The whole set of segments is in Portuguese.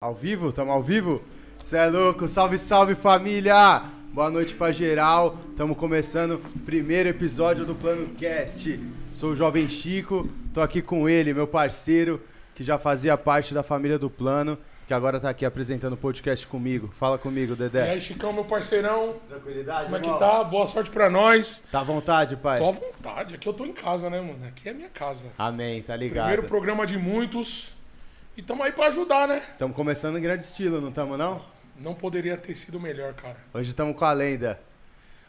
Ao vivo? Tamo ao vivo? Cê é louco, salve, salve família! Boa noite pra geral, tamo começando o primeiro episódio do Plano Cast. Sou o Jovem Chico, tô aqui com ele, meu parceiro, que já fazia parte da família do Plano, que agora tá aqui apresentando o podcast comigo. Fala comigo, E Dedé. aí, Chicão, meu parceirão, Tranquilidade, como é que tá? Boa sorte pra nós. Tá à vontade, pai? Tô à vontade, aqui eu tô em casa, né, mano? Aqui é minha casa. Amém, tá ligado. Primeiro programa de muitos. E tamo aí pra ajudar, né? Tamo começando em grande estilo, não tamo não? Não poderia ter sido melhor, cara. Hoje tamo com a lenda.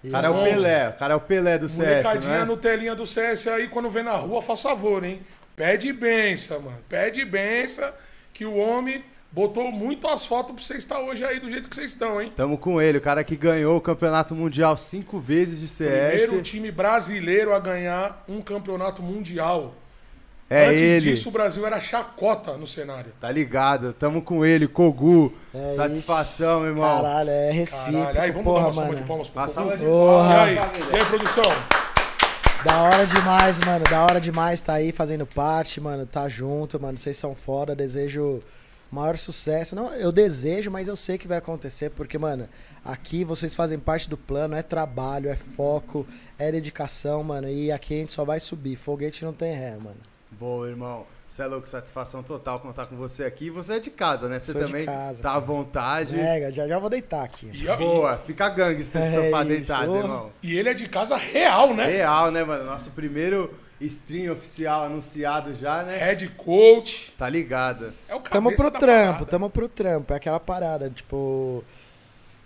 O cara é o. Pelé, o cara é o Pelé do CS, Molecadinha né? no telinha do CS aí, quando vem na rua, faz favor, hein? Pede benção, mano. Pede benção que o homem botou muito asfalto pra você estar hoje aí do jeito que vocês estão, hein? Tamo com ele, o cara que ganhou o campeonato mundial cinco vezes de CS. Primeiro time brasileiro a ganhar um campeonato mundial. É Antes ele. disso, o Brasil era chacota no cenário. Tá ligado? Tamo com ele, Kogu. É Satisfação, meu irmão. Caralho, é recíproco, Caralho, aí vamos porra, dar uma salva de palmas pro salva de Porra. E aí, e aí, produção? Da hora demais, mano. Da hora demais tá aí fazendo parte, mano. Tá junto, mano. Vocês são foda. Desejo maior sucesso. Não, eu desejo, mas eu sei que vai acontecer, porque, mano, aqui vocês fazem parte do plano, é trabalho, é foco, é dedicação, mano. E aqui a gente só vai subir. Foguete não tem ré, mano. Boa, irmão. Você é louco, satisfação total contar com você aqui. E você é de casa, né? Você Sou de também casa, tá à vontade. É, já já vou deitar aqui. E, Boa, fica gangster esse É sofá isso. deitado, irmão. e ele é de casa real, né? Real, né, mano? Nosso primeiro stream oficial anunciado já, né? Head coach. Tá ligado. É o Tamo pro trampo, parada. tamo pro trampo. É aquela parada, tipo.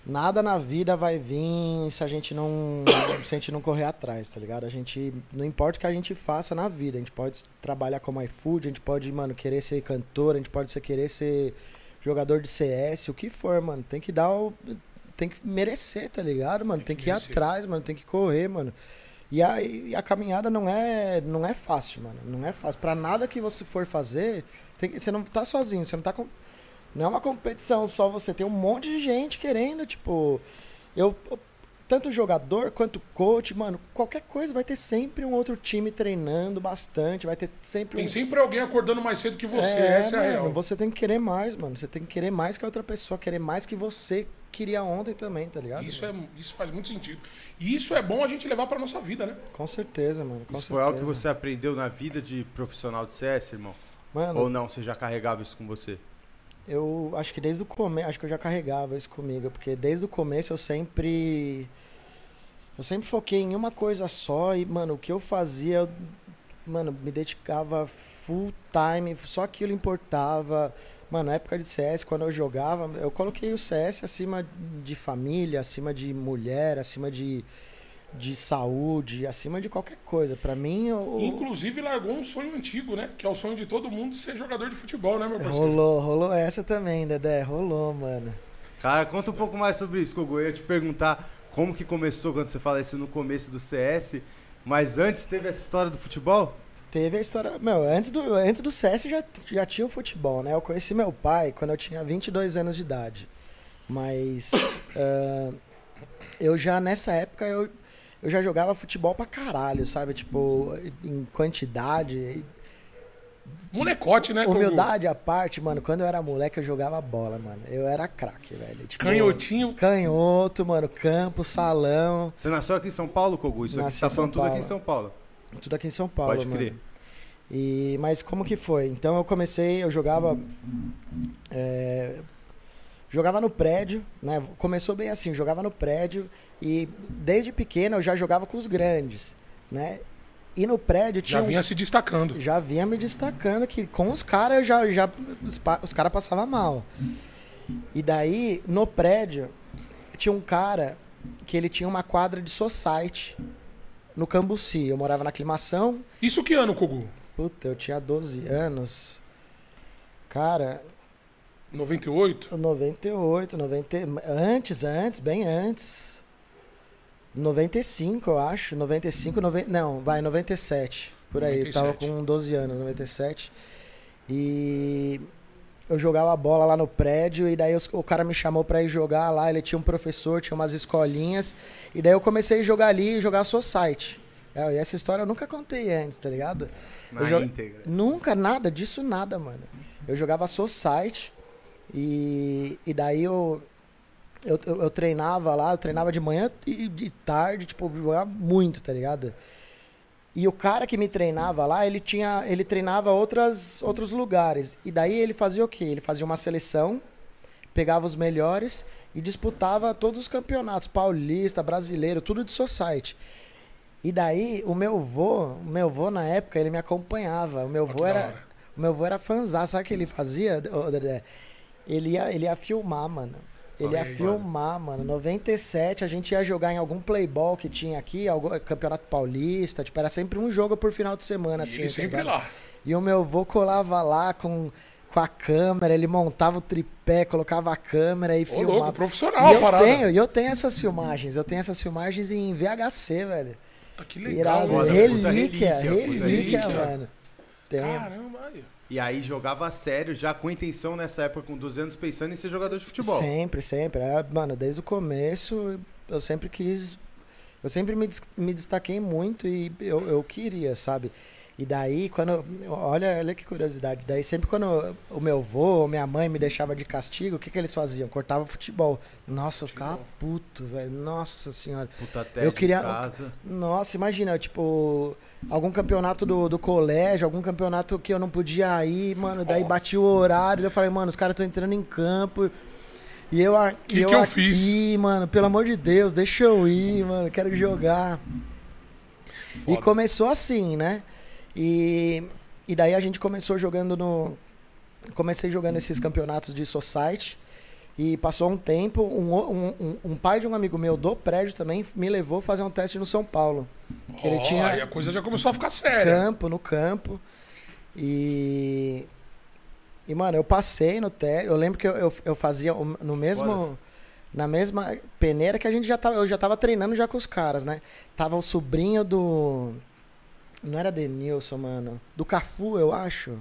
Nada na vida vai vir se a gente não. se a gente não correr atrás, tá ligado? A gente. Não importa o que a gente faça na vida. A gente pode trabalhar como iFood, a gente pode, mano, querer ser cantor, a gente pode ser, querer ser jogador de CS, o que for, mano. Tem que dar o. Tem que merecer, tá ligado, mano? Tem, que que, ir atrás, mano. Tem que correr, mano. E a, e a caminhada não é, não é fácil, mano. Não é fácil. Pra nada que você for fazer, tem que- você não tá sozinho, você não tá com. Não é uma competição só você, tem um monte de gente querendo, tipo. Eu. Tanto jogador quanto coach, mano, qualquer coisa vai ter sempre um outro time treinando bastante, vai ter sempre Tem um. sempre alguém acordando mais cedo que você. Essa é a mano, real. Você tem que querer mais, mano. Você tem que querer mais que a outra pessoa, querer mais que você queria ontem também, tá ligado? Isso, é, isso faz muito sentido. E isso é bom a gente levar pra nossa vida, né? Com certeza, mano. Com Isso foi algo que certeza. você aprendeu na vida de profissional de CS, irmão? Mano, Ou não, você já carregava isso com você? Eu acho que desde o começo, acho que eu já carregava isso comigo, porque desde o começo eu sempre eu sempre foquei em uma coisa só e, mano, o que eu fazia, eu, mano, me dedicava full time, só aquilo importava. Mano, na época de CS, quando eu jogava, eu coloquei o CS acima de família, acima de mulher, acima de, de saúde, acima de qualquer coisa. Pra mim, eu, Inclusive, largou um sonho antigo, né? Que é o sonho de todo mundo ser jogador de futebol, né, meu parceiro? rolou, rolou essa também, Dedé, rolou, mano. Cara, conta um pouco mais sobre isso, Kogu. Eu ia te perguntar como que começou quando você fala isso no começo do CS, mas antes teve essa história do futebol? Teve a história. Meu, antes do, antes do CS já, já tinha o futebol, né? Eu conheci meu pai quando eu tinha 22 anos de idade. Mas. ah, eu já, nessa época, eu, eu já jogava futebol pra caralho, sabe? Tipo, em quantidade. Molecote, né? Humildade à parte, mano. Quando eu era moleque, eu jogava bola, mano. Eu era craque, velho. Tipo, Canhotinho. Canhoto, mano. Campo, salão. Você nasceu aqui em São Paulo, Kogu? Isso aqui Nasci você tá em São falando tudo aqui em Paulo. São Paulo. Tudo aqui em São Paulo, Pode mano. crer. E, mas como que foi? Então eu comecei, eu jogava. é, jogava no prédio, né? Começou bem assim, jogava no prédio e desde pequeno eu já jogava com os grandes, né? E no prédio tinha. Já um- vinha se destacando. já vinha me destacando que com os caras eu já, já os caras passavam mal. E daí, no prédio, tinha um cara que ele tinha uma quadra de society no Cambuci. Eu morava na aclimação, Isso que ano, Kogu? Puta, eu tinha 12 anos. Cara, 98? 98, 90, antes, antes, bem antes. 95, eu acho. 95, 90, não, vai, 97. Por aí, eu tava 97. com 12 anos, 97. E eu jogava bola lá no prédio e daí os- o cara me chamou pra ir jogar lá, ele tinha um professor, tinha umas escolinhas. E daí eu comecei a jogar ali e jogar society. É, e essa história eu nunca contei antes, tá ligado? Na Eu íntegra. Nunca, nada disso, nada, mano. Eu jogava Society E, e daí eu, eu, eu, eu treinava lá, eu treinava de manhã e de tarde, tipo, jogava muito, tá ligado? E o cara que me treinava lá, ele tinha, ele treinava outras, outros lugares. E daí ele fazia o quê? Ele fazia uma seleção, pegava os melhores e disputava todos os campeonatos, paulista, brasileiro, tudo de society. E daí o meu vô, o meu vô na época, ele me acompanhava. O meu vô era, o meu vô era fãzão, sabe o que ele fazia? Dedé? Ele ia, ele ia filmar, mano. Ele ia Olha aí, filmar, mano. 97 a gente ia jogar em algum playball que tinha aqui, algum Campeonato Paulista, tipo, era sempre um jogo por final de semana, E assim. ele tá sempre lá. E o meu avô colava lá com, com a câmera, ele montava o tripé, colocava a câmera e Ô, filmava. louco, profissional e eu parada. tenho, e eu tenho essas filmagens, eu tenho essas filmagens em VHC, velho. Tá que legal, Irado, mano. Relíquia, relíquia, relíquia, relíquia. mano. Tenho. Caramba, aí. E aí jogava a sério, já com intenção nessa época, com 12 anos, pensando em ser jogador de futebol. Sempre, sempre. Era, mano, desde o começo eu sempre quis. Eu sempre me, me destaquei muito e eu, eu queria, sabe? E daí, quando. Olha, olha que curiosidade. Daí, sempre quando o meu avô ou minha mãe me deixava de castigo, o que, que eles faziam? Cortava futebol. Nossa, eu ficava puto, velho. Nossa senhora. Puta tédio Eu queria- em casa. Nossa, imagina, tipo, algum campeonato do, do colégio, algum campeonato que eu não podia ir, mano. Daí Nossa. bati o horário, eu falei, mano, os caras estão entrando em campo. E eu, Que e eu que eu aqui, fiz? mano, pelo amor de Deus, deixa eu ir, mano, quero jogar. E Foda. começou assim, né? E, e daí a gente começou jogando no. Comecei jogando esses campeonatos de society. E passou um tempo, um, um, um, um pai de um amigo meu do prédio também me levou fazer um teste no São Paulo. Que ele tinha Aí a coisa já começou a ficar séria. campo, no campo. E. E, mano, eu passei no teste. Eu lembro que eu, eu, eu fazia no mesmo. Na mesma peneira que a gente já tava. Eu já tava treinando já com os caras, né? Tava o sobrinho do. Não era Denilson, mano. Do Cafu, eu acho.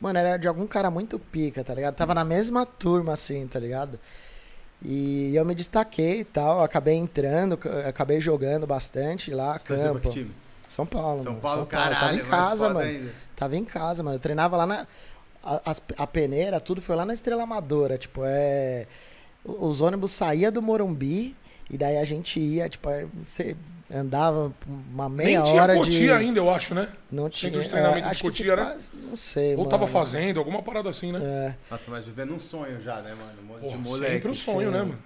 Mano, era de algum cara muito pica, tá ligado? Tava na mesma turma, assim, tá ligado? E eu me destaquei e tal. Acabei entrando, acabei jogando bastante lá, Você campo. time? São Paulo, São mano. Paulo, Tava caralho. em mais casa, mano. ainda. Tava em casa, mano. Eu treinava lá na. A, a peneira, tudo foi lá na Estrela Amadora. Tipo, é. Os ônibus saíam do Morumbi e daí a gente ia, tipo, é, você andava uma meia Nem tinha hora Cotia de. ainda, eu acho, né? Não tinha. Centro de treinamento é, de Cotia, né? Não sei, Ou mano. tava fazendo, alguma parada assim, né? É. Nossa, mas vivendo um sonho já, né, mano? Um monte de moleque. sempre o sonho, sim. né, mano?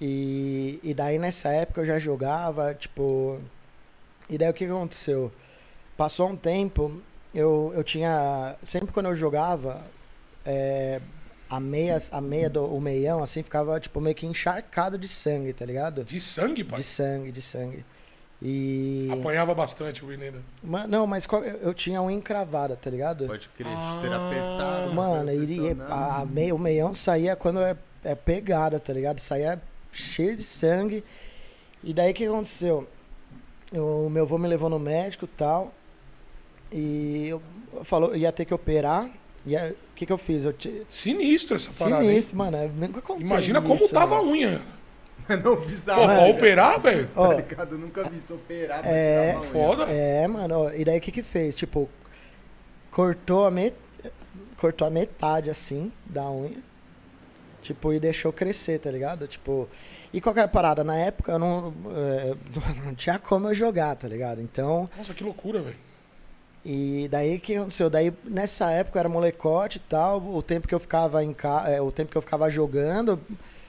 E, e daí nessa época eu já jogava, tipo. E daí o que que aconteceu? Passou um tempo, eu, eu tinha. Sempre quando eu jogava, é, a meia, a meia do o meião, assim, ficava tipo meio que encharcado de sangue, tá ligado? De sangue, pai. De sangue, de sangue. E. Apanhava bastante o Winenda. Ma- não, mas qual- eu, eu tinha unha encravada, tá ligado? Pode crer, Ah. de ter apertado. Mano, e, e a, a meia, o meião saía quando é, é pegada, tá ligado? Saía cheio de sangue. E daí o que aconteceu? O meu avô me levou no médico e tal. E eu falou, ia ter que operar. E aí, o que, que eu fiz? Eu te... Sinistro essa parada. hein? Sinistro, mano. eu Nunca Imagina como isso, tava a mano. unha. Não, Pô, bizarro. Mano. pra operar, velho? Tá ligado? Eu nunca vi isso operar. pra É, unha. Foda. É, mano. ó, E daí o que que fez? Tipo, cortou a, met... cortou a metade, assim, da unha. Tipo, e deixou crescer, tá ligado? Tipo... E qual que era a parada? Na época eu não... é, não tinha como eu jogar, tá ligado? Então... Nossa, que loucura, velho. E daí que aconteceu? Daí nessa época eu era molecote e tal, o tempo que eu ficava em ca... é, o tempo que eu ficava jogando,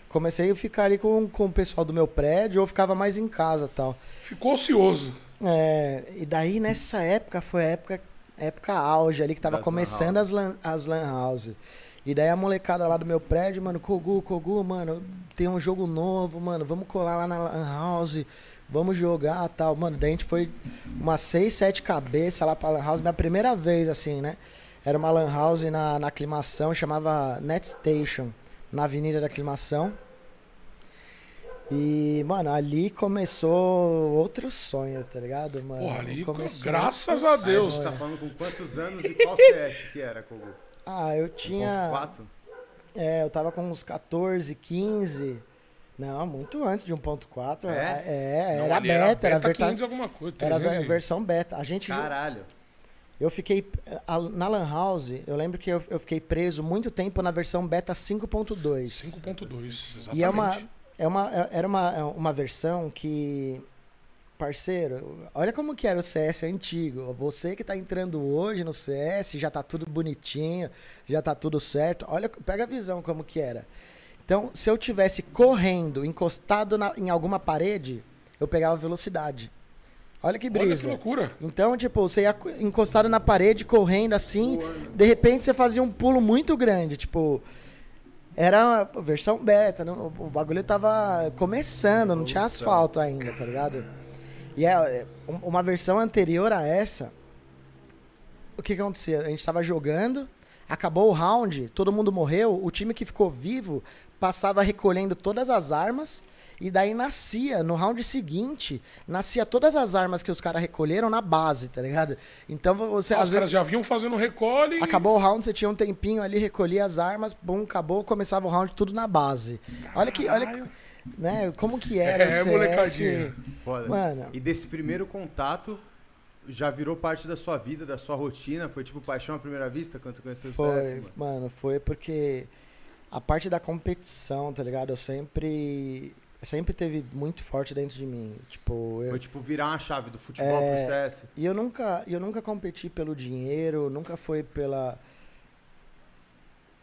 comecei a ficar ali com, com o pessoal do meu prédio ou ficava mais em casa e tal. Ficou ocioso. É, e daí nessa época foi a época, época auge ali que tava Das lan começando house. as lan, as lan house. E daí a molecada lá do meu prédio, mano, Kogu, Kogu, mano, tem um jogo novo, mano, vamos colar lá na lan house, vamos jogar tal. Mano, daí a gente foi umas seis, sete cabeças lá pra lan house, minha primeira vez, assim, né? Era uma lan house na, na aclimação, chamava Net Station, na Avenida da Aclimação. E, mano, ali começou outro sonho, tá ligado, mano? Porra, ali, Começou graças a Deus. você sonho. tá falando com quantos anos e qual CS que era, Kogu? Ah, eu tinha. 1.4? É, eu tava com uns 14, 15. Não, muito antes de 1.4. É? É, Não, era ali era beta, era, beta verta- 500 alguma coisa. era 300 ver- e- versão beta. A gente. Caralho. Eu fiquei. a- Na Lan House, eu lembro que eu, eu fiquei preso muito tempo na versão beta 5.2. 5.2, exatamente. E é uma, é uma, é- era uma, é uma versão que. Parceiro, olha como que era o CS antigo. Você que tá entrando hoje no CS, já tá tudo bonitinho, já tá tudo certo. Olha, pega a visão como que era. Então, se eu tivesse correndo, encostado na- em alguma parede, eu pegava velocidade. Olha que Olha que brisa. loucura. Então, tipo, você ia co- encostado na parede, correndo assim, de repente você fazia um pulo muito grande, tipo. Era a versão beta, não- o bagulho tava começando, não tinha asfalto ainda, tá ligado? E é, é, um- uma versão anterior a essa, o que que acontecia? A gente tava jogando, acabou o round, todo mundo morreu, o time que ficou vivo passava recolhendo todas as armas e daí nascia, no round seguinte, nascia todas as armas que os caras recolheram na base, tá ligado? Então você Ah, às os vezes caras já vinham fazendo recolhe. Acabou o round, você tinha um tempinho ali, recolhia as armas, bum, acabou, começava o round tudo na base. Olha que, olha que, Caralho. né, como que era É, CS. molecadinha. Foda. Mano. E desse primeiro contato já virou parte da sua vida, da sua rotina? Foi tipo paixão à primeira vista quando você conheceu o Foi, CS, mano? mano, foi porque a parte da competição, tá ligado? Eu sempre sempre teve muito forte dentro de mim, tipo, eu, Foi tipo virar uma chave do futebol É. pro CS. E eu nunca, eu nunca competi pelo dinheiro, nunca foi pela.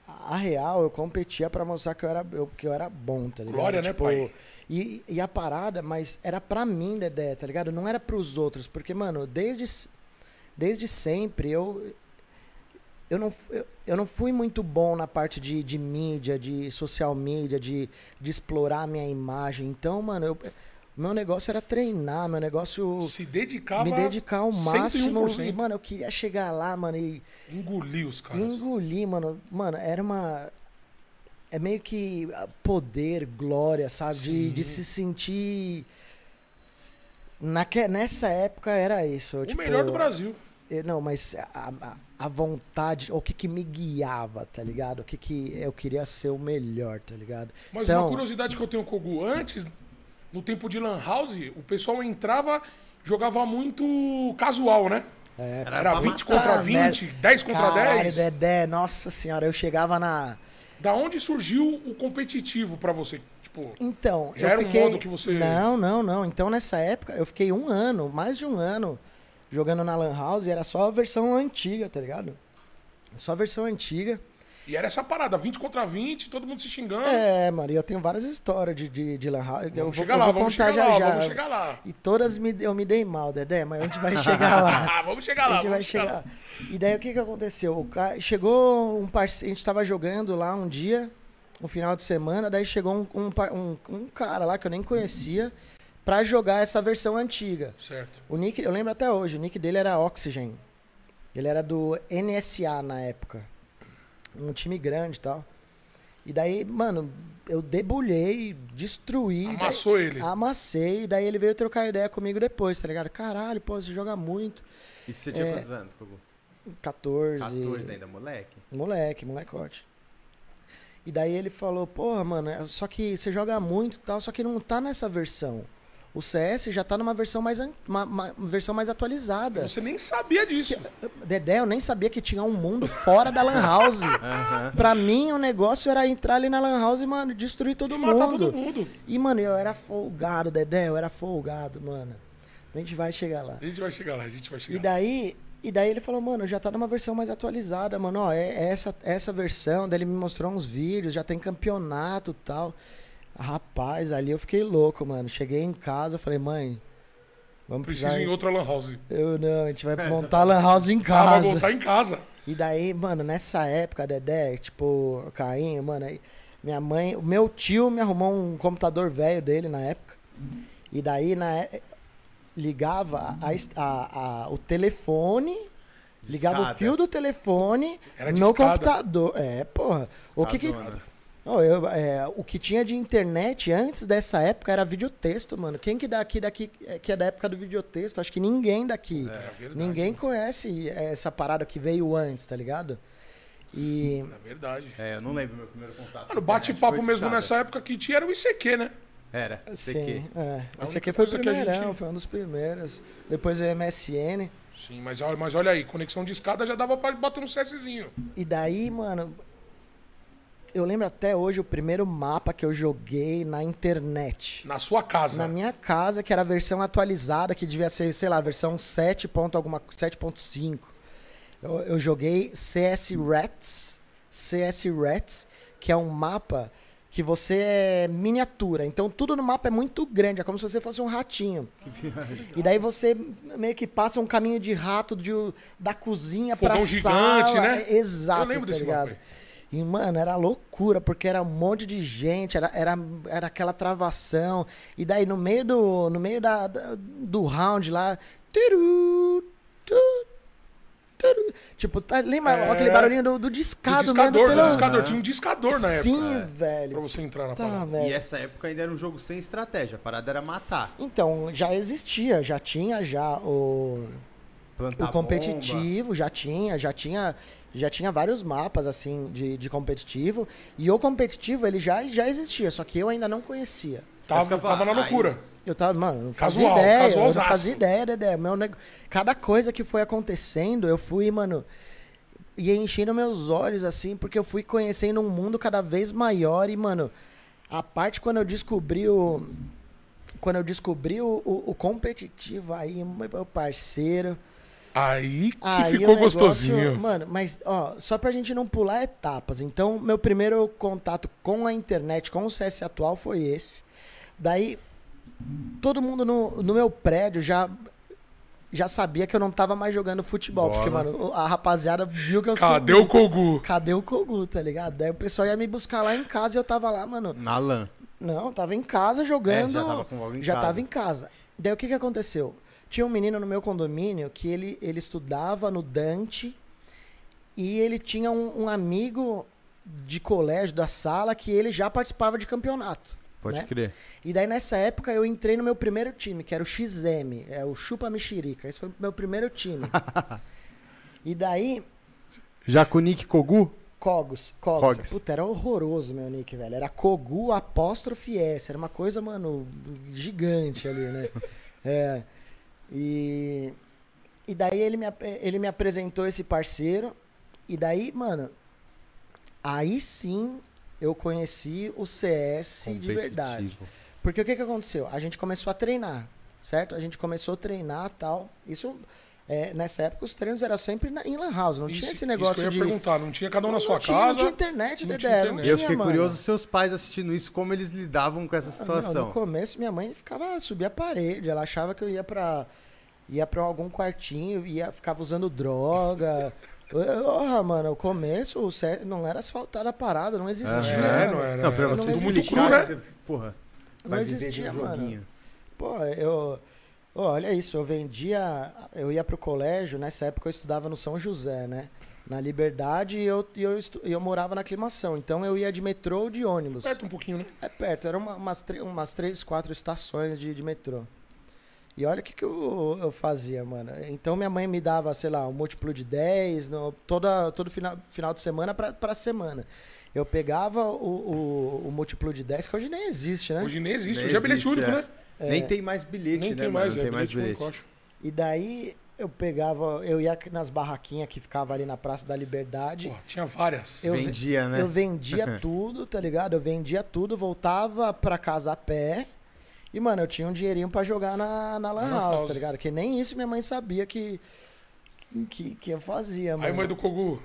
A real, eu competia pra mostrar que eu era, eu, que eu era bom, tá ligado? Glória, né, pai? E, e a parada, mas era pra mim, Dedé, tá ligado? Não era pros outros. Porque, mano, desde, desde sempre eu. Eu não, eu, eu não fui muito bom na parte de, de mídia, de social media, de, de explorar a minha imagem. Então, mano, eu, meu negócio era treinar, meu negócio Se dedicava. me dedicar ao máximo. 101%. E, mano, eu queria chegar lá, mano, e Engolir os caras. engolir, mano. Mano, era uma. É meio que poder, glória, sabe? De, de se sentir. Naque, nessa época era isso. O tipo, melhor do Brasil. Eu- Não, mas a, a, a vontade, o que que me guiava, tá ligado? O que que eu queria ser o melhor, tá ligado? Mas Então- uma curiosidade que eu tenho com o Gu, antes, no tempo de Lan House, o pessoal entrava, jogava muito casual, né? É, Era Era pra 20 matar, contra merda. 20, 10 contra Caralho, 10. Dedé, nossa senhora, eu chegava na. Da onde surgiu o competitivo pra você? Tipo, Então, Já era um fiquei... modo que você- Não, não, não. Então, nessa época, eu fiquei um ano, mais de um ano, jogando na Lan House e era só a versão antiga, tá ligado? Só a versão antiga. e era essa parada, 20 contra 20, todo mundo se xingando. É, mano, e eu tenho várias histórias de, de, de Lan House. eu vou, vamos chegar eu lá, vou vamos chegar já lá, já. vamos chegar lá. E todas me, eu me dei mal, Dedé, mas a gente vai chegar lá. Vamos chegar A lá, gente vai chegar lá. E daí o que que aconteceu? O ca... Chegou um parceiro, a gente tava jogando lá um dia, um final de semana, daí chegou um, um, um, um cara lá que eu nem conhecia pra jogar essa versão antiga. Certo. O nick, eu lembro até hoje, o nick dele era Oxygen. Ele era do NSA na época. Um time grande e tal. E daí, mano, eu debulhei, destruí. daí- Amassou ele. Amassei, e daí ele veio trocar ideia comigo depois, tá ligado? Caralho, pô, você joga muito. E você tinha É. quantos anos, Kogu? 14. 14 ainda, moleque? Moleque, molecote. E daí ele falou, porra, mano, é- só que você joga muito e tal, só que não tá nessa versão. O CS já tá numa versão mais, uma, uma versão mais atualizada. Você nem sabia disso. Dedé, eu nem sabia que tinha um mundo fora da Lan House. pra mim, o negócio era entrar ali na Lan House e, mano, destruir todo E mundo. matar todo mundo. E, mano, eu era folgado, Dedé, eu era folgado, mano. A gente vai chegar lá. A gente vai chegar lá, a gente vai E chegar lá. daí, e daí ele falou, mano, já tá numa versão mais atualizada, mano. Ó, é, é essa, essa versão. Daí ele me mostrou uns vídeos, já tem campeonato e tal. Rapaz, ali eu fiquei louco, mano. Cheguei em casa, eu falei, mãe, vamos Preciso precisar. em outra Lan House. Eu não, a gente vai É, montar a Lan House em Ah, vai casa. voltar em casa. E daí, mano, nessa época, Dedé, tipo, Caim, mano, aí minha mãe, o meu tio me arrumou um computador velho dele na época. E daí, na é- ligava a, a- a- o telefone, ligava o fio do telefone Era no discada. computador. É, porra. O que que, Ó, eu, é, o que tinha de internet antes dessa época era videotexto, mano. Quem que daqui, daqui, é, que é da época do videotexto? Acho que ninguém daqui. É verdade. Ninguém conhece essa parada que veio antes, tá ligado? E. É verdade. É, eu não lembro meu primeiro contato. Mano, bate-papo mesmo nessa época que tinha era o ICQ, né? Era, Sim, CQ. é. Única aqui foi o primeirão, gente- foi um dos primeiros. Depois o MSN. Sim, mas, olha- mas olha aí, conexão de escada já dava pra bater um CSzinho. E daí, mano, eu lembro até hoje o primeiro mapa que eu joguei na internet. Na sua casa. Na minha casa, que era a versão atualizada, que devia ser, sei lá, versão 7. ponto alguma 7.5. Eu, eu joguei CS Rats, CS Rats, que é um mapa que você é miniatura. Então tudo no mapa é muito grande, é como se você fosse um ratinho. E daí você meio que passa um caminho de rato de, da cozinha Fogão pra gigante, sala. né? Exato, Eu lembro tá desse ligado? mapa E, mano, era loucura, porque era um monte de gente, era, era, era aquela travação. E daí, no meio do, no meio da, da- do round lá... Turu, tu, turu, tipo, tá, lembra É. aquele barulhinho do, do Do discado, discador, mesmo? do pelo- discador. Tinha um discador na época. Sim, Pra velho. você entrar na Tá, parada. velho. E essa época ainda era um jogo sem estratégia, a parada era matar. Então, já existia, já tinha já o... Plantar o competitivo já tinha, já tinha, já tinha vários mapas assim de, de competitivo e o competitivo ele já, já existia, só que eu ainda não conhecia. Tava, eu tava na loucura. Eu tava, mano, não fazia Casual, ideia, eu não fazia ideia, Dedé. Meu nego... Cada coisa que foi acontecendo, eu fui, mano, ia enchendo meus olhos assim, porque eu fui conhecendo um mundo cada vez maior e, mano, a parte quando eu descobri o quando eu descobri o, o, o competitivo aí, meu parceiro, Aí que Aí ficou negócio- gostosinho. Mano, mas ó, só pra gente não pular etapas. Então, meu primeiro contato com a internet, com o CS atual foi esse. Daí, todo mundo no, no meu prédio já já sabia que eu não tava mais jogando futebol. Bola. Porque, mano, a rapaziada viu que eu Cadê subi. o Kogu? Cadê o Kogu, tá ligado? Daí o pessoal ia me buscar lá em casa e eu tava lá, mano. Na LAN. Não, tava em casa jogando. É, já tava com em já casa. tava em casa. Daí o que que aconteceu? Tinha um menino no meu condomínio que ele, ele estudava no Dante e ele tinha um, um amigo de colégio da sala que ele já participava de campeonato. Pode né? crer. E daí nessa época eu entrei no meu primeiro time, que era o XM, é o Chupa Mexerica. Esse foi o meu primeiro time. e daí Já com o Nick Kogu? Cogos, Cogos. Cogs. Puta, era horroroso meu nick, velho. Era Kogu apóstrofe S. Era uma coisa, mano, gigante ali, né? é. E. E daí ele me, ele me apresentou esse parceiro. E daí, mano. Aí sim eu conheci o CS de verdade. Porque o que, que aconteceu? A gente começou a treinar, certo? A gente começou a treinar tal. Isso. é, nessa época os treinos eram sempre na, em Lan House, não Isso- tinha esse isso negócio que eu ia de. perguntar. Não tinha cada um na sua não tinha, casa. Não tinha internet, não Dedé. tinha não internet. Eu tinha, fiquei mano. curioso seus pais assistindo isso, como eles lidavam com essa Não, situação. no começo, minha mãe ficava subir a parede. Ela achava que eu ia pra. Ia pra algum quartinho, ia ficava usando droga. Porra, mano, o começo o sé- não era asfaltada a parada, não existia. É, não era. Não, pra você não cru, né? você, porra, Não vai viver de existia, um mano. joguinho. Pô, eu. Olha isso, eu vendia. Eu ia pro colégio, nessa época eu estudava no São José, né? Na Liberdade e eu, e eu, estu- e eu morava na aclimação. Então eu ia de metrô ou de ônibus. Perto um pouquinho, né? É perto, eram uma- umas, umas três, quatro estações de, de metrô. E olha o que, que eu, eu fazia, mano. Então minha mãe me dava, sei lá, um múltiplo de 10 no, toda, todo final, final de semana pra, pra semana. Eu pegava o, o, o múltiplo de 10, que hoje nem existe, né? Hoje nem existe. Nem Hoje é bilhete único, é. né? Nem tem mais bilhete, Nem né, tem mano? mais, Não é tem mais bilhete bilhete. E daí eu pegava, eu ia nas barraquinhas que ficava ali na Praça da Liberdade. Pô, tinha várias. Eu- Vendia, né? Eu vendia tudo, tá ligado? Eu vendia tudo, voltava pra casa a pé. E, mano, eu tinha um dinheirinho pra jogar na, na Lan House, house. tá ligado? Que nem isso minha mãe sabia que, que, que eu fazia, mano. Aí, mãe do Kogu.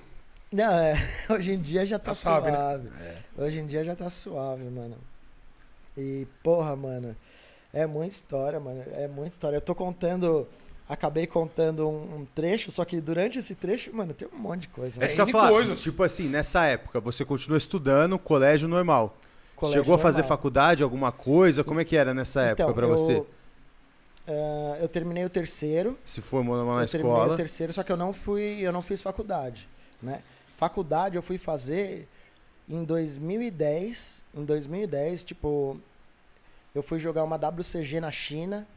Não, é, hoje em dia já tá Já sabe, né? suave. Hoje em dia já tá suave, mano. E, porra, mano, é muita história, mano. É muita história. Eu tô contando. Acabei contando um, um trecho, só que durante esse trecho, mano, tem um monte de coisa. É né? isso que eu ia N falar. coisas. Tipo assim, nessa época, você continuou estudando, colégio normal. Colégio Chegou a fazer normal. faculdade, alguma coisa? Como é que era nessa época Então, pra eu, você? eh, eu terminei o terceiro. Se formou numa eu terminei escola. o terceiro, só que eu não fui, eu não fiz faculdade, né? Faculdade eu fui fazer em 2010, em 2010, tipo, eu fui jogar uma WCG na China.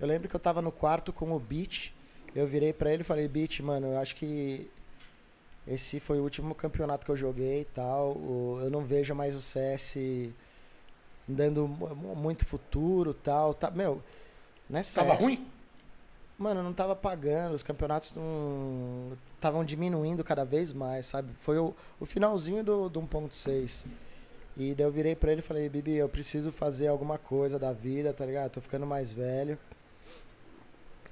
Eu lembro que eu tava no quarto com o Beat. Eu virei pra ele e falei: "Beat, mano, eu acho que esse foi o último campeonato que eu joguei e tal. Eu não vejo mais o CS dando mu- muito futuro, tal, tá, meu, nessa Tava época- ruim? mano, não tava pagando, os campeonatos não estavam diminuindo cada vez mais, sabe? Foi o, o finalzinho do, do 1.6. E daí eu virei pra ele e falei, Bibi, eu preciso fazer alguma coisa da vida, tá ligado? Tô ficando mais velho.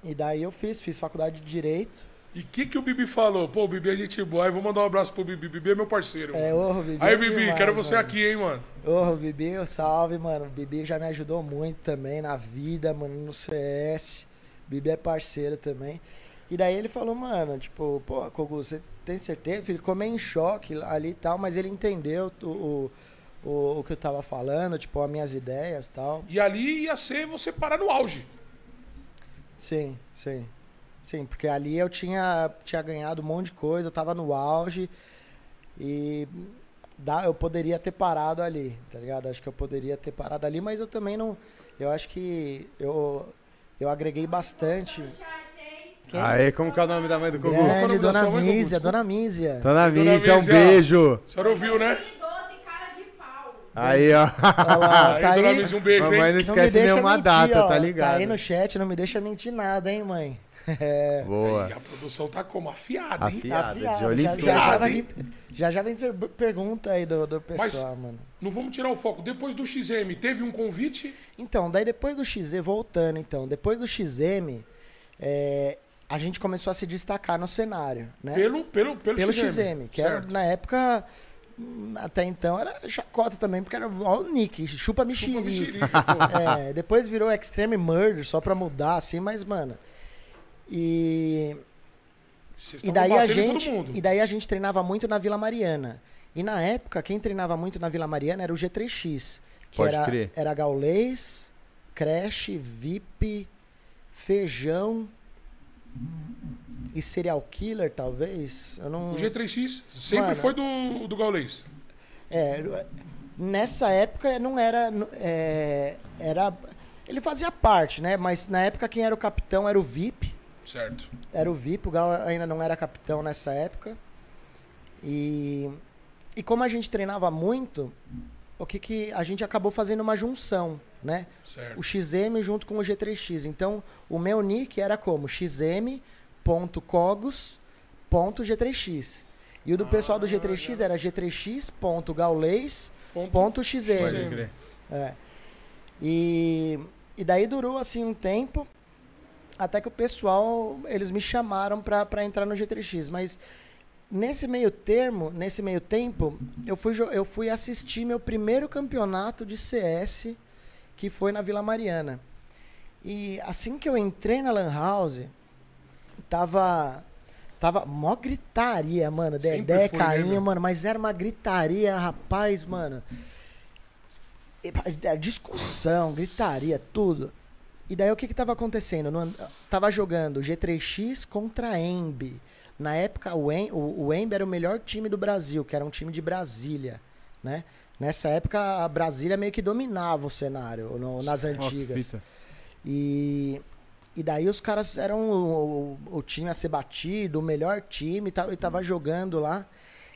E daí eu fiz, fiz faculdade de Direito. E o que, que o Bibi falou? Pô, o Bibi é gente boa. Aí vou mandar um abraço pro Bibi. Bibi é meu parceiro. É, ô, Bibi. Aí, é Bibi, demais, quero você mano. aqui, hein, mano. Ô, Bibi, salve, mano. O Bibi já me ajudou muito também na vida, mano, no CS. Bibi é parceiro também. E daí ele falou, mano, tipo, pô, Kogu, você tem certeza? Ele ficou meio em choque ali e tal, mas ele entendeu o, o, o, o que eu tava falando, tipo, as minhas ideias e tal. E ali ia ser você parar no auge. Sim, sim. Sim, porque ali eu tinha, tinha ganhado um monte de coisa, eu tava no auge e dá, eu poderia ter parado ali, tá ligado? Acho que eu poderia ter parado ali, mas eu também não. Eu acho que eu, eu agreguei bastante. Quem? Aê, como que é o nome da mãe do Gugu? É Grande nome da Dona? Mísia, Desculpa. Dona Mísia. Dona Mísia, um Mísia. beijo. A senhora ouviu, né? Aí, ó. Olha lá, Aí, tá dona aí. Mísia, um beijo, Mamãe hein? não Não esquece deixa nenhuma mentir, data, ó. tá ligado? Tá aí no chat, não me deixa mentir nada, hein, mãe? É. Boa. E a produção tá como? Afiada, hein? Afiada. Afiado, de olho já, já, vem per- pergunta aí do, do pessoal, mano. Não vamos tirar o foco. Depois do XM, teve um convite? Então, daí depois do XZ, voltando então, depois do XM, é, a gente começou a se destacar no cenário, né? Pelo, pelo, pelo, Pelo XM. XM, que era, certo. na época, até então, era chacota também, porque era ó, o Nick, chupa Chupa mexerica. É, depois virou Extreme Murder, só pra mudar, assim, mas, mano. E, e daí a gente. todo mundo. E daí a gente treinava muito na Vila Mariana. E na época, quem treinava muito na Vila Mariana era o G3X. Que Pode era, crer. era Gaulês, Crash, VIP, Feijão e Serial Killer, talvez. Eu não. O G3X sempre Mano. foi do, do Gaulês. É, nessa época não era. é, era. Ele fazia parte, né? Mas na época quem era o capitão era o VIP. Certo. Era o VIP, o Gal ainda não era capitão nessa época. E, e como a gente treinava muito, o que, que a gente acabou fazendo uma junção, né? Certo. O XM junto com o G3X. Então, o meu nick era como xm.cogos.g3x. E o do pessoal do G3X era g3x.gaulês.xm. Ponto. Pode XM. crer. É. E, e daí durou assim um tempo, até que o pessoal, eles me chamaram pra, pra entrar no G3X, mas nesse meio termo, nesse meio tempo, eu fui, eu fui assistir meu primeiro campeonato de CS, que foi na Vila Mariana. E assim que eu entrei na Lan House, tava tava mó gritaria, mano, Sempre Dedé, foi, né, mano, mas era uma gritaria, rapaz, mano. E, Discussão, gritaria, tudo. E daí o que que tava acontecendo? No, tava jogando G3X contra Emb. Na época, o, em, o, o Emb era o melhor time do Brasil, que era um time de Brasília, né? Nessa época, a Brasília meio que dominava o cenário no- nas antigas. E, e daí os caras eram o, o- o time a ser batido, o melhor time, e tava, e tava jogando lá.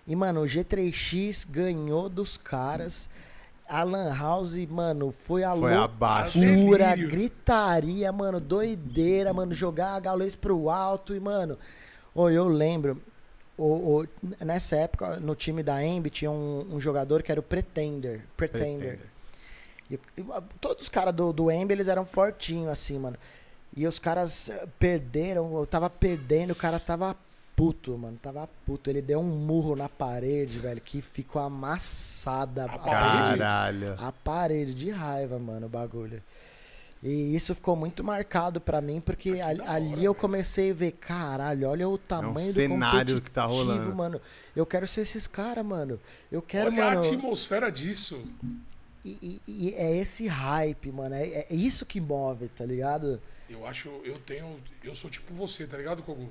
E, mano, o G3X ganhou dos caras. A Lan House, mano, foi a Foi loucura, gritaria, mano, doideira, mano, jogar a galês pro alto e, mano, ô, eu lembro, o, o- nessa época, no time da Emb tinha um, um jogador que era o Pretender, Pretender. E, e, a- todos os caras do, do Ember, eles eram fortinhos, assim, mano. E os caras eh, perderam, eu tava perdendo, o cara tava puto, mano. Tava puto. Ele deu um murro na parede, velho, que ficou amassada. A a parede? Caralho. a parede de raiva, mano, o bagulho. E isso ficou muito marcado pra mim, porque ali, hora, ali eu comecei a ver, caralho, olha o tamanho do cenário que tá rolando. mano. Eu quero ser esses caras, mano. Eu quero, Olha a mano. atmosfera disso. E, e- e é esse hype, mano. É, é isso que move, tá ligado? Eu acho, eu tenho, eu sou tipo você, tá ligado, Kogu?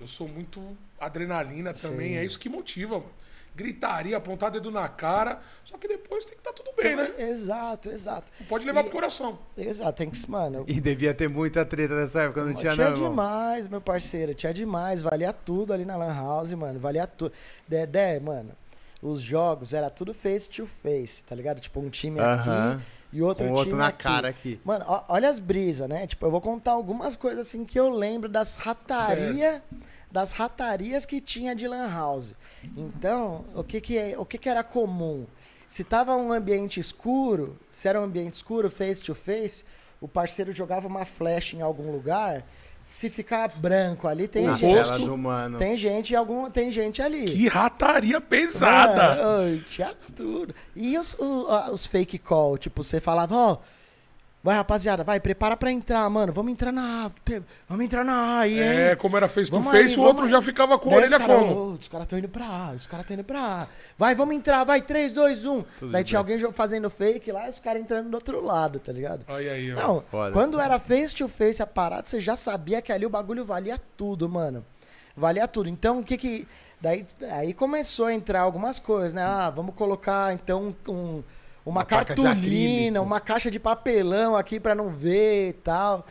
Eu sou muito adrenalina também, Sim. é isso que motiva, mano. Gritaria, apontar dedo na cara, só que depois tem que estar tudo bem, né? Exato, exato. Não pode levar E- pro coração. Exato, tem que. Mano, E devia ter muita treta nessa época, não tinha, tinha não, irmão. demais, meu parceiro. Tinha demais. Valia tudo ali na Lan House, mano. Valia tudo. Dedé, mano. Os jogos era tudo face to face, tá ligado? Tipo, um time Aham. aqui e outro Com time outro na aqui. cara aqui. Mano, ó- olha as brisas, né? Tipo, eu vou contar algumas coisas assim que eu lembro das ratarias, das ratarias que tinha de lan house. Então, o que que, é- o que que era comum? Se tava um ambiente escuro, se era um ambiente escuro, face to face, o parceiro jogava uma flecha em algum lugar, se ficar branco ali, tem Na gente, do mano. tem gente algum, tem gente ali. Que rataria pesada. Mano, tinha tudo. E os, o- a- os fake call, tipo, você falava, ó, vai rapaziada, vai, prepara pra entrar, mano, vamos entrar na vamos entrar na A aí, hein? É, como era face to Vamos face, aí, o outro aí. já ficava com a orelha cara, como? "Ô, os caras estão indo pra A, os caras estão indo pra A. Vai, vamos entrar, vai, 3, 2, 1. Tudo Daí tinha bem. alguém fazendo fake lá e os caras entrando do outro lado, tá ligado? Aí, aí, ó. Não, Foda. quando era face to face a parada, você já sabia que ali o bagulho valia tudo, mano. Valia tudo. Então, o que que. Daí aí começou a entrar algumas coisas, né? Ah, vamos colocar então um- uma, Uma cartolina, uma caixa de papelão aqui pra não ver e tal.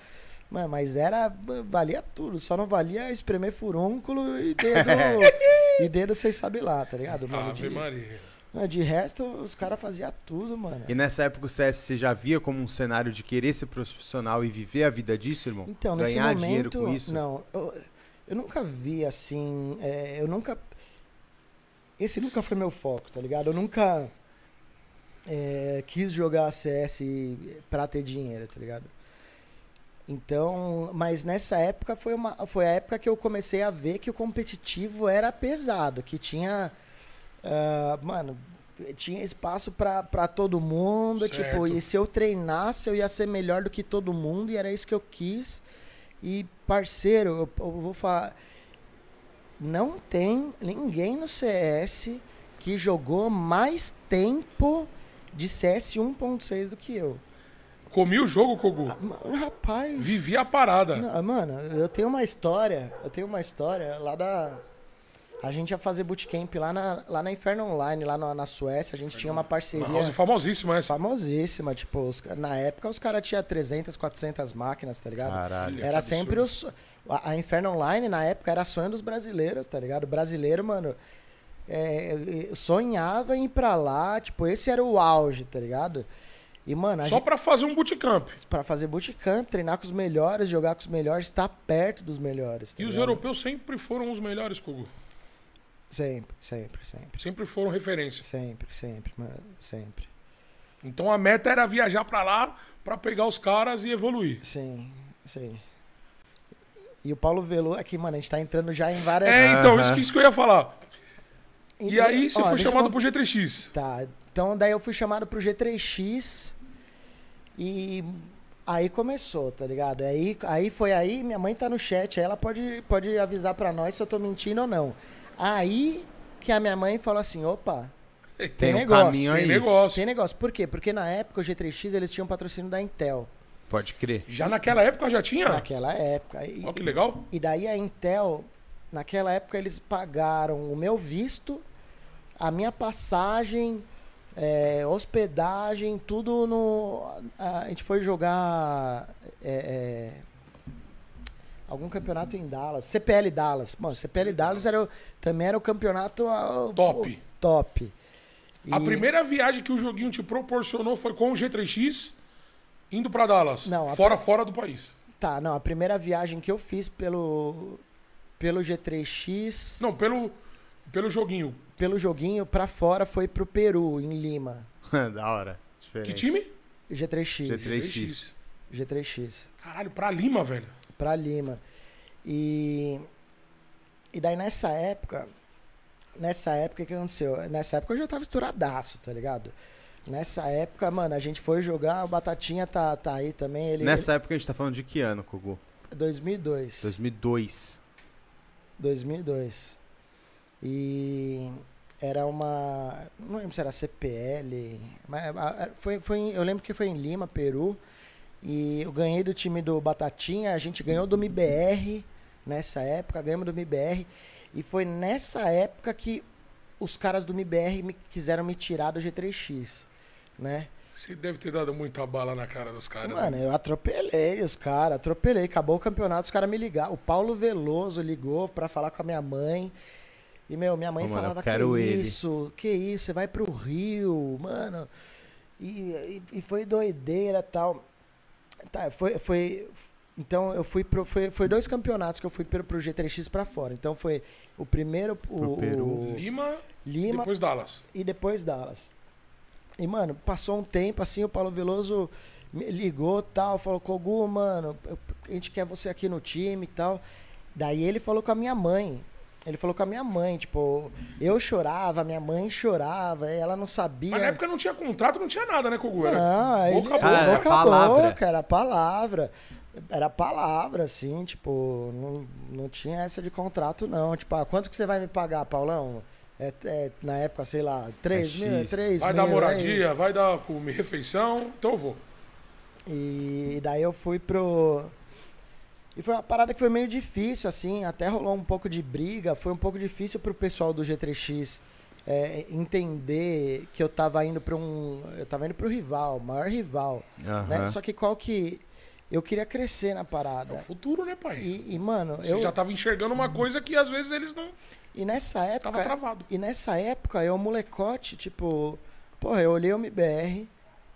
Mano, Mas era. Valia tudo. Só não valia espremer furúnculo e dedo. e dedo, vocês sabem lá, tá ligado? Mano, Ave de, Maria. não, de resto, os caras faziam tudo, mano. E nessa época o CS você já via como um cenário de querer ser profissional e viver a vida disso, irmão? Então, nesse Ganhar momento, dinheiro com isso? não, eu, eu nunca vi assim, é, eu nunca, esse nunca foi meu foco, tá ligado? Eu nunca é, quis jogar CS pra ter dinheiro, tá ligado? Então, mas nessa época foi, uma, foi a época que eu comecei a ver que o competitivo era pesado, que tinha, ah, mano, tinha espaço pra pra todo mundo, tipo, Certo. e se eu treinasse eu ia ser melhor do que todo mundo e era isso que eu quis. E parceiro, eu, eu vou falar, não tem ninguém no CS que jogou mais tempo de CS 1.6 do que eu. Comi o jogo, Kogu. Ah, rapaz. Vivi a parada. Não, mano, eu tenho uma história. Eu tenho uma história lá da. A gente ia fazer bootcamp lá na, lá na Inferno Online, lá na, na Suécia. A gente tinha uma parceria Nossa, famosíssima essa. famosíssima. Tipo, os na época os caras tinham 300, 400 máquinas, tá ligado? Caralho. Era sempre o. so- A, a Inferno Online, na época, era sonho dos brasileiros, tá ligado? O brasileiro, mano, é, é, sonhava em ir pra lá. Tipo, esse era o auge, tá ligado? E, mano, Só gente, pra fazer um bootcamp. pra fazer bootcamp, treinar com os melhores, jogar com os melhores, estar perto dos melhores. tá E os ligado? europeus sempre foram os melhores, Kogu. Sempre, sempre, sempre. Sempre foram referência. Sempre, sempre, mano. Sempre. Então a meta era viajar pra lá pra pegar os caras e evoluir. Sim, sim. E o Paulo Velu, aqui, mano, a gente tá entrando já em várias. É, então, isso, que- isso que eu ia falar. E Então, aí você ó, foi eu chamado con- pro G3X. Tá, então daí eu fui chamado pro G3X e aí começou, tá ligado? Aí, aí foi aí, minha mãe tá no chat, aí ela pode, pode avisar pra nós se eu tô mentindo ou não. Aí que a minha mãe falou assim, opa, tem, Tem um negócio. caminho Tem aí. negócio. Tem negócio. Por quê? Porque na época o G3X eles tinham patrocínio da Intel. Pode crer. Já naquela época já tinha? Naquela época. E, Olha que legal. E daí a Intel, naquela época, eles pagaram o meu visto, a minha passagem, é, hospedagem, tudo no. A, a gente foi jogar. é, é, algum campeonato em Dallas. CPL Dallas. Mano, CPL Dallas era, também era o campeonato ah, o- Top. o top. A E- primeira viagem que o joguinho te proporcionou foi com o G3X indo pra Dallas. Não, a fora, fora do país. Tá, não, a primeira viagem que eu fiz pelo. Pelo G3X, Não, pelo, pelo joguinho. pelo joguinho pra fora foi pro Peru, em Lima. da hora. Diferente. Que time? G3X. G3X. G3X. Caralho, pra Lima, velho. Pra Lima. E. E daí nessa época. Nessa época, o que aconteceu? Nessa época eu já tava estouradaço, tá ligado? Nessa época, mano, a gente foi jogar, o Batatinha tá, tá aí também. Ele, Nessa época a gente tá falando de que ano, Kogu? 2002. 2002. 2002. E era uma. Não lembro se era CPL. Mas foi, foi, eu lembro que foi em Lima, Peru. E eu ganhei do time do Batatinha. A gente ganhou do MIBR nessa época. Ganhamos do MIBR. E foi nessa época que os caras do MIBR me, quiseram me tirar do G3X. Né? Você deve ter dado muita bala na cara dos caras. Mano, né? eu atropelei os caras, atropelei. Acabou o campeonato, os caras me ligaram. O Paulo Veloso ligou pra falar com a minha mãe. E, meu, minha mãe Ô, mano, falava, quero que ele." isso, que isso, você vai pro Rio, mano. E, e, e foi doideira e tal. Tá, foi, foi. Então eu fui pro. Foi, foi dois campeonatos que eu fui pro, pro G3X pra fora. Então foi o primeiro. O, o Lima, Lima depois Dallas. e depois Dallas. E, mano, passou um tempo assim, o Paulo Veloso me ligou tal, falou, Kogu, mano, eu- a gente quer você aqui no time e tal. Daí ele falou com a minha mãe. Ele falou com a minha mãe, tipo, eu chorava, minha mãe chorava, ela não sabia. Mas na época não tinha contrato, não tinha nada, né, Kogu? Era Não, ele, boca Ah, boca. era boca a palavra. boca, era palavra. Era palavra, assim, tipo, não, não tinha essa de contrato, não. Tipo, ah, quanto que você vai me pagar, Paulão? É, é, na época, sei lá, 3 É mil, X. 3 Vai mil. dar aí. moradia, vai dar comer refeição, então eu vou. E daí eu fui pro. E foi uma parada que foi meio difícil, assim, até rolou um pouco de briga. Foi um pouco difícil pro pessoal do G3X é, entender que eu tava indo pra um. Eu tava indo pro rival, o maior rival. Né? Aham. Só que qual que. Eu queria crescer na É parada. o futuro, né, pai? E, e, mano, Você eu. já tava enxergando uma coisa que às vezes eles não. E nessa época. Tava travado. E nessa época, eu, molecote, tipo, porra, eu olhei o MBR,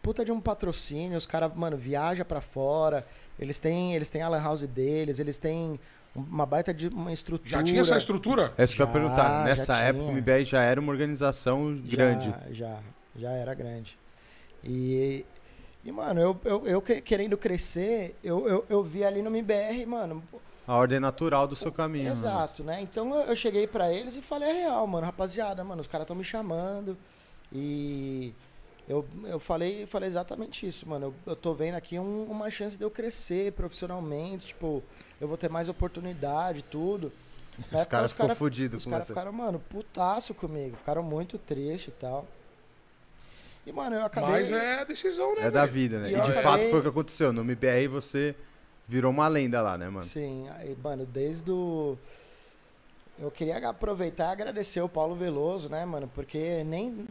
puta de um patrocínio, os caras, mano, viaja pra fora, eles têm, eles têm a lan house deles, eles têm uma baita de uma estrutura. Já tinha essa estrutura? É isso que eu ia perguntar. Nessa época, o. MBR já era uma organização grande. Já, já, já era grande. E, e mano, eu, eu, eu que- querendo crescer, eu, eu, eu vi ali no MBR, mano, A ordem natural do seu caminho. né? Exato, né? Então eu, cheguei pra eles e falei a real, mano, rapaziada, mano, os caras estão me chamando e eu, eu falei, falei exatamente isso, mano. Eu, eu tô vendo aqui um- uma chance de eu crescer profissionalmente, tipo, eu vou ter mais oportunidade, tudo. Na Os caras ficou cara- fudidos Os com caras você. ficaram, mano, putaço comigo, ficaram muito tristes e tal. E, mano, eu acabei. Mas é a decisão, né? É da vida, né? E E, de acabei- fato foi o que aconteceu. No MBR você virou uma lenda lá, né, mano? Sim, aí, mano, desde o. Eu queria aproveitar e agradecer o Paulo Veloso, né, mano? Porque nem.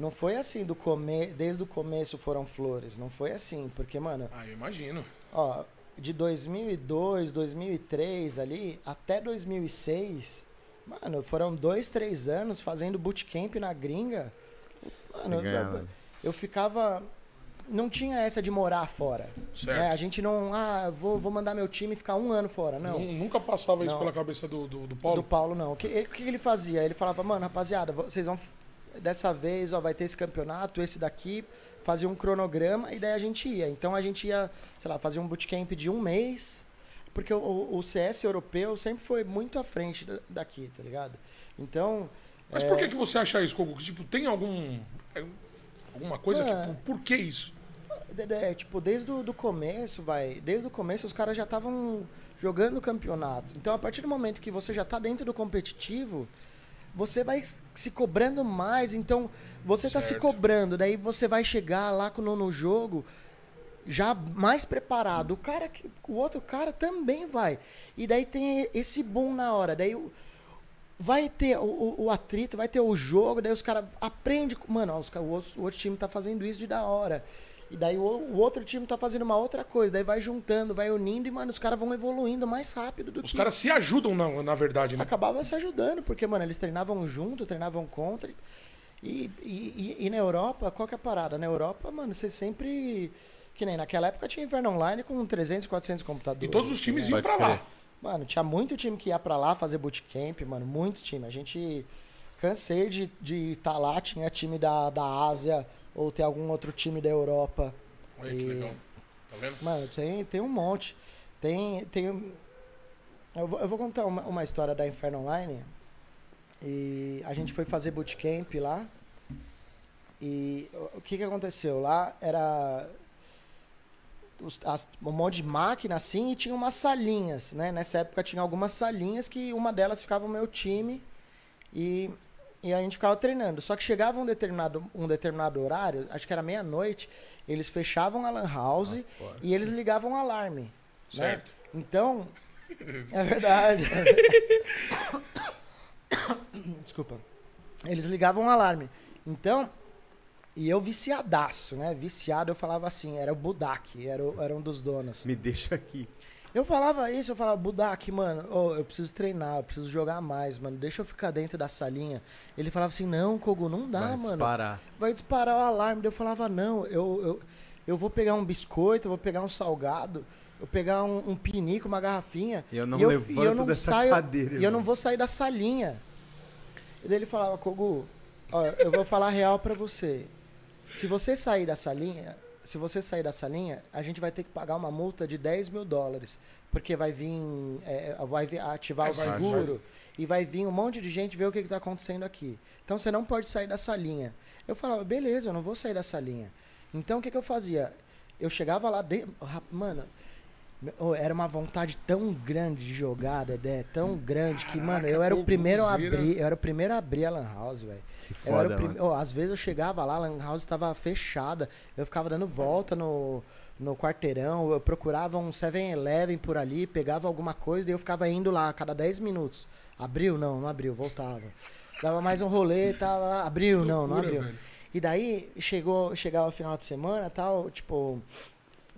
Não foi assim do come... desde o começo foram flores. Não foi assim. Porque, mano, Ah, eu imagino. ó, de 2002, 2003 ali até 2006, mano, foram dois, três anos fazendo bootcamp na gringa. Mano, eu, eu ficava. Não tinha essa de morar fora. Certo. né? A gente não. Ah, vou, vou mandar meu time ficar um ano fora. Não. Nu- Nunca passava isso Não. pela cabeça do, do, do Paulo. Do Paulo, não. O que, ele- o que ele fazia? Ele falava, mano, rapaziada, vocês vão. Dessa vez, ó, vai ter esse campeonato, esse daqui, fazia um cronograma e daí a gente ia. Então a gente ia, sei lá, fazer um bootcamp de um mês, porque o, o- CS europeu sempre foi muito à frente da- daqui, tá ligado? Então. Mas é, por que, que você acha isso? Que, Tipo, tem algum. é, Alguma coisa? Ah. Tipo, por que isso? É, tipo, desde o do começo, vai. Desde o começo os caras já estavam jogando o campeonato. Então, a partir do momento que você já tá dentro do competitivo, você vai se cobrando mais. Então, você tá se cobrando. Daí você vai chegar lá no, no jogo já mais preparado. O cara que. O outro cara também vai. E daí tem esse boom na hora. Daí o- vai ter o, o- o atrito, vai ter o jogo, daí os caras aprendem. Mano, ó, os, o, outro, o outro time tá fazendo isso de da hora. E daí o, o outro time tá fazendo uma outra coisa. Daí vai juntando, vai unindo e, mano, os caras vão evoluindo mais rápido do Os que. caras se ajudam, na, na verdade, né? Acabava se ajudando, porque, mano, eles treinavam junto, treinavam contra. E, e, e- e na Europa, qual que é a parada? Na Europa, mano, você sempre. Que nem naquela época tinha Inverno Online com 300, 400 computadores. E todos os times né? iam pra lá. Mano, tinha muito time que ia pra lá fazer bootcamp, mano, muitos times. A gente cansei de estar de tá lá, tinha time da, da Ásia ou ter algum outro time da Europa. Olha que E- legal. Tá vendo? Mano, tem, tem um monte. Tem. tem eu, vou, eu vou contar uma, uma história da Inferno Online. E a gente foi fazer bootcamp lá. E o- o que, que aconteceu? Lá era os- as- um monte de máquina assim e tinha umas salinhas, né? Nessa época tinha algumas salinhas que uma delas ficava o meu time e, e a gente ficava treinando. Só que chegava um determinado, um determinado horário, acho que era meia-noite, eles fechavam a lan house e eles ligavam o alarme. né? Certo. Então, é verdade. Desculpa. Eles ligavam o alarme. Então, e eu viciadaço, né? Viciado, eu falava assim, era o Budak, era, o- era um dos donos. Me deixa aqui. Eu falava isso, eu falava, Budak, mano, ô, eu preciso treinar, eu preciso jogar mais, mano. Deixa eu ficar dentro da salinha. Ele falava assim, não, Kogu, não dá, Vai mano. disparar. Vai disparar o alarme. Eu falava, não, eu, eu, eu vou pegar um biscoito, eu vou pegar um salgado, eu vou pegar um, um pinico, uma garrafinha. E eu não e eu, levanto e eu não dessa saio, cadeira, E eu irmão. não vou sair da salinha. E daí ele falava, Kogu, ó, eu vou falar real pra você. Se você sair da salinha, se você sair da salinha, a gente vai ter que pagar uma multa de 10 mil dólares. Porque vai vir, é, vai vir ativar É, o vai, seguro e vai vir um monte de gente ver o que, está acontecendo aqui. Então você não pode sair da salinha. Eu falava, beleza, eu não vou sair da salinha. Então o que, que eu fazia? Eu chegava lá dentro. Mano, era uma vontade tão grande de jogar, Dedé, tão grande que, mano, eu Caraca, era o primeiro a abrir. Eu era o primeiro a abrir a Lan House, velho. Que foda, o prim-. Ô, às vezes eu chegava lá, a Lan House estava fechada. Eu ficava dando volta no, no quarteirão. Eu procurava um 7-Eleven por ali, pegava alguma coisa e eu ficava indo lá a cada 10 minutos. Abriu? Não, não abriu, voltava. Dava mais um rolê, tava, abriu? Não, não Loucura, abriu. velho. E daí chegou, chegava o final de semana tal, tipo,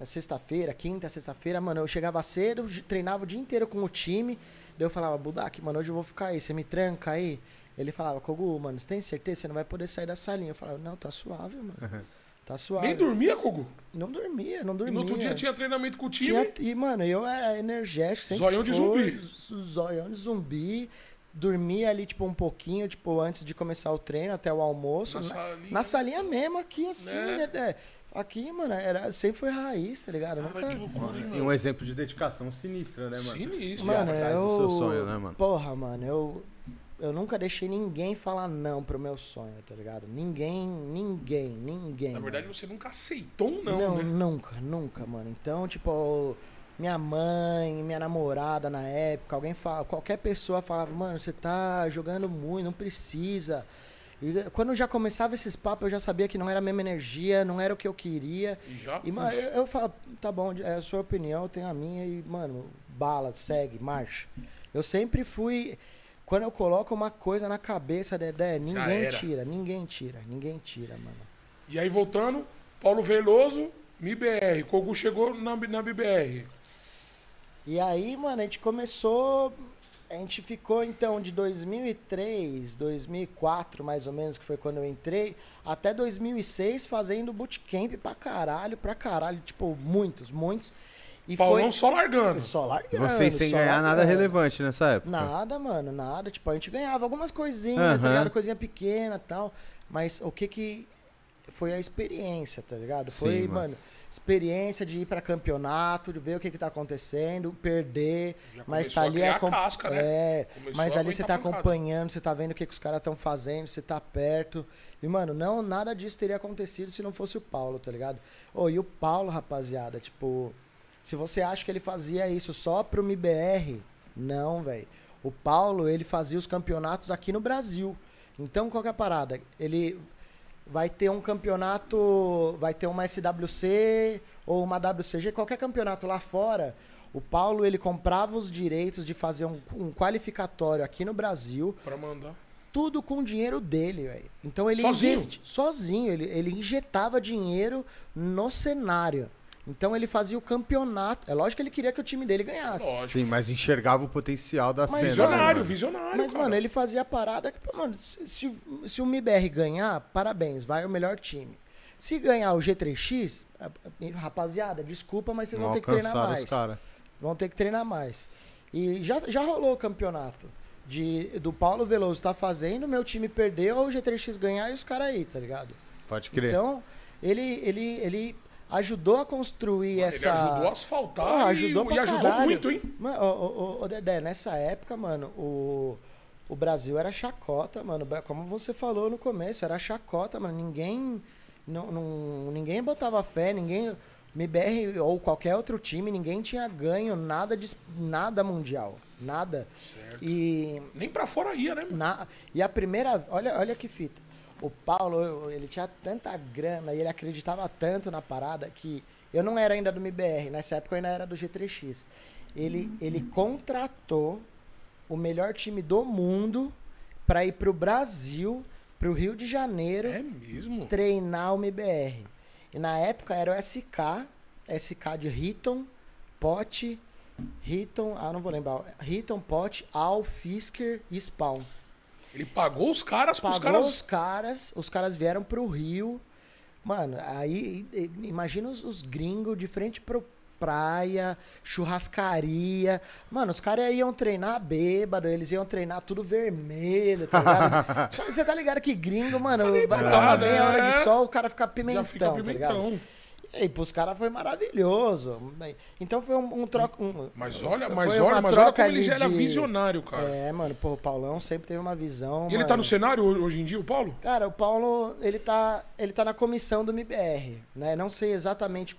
na sexta-feira, quinta, sexta-feira, mano, eu chegava cedo, treinava o dia inteiro com o time. Daí eu falava, Budak, mano, hoje eu vou ficar aí, você me tranca aí. Ele falava, Kogu, mano, você tem certeza? Você não vai poder sair da salinha. Eu falava, não, tá suave, mano. Tá suave. Nem dormia, Kogu? Não dormia, não E dormia. no outro dia tinha treinamento com o time. Tinha- e, mano, eu era energético, sempre Zoião de foi, zumbi. Zoião de zumbi. Dormia ali, tipo, um pouquinho, tipo, antes de começar o treino, até o almoço. Na Na, salinha. na salinha mesmo, aqui, assim, Né? Dedé. Aqui, mano, era, sempre foi raiz, tá ligado? Cara, que Nunca... loucura, hein, E mano? um exemplo de dedicação sinistra, né, mano? Sinistro. Mano, atrás do eu... seu sonho, né, mano? Porra, mano, eu... Eu nunca deixei ninguém falar não pro meu sonho, tá ligado? Ninguém, ninguém, ninguém. Na verdade, mano. você nunca aceitou um não, não, né? nunca, nunca, mano. Então, tipo, minha mãe, minha namorada na época, alguém fala, qualquer pessoa falava, mano, você tá jogando muito, não precisa. E quando já começava esses papos, eu já sabia que não era a mesma energia, não era o que eu queria. E já. E, mano, eu, eu falo, tá bom, é a sua opinião, eu tenho a minha e, mano, bala, segue, marcha. Eu sempre fui. Quando eu coloco uma coisa na cabeça, Dedé, ninguém tira, ninguém tira, ninguém tira, mano. E aí, voltando, Paulo Veloso, MIBR. Kogu chegou na, na BBR. E aí, mano, a gente começou. A gente ficou então de 2003, 2004 mais ou menos, que foi quando eu entrei, até 2006 fazendo bootcamp pra caralho, pra caralho, tipo, muitos, muitos. E Paulão foi só largando. só largando. Vocês sem ganhar nada largando. relevante nessa época. Nada, mano, nada. Tipo, a gente ganhava algumas coisinhas, Aham. tá ligado? Coisinha pequena e tal. Mas o que que foi a experiência, tá ligado? Foi, Sim, mano. mano, experiência de ir pra campeonato, de ver o que que tá acontecendo, perder, Já mas tá a ali acom- casca, né? É, Começou mas a ali você tá pancada. acompanhando, você tá vendo o que, que os caras estão fazendo, você tá perto. E, mano, não, nada disso teria acontecido se não fosse o Paulo, tá ligado? Ô, e o Paulo, rapaziada, tipo, se você acha que ele fazia isso só pro MIBR, não, velho. O Paulo, ele fazia os campeonatos aqui no Brasil. Então, qual que é a parada? Ele vai ter um campeonato, vai ter uma SWC ou uma WCG, qualquer campeonato lá fora. O Paulo, ele comprava os direitos de fazer um, um qualificatório aqui no Brasil, Pra mandar. tudo com o dinheiro dele, velho. Então ele Sozinho? investe sozinho, ele, ele injetava dinheiro no cenário. Então ele fazia o campeonato. É lógico que ele queria que o time dele ganhasse. Lógico. Sim, mas enxergava o potencial da Mas, cena. né, Visionário, mano? visionário. Mas, cara. mano, ele fazia a parada que, mano, se, se, se o MIBR ganhar, parabéns, vai o melhor time. Se ganhar o G3X, a- a- rapaziada, desculpa, mas vocês Não vão ter que treinar mais. os caras. Vão ter que treinar mais. E já, já rolou o campeonato. De, do Paulo Veloso tá fazendo, meu time perdeu, o G3X ganhar e os caras aí, tá ligado? Pode crer. Então, ele, ele, ele ajudou a construir Ele essa. ajudou a asfaltar Porra, e- ajudou e, pra ajudou caralho. muito, hein? Mano, ô, ô, Dedé, nessa época, mano, o, o Brasil era chacota, mano. Como você falou no começo, era chacota, mano. Ninguém. Não, não- ninguém botava fé, ninguém. MBR ou qualquer outro time, ninguém tinha ganho nada de nada mundial. Nada. Certo. E. Nem pra fora ia, né, mano? Na, e a primeira. Olha, olha que fita. O Paulo, ele tinha tanta grana e ele acreditava tanto na parada que. Eu não era ainda do MBR, nessa época eu ainda era do G3X. Ele, ele contratou o melhor time do mundo para ir pro Brasil, pro Rio de Janeiro, É mesmo? treinar o MBR. E na época era o SK, SK de Riton, Pote Hitton, ah, não vou lembrar. Hitton, Pot, Al, Fisker e Spawn. Ele pagou os caras pros Pagou caras. os caras, os caras vieram pro Rio. Mano, aí imagina os, os gringos de frente pro praia, churrascaria. Mano, os caras iam treinar bêbado, eles iam treinar tudo vermelho, tá ligado? Você tá ligado que gringo, mano, vai tomar meia hora de é. sol, o cara fica Já pimentão, fica tá ligado? pimentão. E pros caras foi maravilhoso. Então foi um, um troco. um- Mas olha, mas olha, mas olha como ele já era de- visionário, cara. É, mano, pô, o Paulão sempre teve uma visão. E ele tá mano. no cenário hoje em dia, o Paulo? Cara, o Paulo, ele tá, ele tá na comissão do MBR, né? Não sei exatamente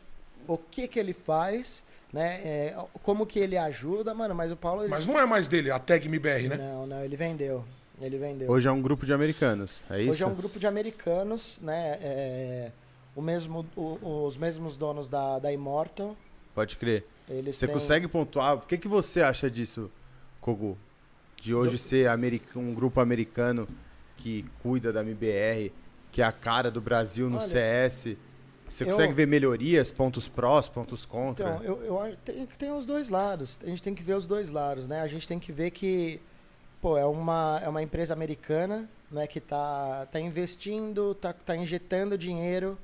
o que que ele faz, né? É, como que ele ajuda, mano, mas o Paulo... Ele... Mas não é mais dele, a Tag MBR, né? Não, não, ele vendeu. Ele vendeu. Hoje é um grupo de americanos, é isso? Hoje é um grupo de americanos, né? É, mesmo, o- os mesmos donos da, da Immortal. Pode crer. Eles Você têm- consegue pontuar? O que, que você acha disso, Kogu? De hoje ser america- um grupo americano que cuida da MBR, que é a cara do Brasil no Olha, CS. Você eu- consegue ver melhorias, pontos prós, pontos contra? Então, eu, eu acho- tem, tem os dois lados. A gente tem que ver os dois lados, né? A gente tem que ver que, pô, é uma, é uma empresa americana, né, que tá, tá investindo, tá, tá injetando dinheiro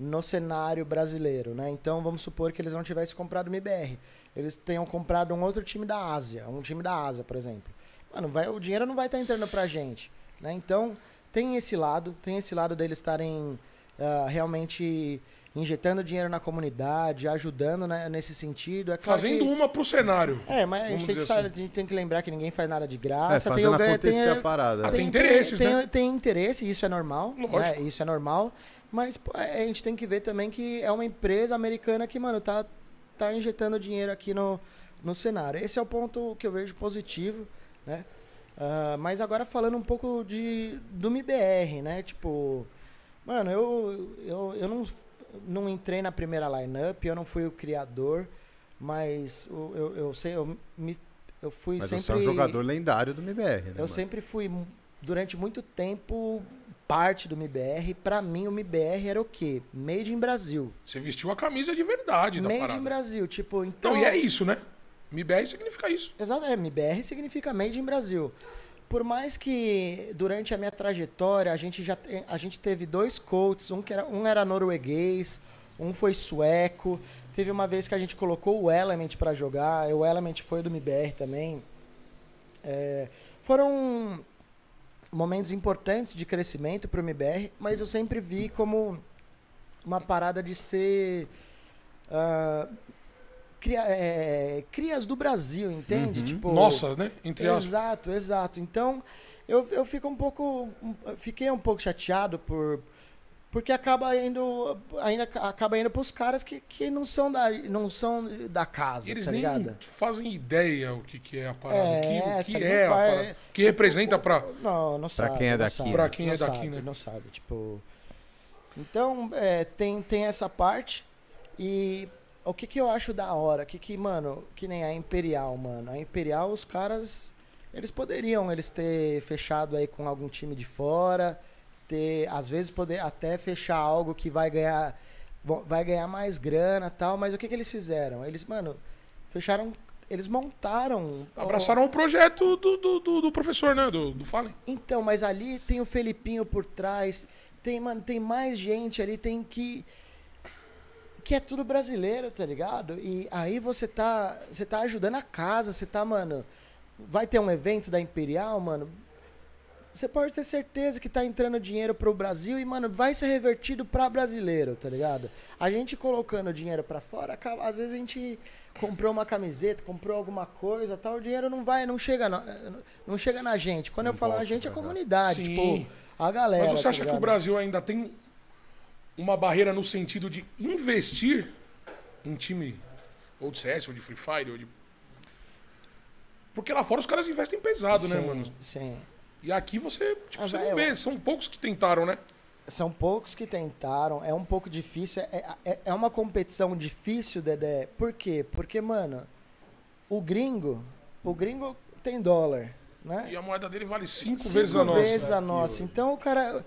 no cenário brasileiro, né? Então, vamos supor que eles não tivessem comprado o MBR. Eles tenham comprado um outro time da Ásia, um time da Ásia, por exemplo. Mano, vai, o dinheiro não vai estar entrando pra gente, né? Então, tem esse lado, tem esse lado deles estarem ah, realmente injetando dinheiro na comunidade, ajudando né, nesse sentido. É claro Fazendo que- uma pro cenário. É, mas a gente, tem que, assim. a gente tem que lembrar que ninguém faz nada de É, graça. tem o ganho, acontecer tem, a parada. Ah, né? tem interesses, tem, né? Tem interesse, isso é normal. Lógico. né, Isso é normal. Mas pô, a gente tem que ver também que é uma empresa americana que, mano, tá, tá injetando dinheiro aqui no, no cenário. Esse é o ponto que eu vejo positivo, né? Ah, mas agora falando um pouco de, do MBR, né? Tipo, mano, eu, eu, eu não, não entrei na primeira lineup, eu não fui o criador, mas o- eu, eu sei, eu, me, eu fui Mas sempre. você é um jogador lendário do MBR, né? Eu mano? sempre fui, durante muito tempo, parte do MBR. Pra mim, o MBR era o quê? Made in Brasil. Você vestiu a camisa de verdade da Made parada. in Brasil. Tipo, então. Não, e é isso, né? MBR significa isso. Exato, é, MBR significa Made in Brasil. Por mais que durante a minha trajetória a gente já a gente teve dois coaches, um que era um era norueguês, um foi sueco. Teve uma vez que a gente colocou o Element pra jogar, o Element foi do MBR também. É, foram momentos importantes de crescimento para o MBR, mas eu sempre vi como uma parada de ser ah, cria- é, crias do Brasil, entende? Uhum. Tipo, Nossa, né? Entre. Exato, exato. Então, eu, eu fico um pouco. Fiquei um pouco chateado por. Porque acaba indo. Ainda ca- acaba indo pros caras que, que não são da, não são da casa, Eles tá nem ligado? fazem ideia o que, que é a parada. É, que, o que tá, é não a parada. Que representa pra. Não, não sabe. quem é daqui, sabe, né? Pra quem não é daqui, sabe, né? Não sabe, tipo... Então, é, tem, tem essa parte e o que que eu acho da hora? Que que, mano, que nem a Imperial, mano. A Imperial, os caras, eles poderiam eles ter fechado aí com algum time de fora, ter, às vezes, poder até fechar algo que vai ganhar, vai ganhar mais grana e tal, mas o que que eles fizeram? Eles, mano, fecharam, eles montaram... Abraçaram o projeto do, do, do, do professor, né? Do, do Fallen. Então, mas ali tem o Felipinho por trás, tem, mano, tem mais gente ali, tem que que é tudo brasileiro, tá ligado? E aí você tá, você tá ajudando a casa, você tá, mano, vai ter um evento da Imperial, mano. Você pode ter certeza que tá entrando dinheiro pro Brasil e, mano, vai ser revertido pra brasileiro, tá ligado? A gente colocando dinheiro pra fora, às vezes a gente comprou uma camiseta, comprou alguma coisa, tal, o dinheiro não vai, não chega na, não chega na gente. Quando eu falo a gente, é a exato. comunidade, Sim. tipo, a galera. Mas você tá acha que o? Brasil ainda tem uma barreira no sentido de investir em time ou de CS, ou de Free Fire, ou de. Porque lá fora os caras investem pesado, né, Sim, mano? Sim. E aqui você, tipo, Ah, você não vê. eu- São poucos que tentaram, né? São poucos que tentaram, é um pouco difícil. É, é, é uma competição difícil, Dedé. Por quê? Porque, mano, o gringo, o gringo tem dólar, né? E a moeda dele vale cinco, Cinco vezes a nossa. vezes a nossa. Então o cara.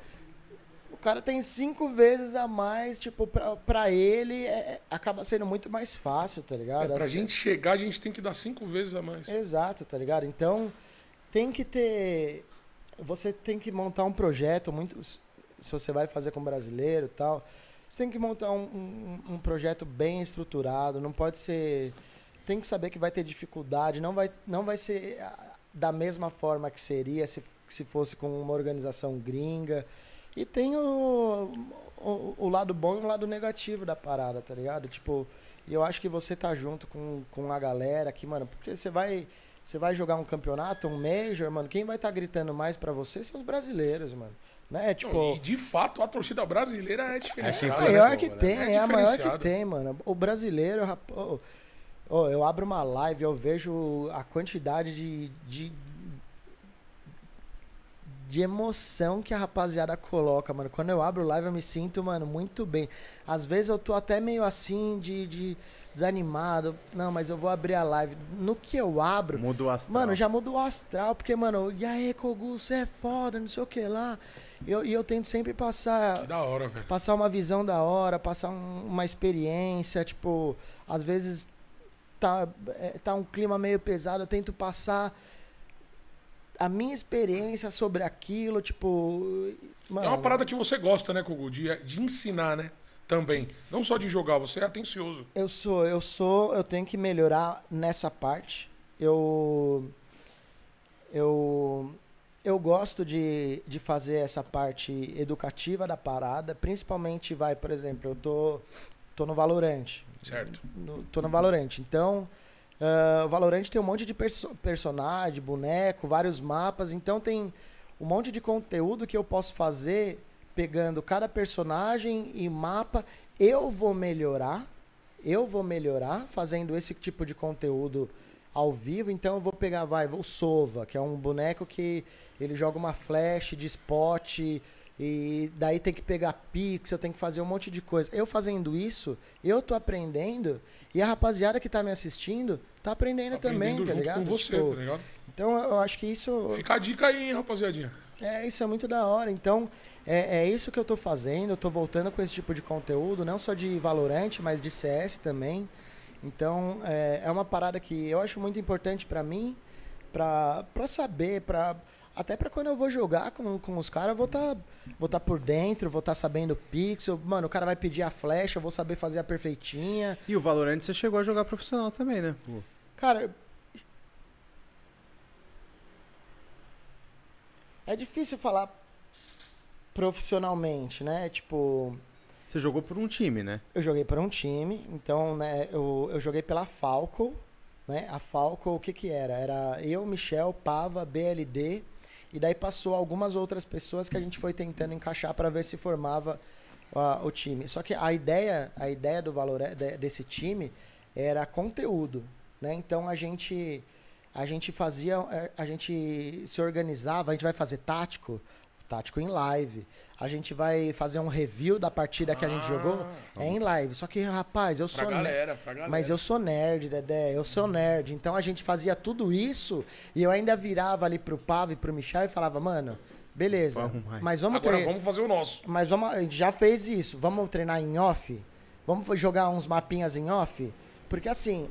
cara tem cinco vezes a mais, tipo, pra, pra ele é- é- acaba sendo muito mais fácil, tá É, ligado? pra Assim, gente chegar, a gente tem que dar cinco vezes a mais. Exato, tá ligado? Então, tem que ter. Você tem que montar um projeto muito. Se você vai fazer com brasileiro e tal, você tem que montar um, um, um projeto bem estruturado. Não pode ser. Tem que saber que vai ter dificuldade. Não vai, não vai ser da mesma forma que seria se, se fosse com uma organização gringa. E tem o, o, o lado bom e o lado negativo da parada, tá ligado? Tipo, e eu acho que você tá junto com, com a galera aqui, mano, porque você vai. Você vai jogar um campeonato, um Major, mano, quem vai estar gritando mais pra você são os brasileiros, mano. Né? Tipo, Não, e de fato, a torcida brasileira é a diferenciada. É, maior que pô, né? tem, É é, a maior que tem, mano. O brasileiro, rapaz. ô, ô, eu abro uma live, eu vejo a quantidade de, de. de emoção que a rapaziada coloca, mano. Quando eu abro live, eu me sinto, mano, muito bem. Às vezes eu tô até meio assim, de, de desanimado. Não, mas eu vou abrir a live. No que eu abro, Muda o astral. Mano, já muda o astral, porque, mano, e aí, Kogu, você é foda, não sei o que lá. E eu, eu tento sempre passar Que da hora, velho. passar uma visão da hora, passar um- uma experiência, tipo, às vezes tá, é, tá um clima meio pesado, eu tento passar a minha experiência sobre aquilo, tipo. Mano, É uma parada que você gosta, né, Kogu? De, de ensinar, né? Também. Não só de jogar, você é atencioso. Eu sou, eu sou, eu tenho que melhorar nessa parte. Eu eu eu gosto de, de fazer essa parte educativa da parada, principalmente vai, por exemplo, eu tô tô no Valorant, Certo. no, tô no Valorant. Então, ah, o Valorant tem um monte de perso personagem, boneco, vários mapas. Então, tem um monte de conteúdo que eu posso fazer pegando cada personagem e mapa. Eu vou melhorar, eu vou melhorar fazendo esse tipo de conteúdo ao vivo. Então, eu vou pegar, vai, o Sova, que é um boneco que ele joga uma flash de spot. E daí tem que pegar pixel, tem que fazer um monte de coisa. Eu fazendo isso, eu tô aprendendo e a rapaziada que tá me assistindo tá aprendendo, também, Aprendendo tá junto ligado? com você, Tipo, tá ligado? Então eu acho que isso Fica a dica aí, hein, rapaziadinha. É, isso é muito da hora. Então, é, é isso que eu tô fazendo. Eu tô voltando com esse tipo de conteúdo, não só de Valorant, mas de CS também. Então, é, é uma parada que eu acho muito importante pra mim, pra, pra saber, pra, até pra quando eu vou jogar com, com os caras, eu vou tá, vou tá por dentro, vou tá sabendo pixel. Mano, o cara vai pedir a flecha, eu vou saber fazer a perfeitinha. E o Valorant você chegou a jogar profissional também, né? Cara. É difícil falar profissionalmente, né? Tipo, Você jogou por um time, né? eu joguei para um time, então, né, eu, eu joguei pela Falco, né? A Falco, o que que era? Era eu, Michel, Pava, BLD, e daí passou algumas outras pessoas que a gente foi tentando encaixar para ver se formava ah, o time. Só que a ideia, a ideia do valor desse time era conteúdo, né? Então a gente a gente fazia eh, a gente se organizava, a gente vai fazer tático, tático em live. A gente vai fazer um review da partida que a gente Ah, jogou é em live. Só que, rapaz, eu Pra sou galera, pra galera. mas eu sou nerd, Dedé, eu sou nerd. Então a gente fazia tudo isso e eu ainda virava ali pro Pavo e pro Michel e falava, mano, beleza, Vamos mas vamos Agora tre- vamos fazer o nosso. mas vamos, a gente já fez isso. Vamos treinar em off? Vamos jogar uns mapinhas em off? Porque assim,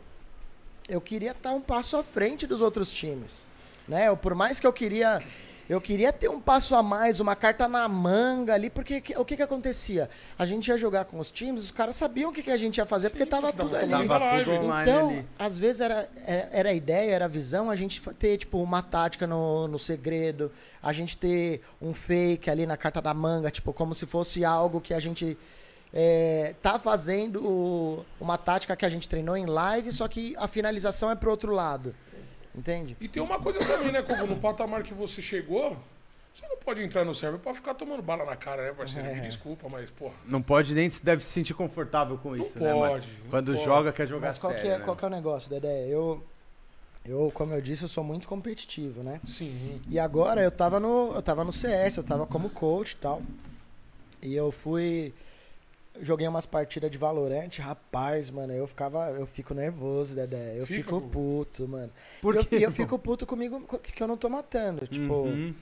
eu queria estar um passo à frente dos outros times, né? Eu, por mais que eu queria eu queria ter um passo a mais, uma carta na manga ali, porque que- o que que acontecia? A gente ia jogar com os times, os caras sabiam o que, que a gente ia fazer, porque tava tudo ali. Tava tudo online Então, ali. às vezes era, era, era a ideia, era a visão, a gente ter, tipo, uma tática no, no segredo, a gente ter um fake ali na carta da manga, tipo, como se fosse algo que a gente é, tá fazendo uma tática que a gente treinou em live, só que a finalização é pro outro lado. Entende? E tem uma coisa também, né, Kogu? No patamar que você chegou, você não pode entrar no server pra ficar tomando bala na cara, né, parceiro? É. Me desculpa, mas, porra. Não pode nem se deve se sentir confortável com Não isso, né? pode, não Quando pode. joga, quer jogar Mas qual, sério, que é, né? qual que é o negócio, Dedé? Eu, eu, como eu disse, eu sou muito competitivo, né? Sim. E agora eu tava no, eu tava no CS, eu tava como coach e tal. E eu fui joguei umas partidas de Valorant, rapaz, mano, eu ficava, eu fico nervoso, Dedé. Eu Fica, fico puto, mano. Por eu, quê? e eu pô? fico puto comigo co- que eu não tô matando, tipo, Uhum.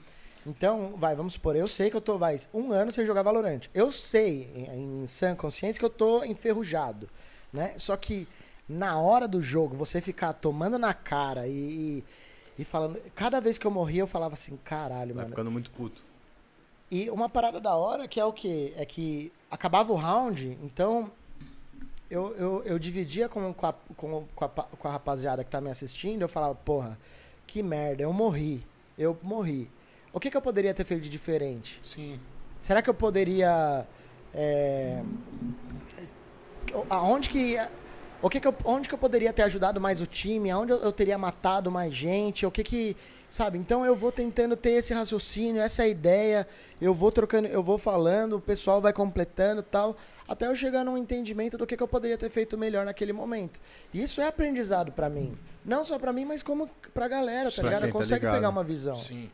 Então, vai, vamos supor, eu sei que eu tô, vai, um ano sem jogar Valorant. Eu sei, em, em sã consciência, que eu tô enferrujado, né? Só que na hora do jogo, você ficar tomando na cara e, e, e falando... Cada vez que eu morria, eu falava assim, caralho, Vai mano. ficando muito puto. E uma parada da hora que é o quê? É que acabava o round, então eu, eu, eu dividia com, com, a, com, com, a, com a rapaziada que tá me assistindo, eu falava, porra, que merda, eu morri. Eu morri. O que, que eu poderia ter feito de diferente? Sim. Será que eu poderia. É, aonde que. O que que eu, onde que eu poderia ter ajudado mais o time? Aonde eu, eu teria matado mais gente? O que que. Sabe? Então eu vou tentando ter esse raciocínio, essa ideia. Eu vou trocando, eu vou falando, o pessoal vai completando e tal. Até eu chegar num entendimento do que, que eu poderia ter feito melhor naquele momento. E isso é aprendizado pra mim. Não só pra mim, mas como pra galera, tá Pra ligado? tá Consegue ligado. pegar uma visão. Sim.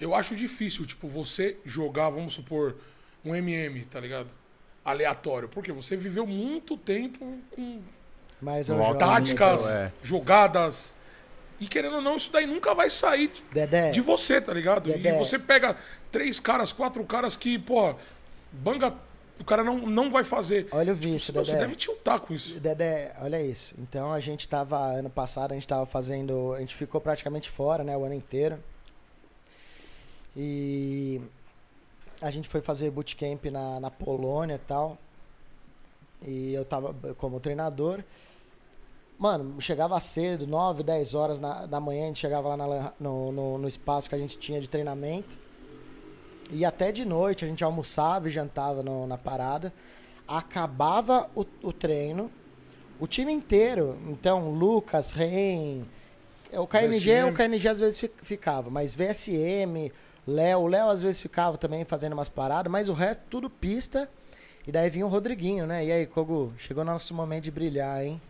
Eu acho difícil, tipo, você jogar, vamos supor, um MM, tá ligado? Aleatório. Porque você viveu muito tempo com Mas eu No jogo- táticas, é. jogadas. E querendo ou não, isso daí nunca vai sair de- Dedé. de você, tá ligado? Dedé. E você pega três caras, quatro caras que, pô, banga, o cara não, não vai fazer. Olha o vício, Você, você Dedé. deve tiltar com isso. Dedé, olha isso. Então a gente tava, ano passado, a gente tava fazendo. A gente ficou praticamente fora, né? O ano inteiro. E a gente foi fazer bootcamp na, na Polônia e tal. E eu tava como treinador. Mano, chegava cedo, 9, 10 horas na, da manhã, a gente chegava lá na no, no, no espaço que a gente tinha de treinamento. E até de noite a gente almoçava e jantava no- na parada. Acabava o, o treino. O time inteiro, então, Lucas, Ren, o KNG, VSM. o KNG às vezes fi- ficava, mas VSM, Léo, o Léo às vezes ficava também fazendo umas paradas, mas o resto tudo pista. E daí vinha o Rodriguinho, né? E aí, Kogu, chegou nosso momento de brilhar, hein?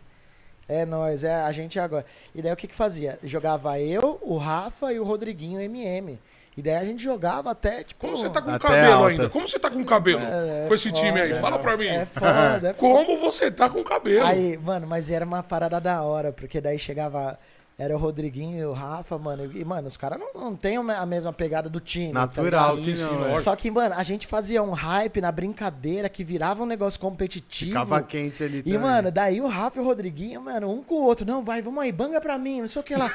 É nóis, é a gente agora. E daí o que que fazia? Jogava eu, o Rafa e o Rodriguinho MM. E daí a gente jogava até, tipo... Como você tá com Até cabelo altas. ainda? Como você tá com cabelo? É, com esse time aí? foda, Fala pra mim. É foda, é foda. Como você tá com cabelo? Aí, mano, mas era uma parada da hora, porque daí chegava. Era o Rodriguinho e o Rafa, mano. E, mano, os caras não, não tem a mesma pegada do time. tá Natural ligado? que não. é. Só que, mano, a gente fazia um hype na brincadeira que virava um negócio competitivo. Ficava quente ali E, também. mano, daí o Rafa e o Rodriguinho, mano, um com o outro. Não, vai, vamos aí, banga pra mim, não sei o que lá.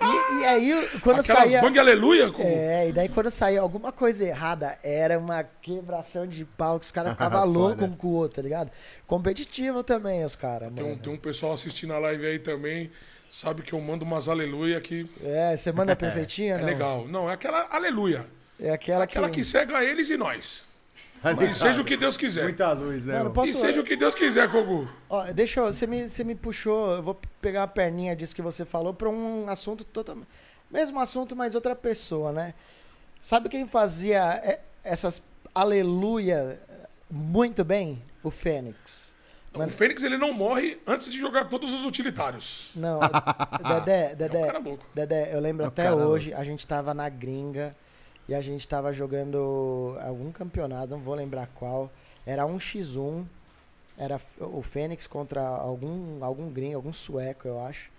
e, e aí, quando Aquelas saía. bang aleluia? Como... É, e daí quando saía alguma coisa errada, era uma quebração de pau que os caras ficavam loucos um com o outro, tá ligado? Competitivo também, os caras, Tem, um, mano. tem um pessoal assistindo a live aí também. Sabe que eu mando umas aleluia que É, você manda perfeitinha, é não? legal. Não, é aquela aleluia. É aquela, Aquela que que... cega eles e nós. E seja o que Deus quiser. Muita luz, né? Mano, posso- E seja o que Deus quiser, Kogu. Ó, deixa eu... Você me, você me puxou... Eu vou pegar a perninha disso que você falou pra um assunto totalmente... Mesmo assunto, mas outra pessoa, né? Sabe quem fazia é, essas aleluia muito bem? O Fênix. O Fênix ele não morre antes de jogar todos os utilitários. Não, Dedé, É um Dedé... cara louco. Dedé, eu lembro É o até hoje, a gente tava na gringa e a gente tava jogando algum campeonato, não vou lembrar qual. Era um x1, era f- o Fênix contra algum, algum gringo, algum sueco, eu acho.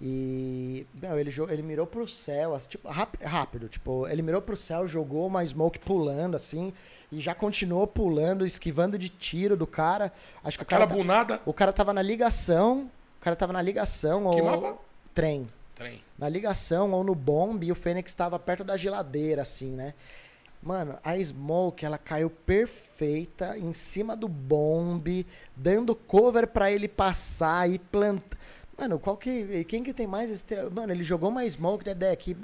E, meu, ele, ele mirou pro céu, assim, tipo, ráp- rápido, tipo, ele mirou pro céu, jogou uma smoke pulando, assim, e já continuou pulando, esquivando de tiro do cara. Acho que o Aquela cara, tá- bunada. o cara tava na ligação, o cara tava na ligação, Que ou... mapa? Trem Trem. na ligação ou no bomb e o Fênix estava perto da geladeira, assim, né? Mano, a Smoke, ela caiu perfeita em cima do bomb, dando cover pra ele passar e plantar. Mano, qual que. Quem que tem mais estrela? Mano, ele jogou uma Smoke, Dedé, que.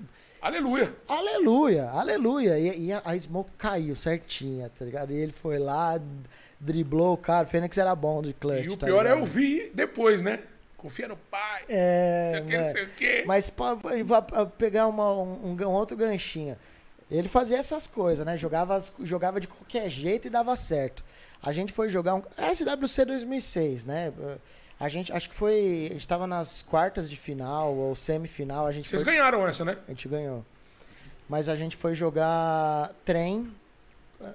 Aleluia. Aleluia, aleluia. E, e a, a Smoke caiu certinha, tá ligado? E ele foi lá, driblou o cara. O Fênix era bom de clutch. E o tá pior é ligado? eu vi depois, né? Confia no pai. É, Não mano. sei o quê. Mas pô, eu vou a- pegar uma- um, um outro ganchinho. Ele fazia essas coisas, né? Jogava, jogava de qualquer jeito e dava certo. A gente foi jogar um SWC 2006, né? A gente, acho que foi, a gente tava nas quartas de final ou semifinal, a gente Vocês foi, ganharam essa, né? a gente ganhou. Mas a gente foi jogar trem,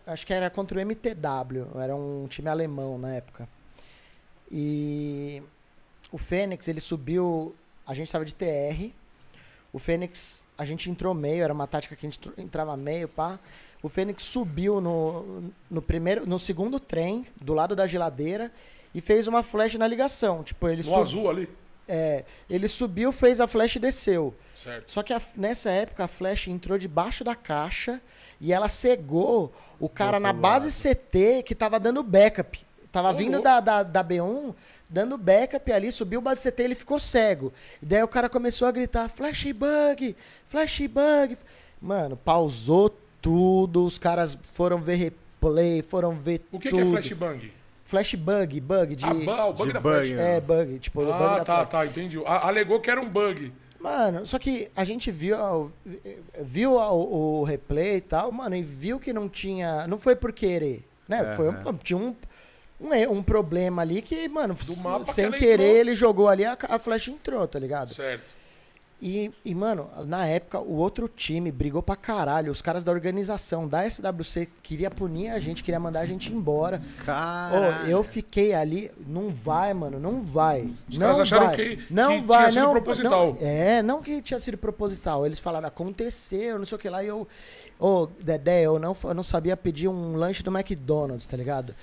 acho que era contra o MTW, era um time alemão na época. E o Fênix, ele subiu, a gente tava de TR, O Fênix, a gente entrou meio, era uma tática que a gente entrava meio, pá. O Fênix subiu no, no primeiro, no segundo trem, do lado da geladeira, e fez uma flash na ligação. Tipo, ele, No sub- azul ali. é, ele subiu, fez a flash e desceu. Certo. Só que a- nessa época a flash entrou debaixo da caixa e ela cegou o cara na base CT que tava dando backup. Tava vindo da, da, da B1, dando backup ali, subiu o base CT e ele ficou cego. E daí o cara começou a gritar: flash bug, flash bug. Mano, pausou tudo, os caras foram ver replay, foram ver O que, que tudo. é flashbang? Flash bug, bug de. Ah, o bug de da bug, flash. É, bug, tipo, o bug Ah, da tá, flash. tá, entendi. A- Alegou que era um bug. Mano, só que a gente viu, viu o, o replay e tal, mano, e viu que não tinha. Não foi por querer, né? Foi um- tinha um, um, e- um problema ali que, mano, mapa que sem ela querer entrou. ele jogou ali, a, a flash entrou, tá ligado? Certo. E, e, mano, na época, o outro time brigou pra caralho. Os caras da organização da SWC queria punir a gente, queria mandar a gente embora. Ô, Caralho. eu fiquei ali, não vai, mano, não vai. Os não caras acharam vai, que- não que vai, tinha sido não, proposital. não- é, não que tinha sido proposital. Eles falaram, aconteceu, não sei o que lá. E eu, ô, Dedé, eu não, eu não sabia pedir um lanche do McDonald's, tá ligado?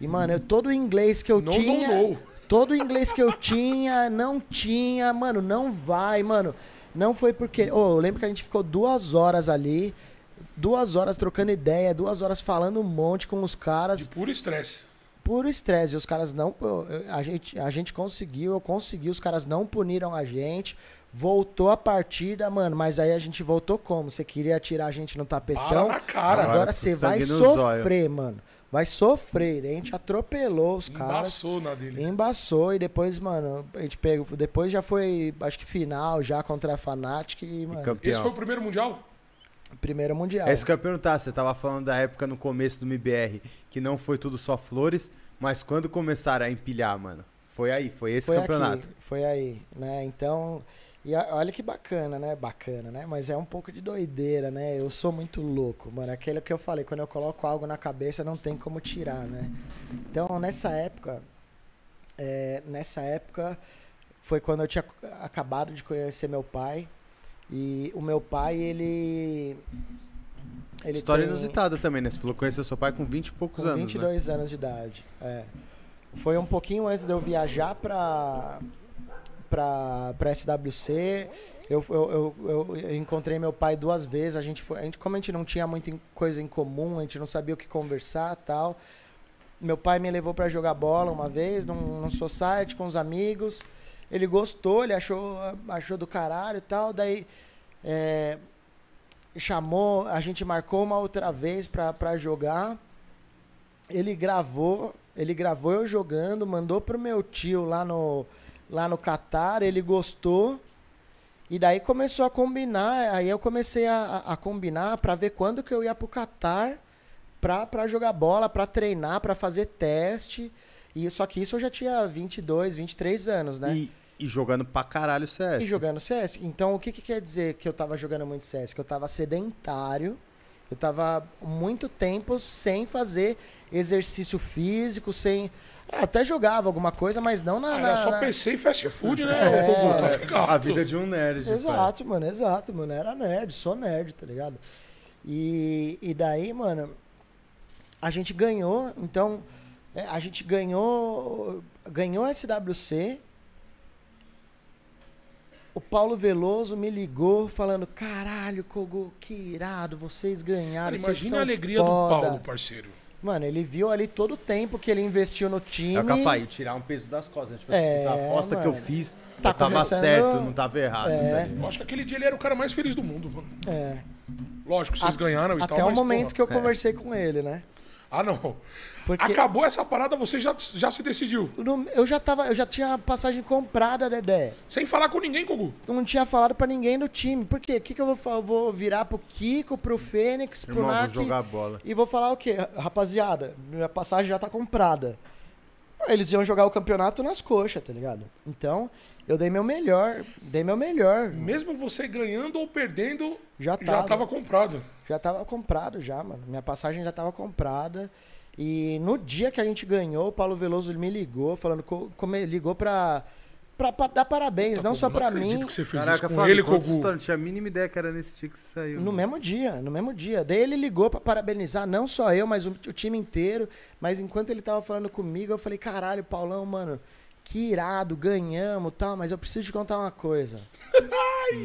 E, mano, eu, todo o inglês que eu Não, tinha. não, não. Todo o inglês que eu tinha, não tinha, mano, não vai, mano. Não foi porque. Ô, eu lembro que a gente ficou duas horas ali, duas horas trocando ideia, duas horas falando um monte com os caras De puro estresse. puro estresse. E os caras não. A gente, a gente conseguiu, eu consegui, os caras não puniram a gente. Voltou a partida, mano, mas aí a gente voltou como? Você queria tirar a gente no tapetão? Para na cara. Agora Agora você vai sofrer, mano. Vai sofrer. A gente atropelou os caras. Embaçou na deles. Embaçou e depois, mano, a gente pegou. Depois já foi, acho que final já contra a Fnatic e, mano, campeão. Esse foi o primeiro mundial? primeiro mundial. É isso que eu ia perguntar. Você tava falando da época no começo do MBR, que não foi tudo só flores, mas quando começaram a empilhar, mano? Foi aí, foi esse foi campeonato. Aqui, foi aí, né? Então, e a- olha que bacana, né? Bacana, né? Mas é um pouco de doideira, né? Eu sou muito louco, mano. Aquele que eu falei, quando eu coloco algo na cabeça, não tem como tirar, né? Então, nessa época, é, nessa época foi quando eu tinha acabado de conhecer meu pai. E o meu pai, ele. ele História tem- inusitada também, né? Você falou que conheceu seu pai com 20 e poucos com anos, 22 anos de idade. É. Foi um pouquinho antes de eu viajar pra, pra, pra SWC. Eu, eu, eu, eu- encontrei meu pai duas vezes. A gente foi, a gente, como a gente não tinha muita coisa em comum, a gente não sabia o que conversar tal. Meu pai me levou pra jogar bola uma vez num, num society com os amigos. Ele gostou, ele achou, achou do caralho e tal. Daí é, chamou, a gente marcou uma outra vez pra jogar. Ele gravou, ele gravou eu jogando, mandou pro meu tio lá no lá no Catar, ele gostou. E daí começou a combinar, aí eu comecei a, a- a combinar pra ver quando que eu ia pro Catar pra, pra jogar bola, pra treinar, pra fazer teste. E só que isso eu já tinha 22, 23 anos, né? E, e jogando pra caralho CS. E jogando CS. Então, o que, que quer dizer que eu tava jogando muito CS? Que eu tava sedentário, eu tava muito tempo sem fazer exercício físico, sem. Até jogava alguma coisa, mas não na. Ah, na- era só na- PC e fast food, né? É. Tá ligado? A vida de um nerd. pai. Exato, mano, exato, mano. Era nerd, sou nerd, tá ligado? E, e daí, mano, a gente ganhou, então, é, a gente ganhou, ganhou a SWC. O Paulo Veloso me ligou falando: caralho, Kogo, que irado, vocês ganharam. Cara, vocês imagina são a alegria foda." do Paulo, parceiro. Mano, ele viu ali todo o tempo que ele investiu no time. É o falei, tirar um peso das costas. Tipo, É, a aposta que eu mano. fiz, Tá eu tava começando- certo, não tava errado. É. tá ligado? Eu acho que aquele dia ele era o cara mais feliz do mundo, mano. É. Lógico, vocês A- ganharam e Até tal, o mas, momento porra. que eu conversei com ele, né? Ah, não. Porque- Acabou essa parada, você já, já se decidiu. Eu já tava, eu já tinha a passagem comprada, Dedé. Sem falar com ninguém, Kogu. Eu não tinha falado pra ninguém do time. Por quê? O que, que eu vou, eu vou virar pro Kiko, pro Fênix, pro Irmão, vou jogar bola. e vou falar o quê? Rapaziada, minha passagem já tá comprada. Eles iam jogar o campeonato nas coxas, tá ligado? Então, eu dei meu melhor, dei meu melhor. Mesmo você ganhando ou perdendo, Já já tava. tava comprado. Já tava comprado já, mano. Minha passagem já tava comprada. E no dia que a gente ganhou, o Paulo Veloso me ligou, falando, co- como ele ligou pra, pra, pra dar parabéns, Tá, não Kogu, só pra acredito mim. que você fez Caraca, isso com ele, Kogu. Não tinha a mínima ideia que era nesse dia que saiu. No mesmo dia, no mesmo dia. Daí ele ligou pra parabenizar, não só eu, mas o, o time inteiro. Mas enquanto ele tava falando comigo, eu falei, caralho, Paulão, mano, que irado, ganhamos tal, mas eu preciso te contar uma coisa.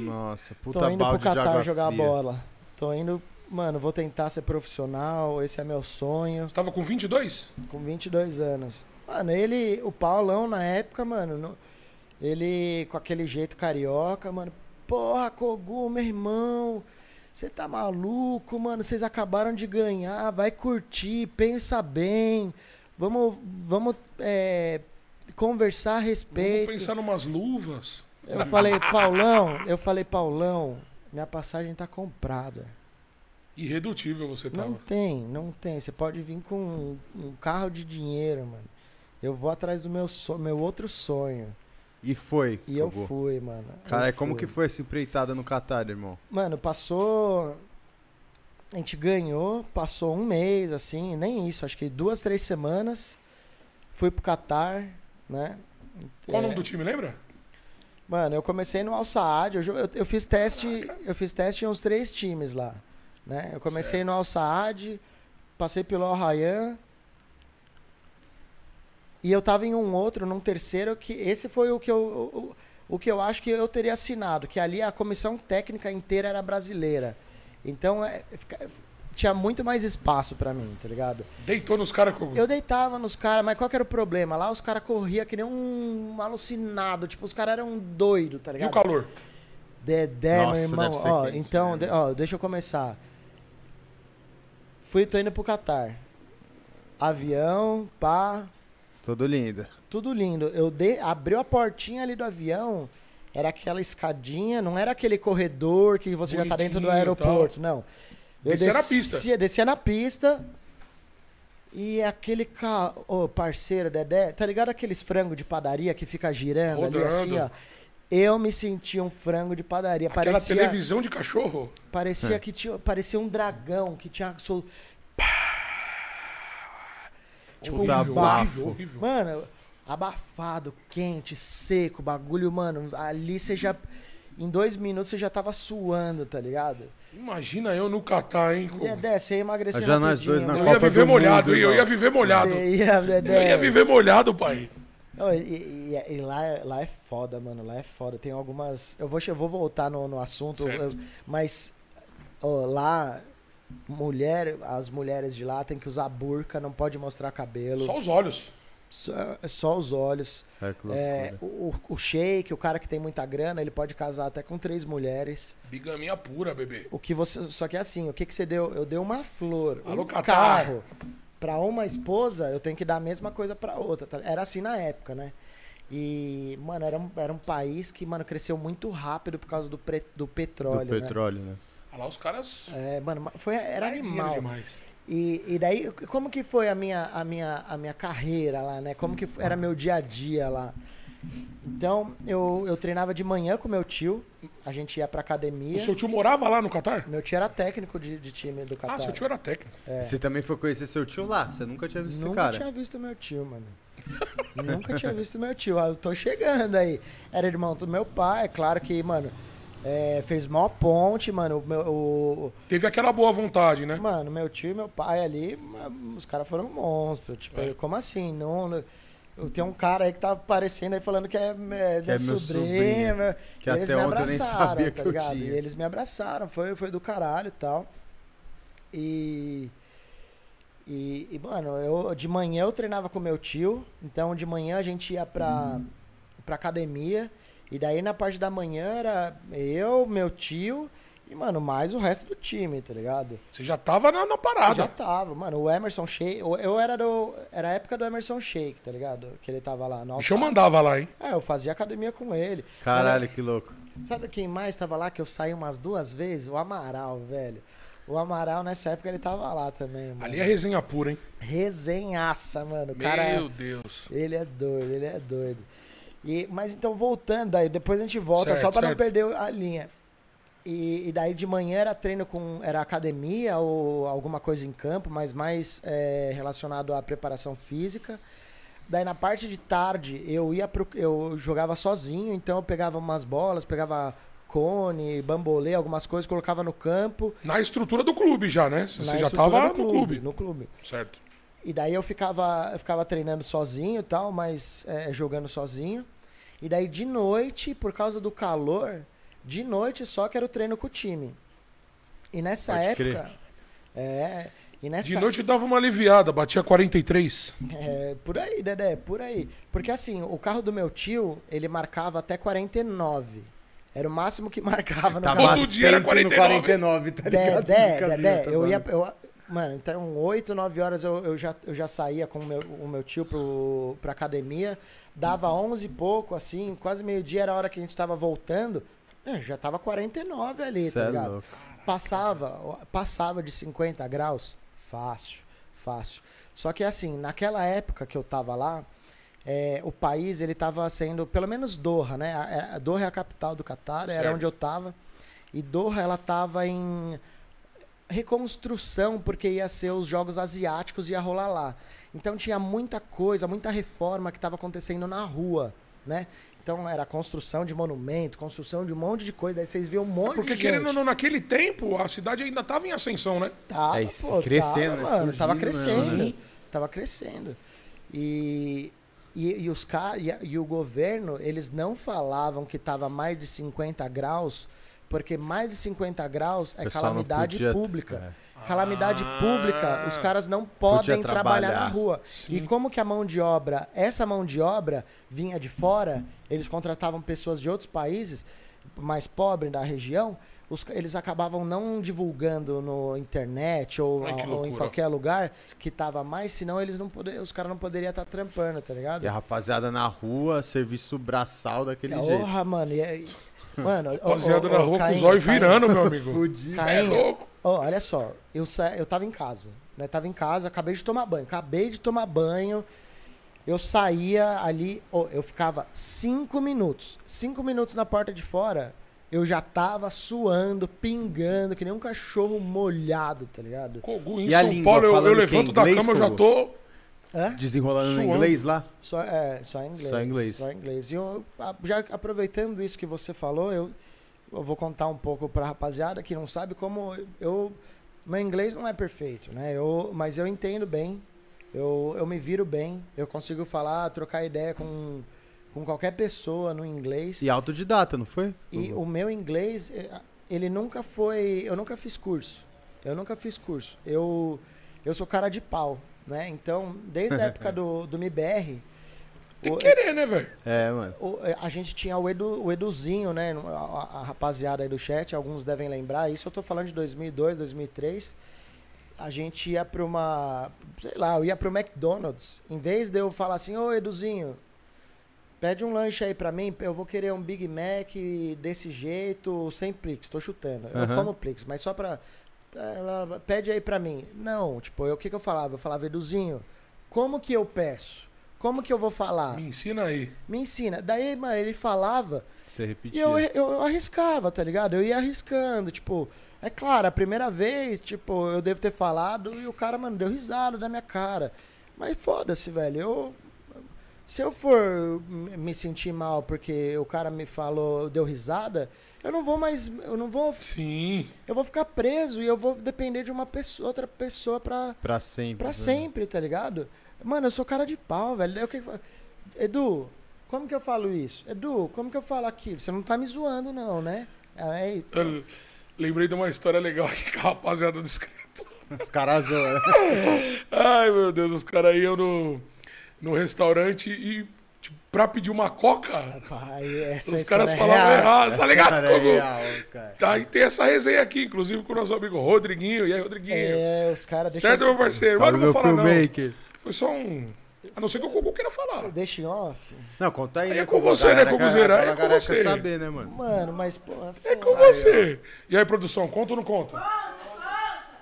Nossa, puta Tô indo pro Catar jogar fria. bola. Tô indo, mano, vou tentar ser profissional, esse é meu sonho. Você tava com 22? Com 22 anos. Mano, ele, o Paulão na época, mano, no- ele com aquele jeito carioca, mano. Porra, Kogu, meu irmão. Você tá maluco, mano? Vocês acabaram de ganhar. Vai curtir, pensa bem. Vamos, vamos é, conversar a Vamos respeito. pensar numas luvas. Eu falei, Paulão, eu falei, Paulão, minha passagem tá comprada. Irredutível você tava. Não tem, não tem. Você pode vir com um, um carro de dinheiro, mano. Eu vou atrás do meu, so meu outro sonho. E foi. E eu fui, mano. Cara, como que foi essa empreitada no Catar, irmão? Mano, passou. A gente ganhou, passou um mês, assim, nem isso, acho que duas, três semanas. Fui pro Catar, né? Qual o É, nome do time, lembra? Mano, eu comecei no Al Saad, eu, eu, eu fiz teste, eu fiz teste em uns três times lá, né? Eu comecei no Al Saad, passei pelo Al Rayyan e eu tava em um outro, num terceiro que esse foi o que eu o, o- que eu acho que eu teria assinado, que ali a comissão técnica inteira era brasileira. Então, é, fica- tinha muito mais espaço pra mim, tá ligado? Deitou nos caras com. Eu deitava nos caras, mas qual que era o problema? Lá os caras corriam que nem um alucinado. Tipo, os caras eram doidos, tá E o ligado? calor? Dedé, Nossa, meu irmão. deve ser Ó, quente, então, né? de- ó, deixa eu começar. Fui, tô indo pro Catar. Avião, pá, Tudo lindo. tudo lindo. Eu de, abriu a portinha ali do avião, era aquela escadinha, não era aquele corredor que você já tá dentro do Bonitinho aeroporto, não. Eu Descia na pista. descia, na pista. E aquele ca... Ô, parceiro, Dedé, tá ligado aqueles frangos de padaria que fica girando ali Rodando. assim, ó? Eu me senti um frango de padaria. Aquela parecia televisão de cachorro. parecia É. que tinha, parecia um dragão que tinha sol... Tipo, horrível, bafo. horrível, horrível. Mano, abafado, quente, seco, bagulho, mano. Ali você já. Em dois minutos você já tava suando, tá ligado? Imagina eu no Catar, hein? co- Dedé, você ia emagrecer Já nós dois na mano. Eu ia Copa viver do molhado, Mundo? Eu ia viver molhado. Ia, Eu ia viver molhado, pai. Ô, e, e- e lá, é- lá é foda, mano. Lá é foda. Tem algumas. Eu vou, eu vou voltar no, no assunto, eu- mas ó, lá, mulher, as mulheres de lá tem que usar burca, não pode mostrar cabelo. Só os olhos. Só, só os olhos. É, que É, o, o- o sheik, o cara que tem muita grana, ele pode casar até com três mulheres. Bigamia pura, bebê. O que você. Só que é assim, o que, que você deu? Eu dei uma flor, Alô, um Catar. carro. Pra uma esposa, eu tenho que dar a mesma coisa pra outra. tá? Era assim na época, né? E, mano, era um, era um país que, mano, cresceu muito rápido por causa do, pre- do Do petróleo, né? petróleo, né? Olha lá os caras. É, mano, ma- foi, era animal. demais. E, e daí, como que foi a minha, a minha, a minha carreira lá, né? Como que era meu dia a dia lá? Então, eu, eu treinava de manhã com meu tio, a gente ia pra academia. O seu tio morava lá no Catar? Meu tio era técnico de, de time do Catar. Ah, seu tio era técnico. Você também foi conhecer seu tio lá? Você nunca tinha visto esse Nunca cara? tinha visto meu tio, mano. Nunca tinha visto meu tio. Ah, eu tô chegando aí. Era irmão do meu pai, claro que, mano, é, fez mó ponte, mano. O meu, o- Teve aquela boa vontade, né? Mano, meu tio e meu pai ali, os caras foram monstros. Tipo, É. como assim? Não, eu tenho um cara aí que tá aparecendo aí falando que é, é meu é meu sobrinho. sobrinho, meu- que e eles até me ontem eu nem abraçaram, sabia tá que eu ligado? tinha. E eles me abraçaram, foi, foi do caralho e tal. E, e, e, mano, eu, de manhã eu treinava com meu tio, então de manhã a gente ia pra, pra academia, e daí na parte da manhã era eu, meu tio e, mano, mais o resto do time, tá ligado? Você já tava na, na Já parada. tava, mano. O Emerson Sheik. Eu era do. Era a época do Emerson Sheik, tá ligado? Que ele tava lá. O bichão mandava lá, hein? É, eu fazia academia com ele. Caralho, que louco. Sabe quem mais tava lá que eu saí umas duas vezes? O Amaral, velho. O Amaral nessa época ele tava lá também, mano. Ali é resenha pura, hein? Resenhaça, mano. O cara. é- Meu Deus. Ele é doido, ele é doido. E, mas então, voltando aí, depois a gente volta Certo, só pra não certo. perder a linha. E, e daí de manhã era treino com. Era academia ou alguma coisa em campo, mas mais é, relacionado à preparação física. Daí na parte de tarde eu ia pro, eu jogava sozinho, então eu pegava umas bolas, pegava cone, bambolê, algumas coisas, colocava no campo. Na estrutura do clube já, né? Você na já estrutura tava do no clube. No clube. Certo. E daí eu ficava, eu ficava treinando sozinho e tal, mas é, jogando sozinho. E daí de noite, por causa do calor, de noite só que era o treino com o time. E nessa Pode época. crer. É. E nessa De noite dava uma aliviada, batia 43. É, por aí, Dedé, por aí. Porque assim, o carro do meu tio, ele marcava até 49. Era o máximo que marcava no Tava carro. Todo dia era sempre no 49. 49, tá ligado? Dedé, vi Dedé, essa eu ia. banda. Eu, mano, então 8, 9 horas eu, eu, já, eu já saía com o meu, o meu tio pro, pra academia. Dava 11 e pouco, assim, quase meio-dia era a hora que a gente tava voltando. É, já tava 49 ali, Cê tá é ligado? louco. Passava, passava de 50 graus, fácil, fácil. Só que assim, naquela época que eu tava lá, é, o país ele tava sendo, pelo menos Doha, né? A, a Doha é a capital do Catar, era onde eu tava. E Doha ela tava em reconstrução porque ia ser os jogos asiáticos ia rolar lá. Então tinha muita coisa, muita reforma que estava acontecendo na rua, né? Então era construção de monumento, construção de um monte de coisa. Daí vocês viam um monte Porque de gente. querendo ou não, naquele tempo, a cidade ainda tava em ascensão, né? Tava, É isso, pô, crescendo, né? tava, mano, tava Surgindo crescendo. mesmo, né? Tava crescendo. E, e, e os caras e, e o governo, eles não falavam que tava mais de 50 graus, porque mais de 50 graus é calamidade podia- pública. é. Calamidade Ah. pública, os caras não podem trabalhar. na trabalhar. rua. Sim. E como que a mão de obra, essa mão de obra vinha de fora, eles contratavam pessoas de outros países mais pobres da região, os eles acabavam não divulgando no internet ou, Ai, ou em qualquer lugar que tava mais, senão eles não poder, os caras não poderiam estar trampando, tá ligado? E a rapaziada na rua, serviço braçal daquele jeito. Porra, mano, e aí- Mano, Rapaziada ô, na ô, rua com Caim, os olhos virando, meu amigo. Fudido. É louco. Ó, olha só, eu, sa... eu tava em casa, né? Tava em casa, acabei de tomar banho. Acabei de tomar banho. Eu saía ali, ó, eu ficava cinco minutos. Cinco minutos na porta de fora, eu já tava suando, pingando, que nem um cachorro molhado, tá ligado? Kogu, em E São língua, Paulo, eu, eu levanto da inglês, cama, eu já tô. Hã? Desenrolando no Suando. inglês lá? Só, é, só em inglês. Só em inglês. Só em inglês. E eu, já aproveitando isso que você falou, eu, eu vou contar um pouco pra rapaziada que não sabe como eu. Meu inglês não é perfeito, né? Eu, mas eu entendo bem. Eu, eu me viro bem. Eu consigo falar, trocar ideia com, com qualquer pessoa no inglês. E autodidata, não foi? E o meu inglês, eh, ele nunca foi. Eu nunca fiz curso. Eu nunca fiz curso. Eu, eu sou cara de pau, né? Então, desde a época do, do MBR, Tem que querer, né, velho? É, mano. o- eh, a gente tinha o, Edu, o Eduzinho, né? A, a- rapaziada aí do chat, alguns devem lembrar. Isso eu tô falando de 2002, 2003. A gente ia pra uma. Sei lá, eu ia pro McDonald's. Em vez de eu falar assim: Ô Eduzinho, pede um lanche aí pra mim. Eu vou querer um Big Mac desse jeito, sem Plix. Tô chutando. Eu como Plix, mas só pra. Ela pede aí pra mim. Não, tipo, o que, que eu falava? Eu falava, Eduzinho, como que eu peço? Como que eu vou falar? Me ensina aí. Me ensina. Daí, mano, ele falava Você e repetia. eu, eu, eu arriscava, tá ligado? Eu ia arriscando, tipo... É claro, a primeira vez, tipo, eu devo ter falado e o cara, mano, deu risada da minha cara. Mas foda-se, velho. Eu... Se eu for me me sentir mal porque o cara me falou, deu risada, eu não vou mais... Eu não vou... Sim. Eu vou ficar preso e eu vou depender de uma pessoa, outra pessoa pra... Pra sempre. Pra né? sempre, tá ligado? Mano, eu sou cara de pau, velho. Daí o que Edu, como que eu falo isso? Edu, como que eu falo aquilo? Você não tá me zoando, não, né? Aí, Eu lembrei de uma história legal aqui com a rapaziada do escrito. Os caras zoam. Ai, meu Deus, os caras iam no, no restaurante e, tipo, pra pedir uma coca, pai, essa os caras é falavam real. errado, tá ligado? É real, os caras. Tá, e tem essa resenha aqui, inclusive com o nosso amigo Rodriguinho. E aí, Rodriguinho? É, os caras deixam. certo, meu parceiro? Mas não vou falar, não. Foi só um. A não ser que o Kogu queira falar. Deixa em off. Não, conta aí, Aí né? é com Kogu? você, né, Galera, Koguzeira? galera, É com você. quer saber, né, mano? Mano, mas, porra. É com você. E aí, produção, conta ou não conta?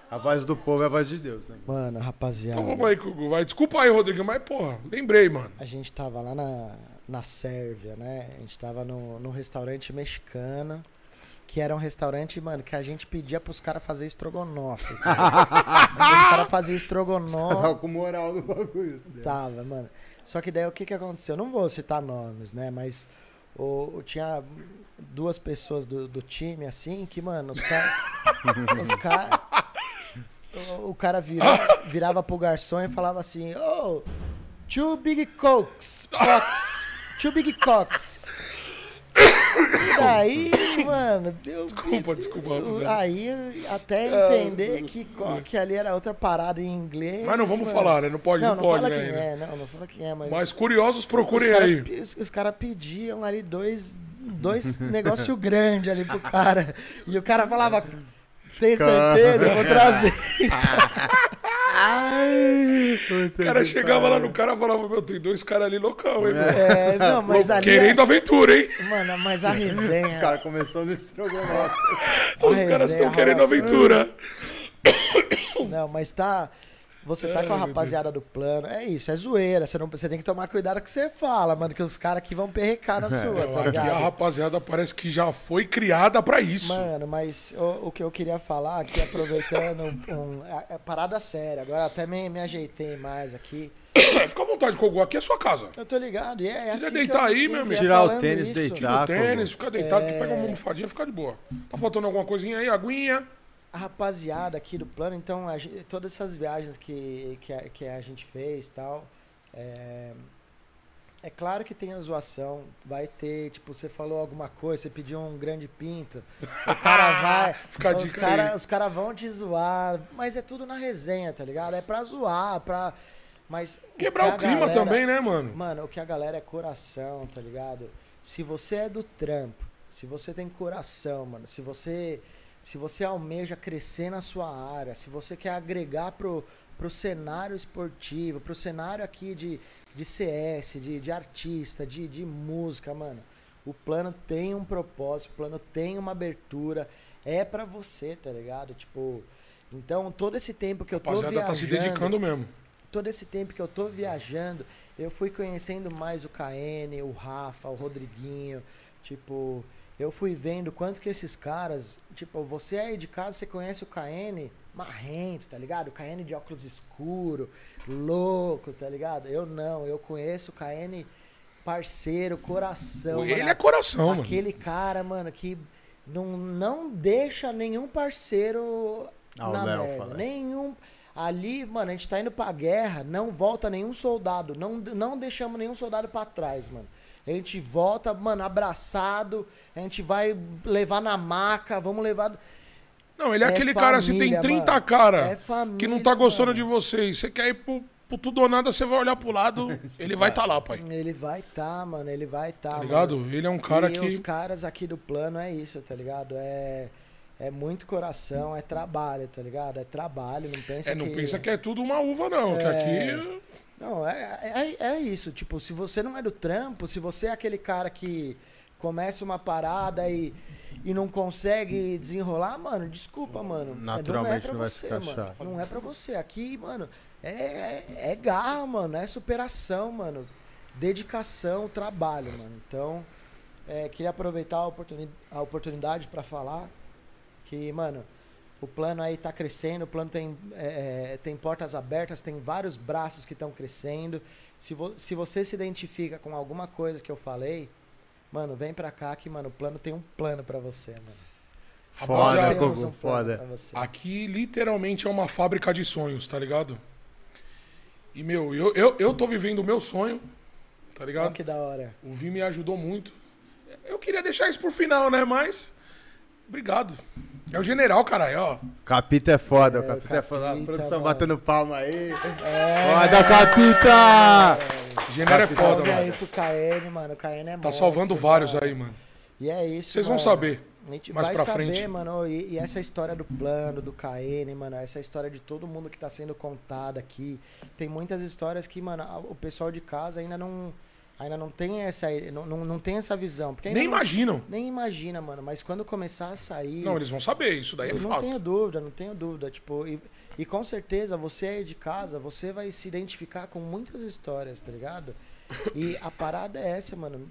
A voz do povo é a voz de Deus, né? Mano, rapaziada. Então vamos aí, Kogu. Vai. Desculpa aí, Rodrigo, mas, porra, lembrei, mano. A gente tava lá na, na Sérvia, né? A gente tava no, no restaurante mexicano. Que era um restaurante, mano, que a gente pedia pros caras fazer estrogonofe. cara. Os caras faziam estrogonofe. Tava com moral no bagulho. Tava, mano. Só que daí o que que aconteceu? Não vou citar nomes, né? Mas o, o- tinha duas pessoas do, do time, assim, que, mano, os caras. os caras. O, o cara vira- virava pro garçom e falava assim: Oh, two big cokes, cocks, two big cocks. E daí, mano, eu, Desculpa, desculpa, rapaziada. Aí até entender que coque ali era outra parada em inglês. Mas não vamos mano. falar, né? Não pode, não, não, pode, fala né? é, não, não fala quem é, mas. Mas curiosos, os procurem aí. os, os caras pediam ali dois, dois negócio grande ali pro cara. E o cara falava, tem certeza, eu vou trazer. O cara chegava lá no cara e falava, meu, tem dois caras ali loucão, hein, meu? É, não, mas ali. Querendo aventura, hein? Mano, mas a resenha. Os caras começando no estrogonofe. Os caras estão querendo aventura. Não, mas tá. Você tá Ai, com a rapaziada do plano. É isso, é zoeira. Você, não, você tem que tomar cuidado com o que você fala, mano. Que os caras aqui vão perrecar na sua, tá Aqui a ligado? rapaziada parece que já foi criada pra isso. Mano, mas o, o que eu queria falar aqui, aproveitando um, um- é, é parada séria. Agora até me, me ajeitei mais aqui. Fica à vontade, Kogu, aqui é sua casa. Eu tô ligado. E é, é quiser assim deitar que eu me aí, sinto, meu é amigo. Tirar o tênis, isso. deitar. No tênis, Kogu. fica deitado, É. que pega uma almofadinha, fica de boa. Tá faltando alguma coisinha aí? Aguinha? A rapaziada aqui do plano, então, a gen- todas essas viagens que, que, a, que a gente fez e tal, é, é claro que tem a zoação, vai ter, tipo, você falou alguma coisa, você pediu um grande pinto, o cara vai, Fica a os caras cara vão te zoar, mas é tudo na resenha, tá ligado? É pra zoar, pra... Mas o Quebrar que o clima galera- também, né, mano? Mano, o que a galera é coração, tá ligado? Se você é do trampo, se você tem coração, mano, se você se você almeja crescer na sua área, se você quer agregar pro, pro cenário esportivo, pro cenário aqui de, de CS, de, de artista, de, de música, mano, o plano tem um propósito, o plano tem uma abertura, é pra você, tá ligado? Tipo, então todo esse tempo que eu tô Rapaziada viajando tá se dedicando mesmo. todo esse tempo que eu tô viajando, eu fui conhecendo mais o KN, o Rafa, o Rodriguinho, tipo, eu fui vendo quanto que esses caras, tipo, você aí de casa, você conhece o KN marrento, tá ligado? O KN de óculos escuro, louco, tá ligado? Eu não, eu conheço o KN parceiro, coração. Ele mano. é coração, mano. Aquele cara, mano, que não, não deixa nenhum parceiro Ah, na Léo merda. fala. Nenhum. Ali, mano, a gente tá indo pra guerra, não volta nenhum soldado. Não, não deixamos nenhum soldado pra trás, mano. A gente volta, mano, abraçado. A gente vai levar na maca, vamos levar. Não, ele é, É aquele cara assim, tem família, 30 mano. cara É família, que não tá gostando mano. de você. E você quer ir pro, pro tudo ou nada, você vai olhar pro lado, ele vai tá lá, pai. Ele vai tá, mano, ele vai tá. Tá mano. ligado? Ele é um cara e que. os caras aqui do plano é isso, tá ligado? É, é muito coração, é trabalho, tá ligado? É trabalho, não pensa É, não que... pensa que é tudo uma uva, não. Que É. aqui. Não, é, é, é isso. Tipo, se você não é do trampo, se você é aquele cara que começa uma parada e, e não consegue desenrolar, mano, desculpa, mano. Naturalmente não é pra não vai você, mano. Não é pra você. Aqui, mano, é, é, é garra, mano. É superação, mano. Dedicação, trabalho, mano. Então, é, queria aproveitar a, oportuni a oportunidade pra falar que, mano, o plano aí tá crescendo, o plano tem, é, é, tem portas abertas, tem vários braços que estão crescendo. Se, vo se você se identifica com alguma coisa que eu falei, mano, vem pra cá que, mano, o plano tem um plano pra você, mano. Foda, Kogu, um foda. pra você. Aqui literalmente é uma fábrica de sonhos, tá ligado? E, meu, eu, eu, eu tô vivendo o meu sonho, tá Olha ligado? que da hora. O Vi me ajudou muito. Eu queria deixar isso pro final, né? Mas. Obrigado. É o general, caralho, ó. Capita é foda, É, o Capita é foda. A Capita, produção mano. batendo palma aí. É. Foda, Capita! General é foda, aí mano. pro KN, mano. O KN é Tá monstro, salvando vários cara. aí, mano. E é isso, Vocês vão saber. A gente mais vai pra saber, frente. mano, e, e essa história do plano, do KN, mano, essa história de todo mundo que tá sendo contada aqui. Tem muitas histórias que, mano, o pessoal de casa ainda não ainda não tem essa não, não, não tem essa visão, porque Nem não- imaginam. nem imagina, mano, mas quando começar a sair, Não, eles vão saber, isso daí é eu não fato. tenho dúvida, não tenho dúvida, tipo, e, e com certeza você aí de casa, você vai se identificar com muitas histórias, tá ligado? E a parada é essa, mano.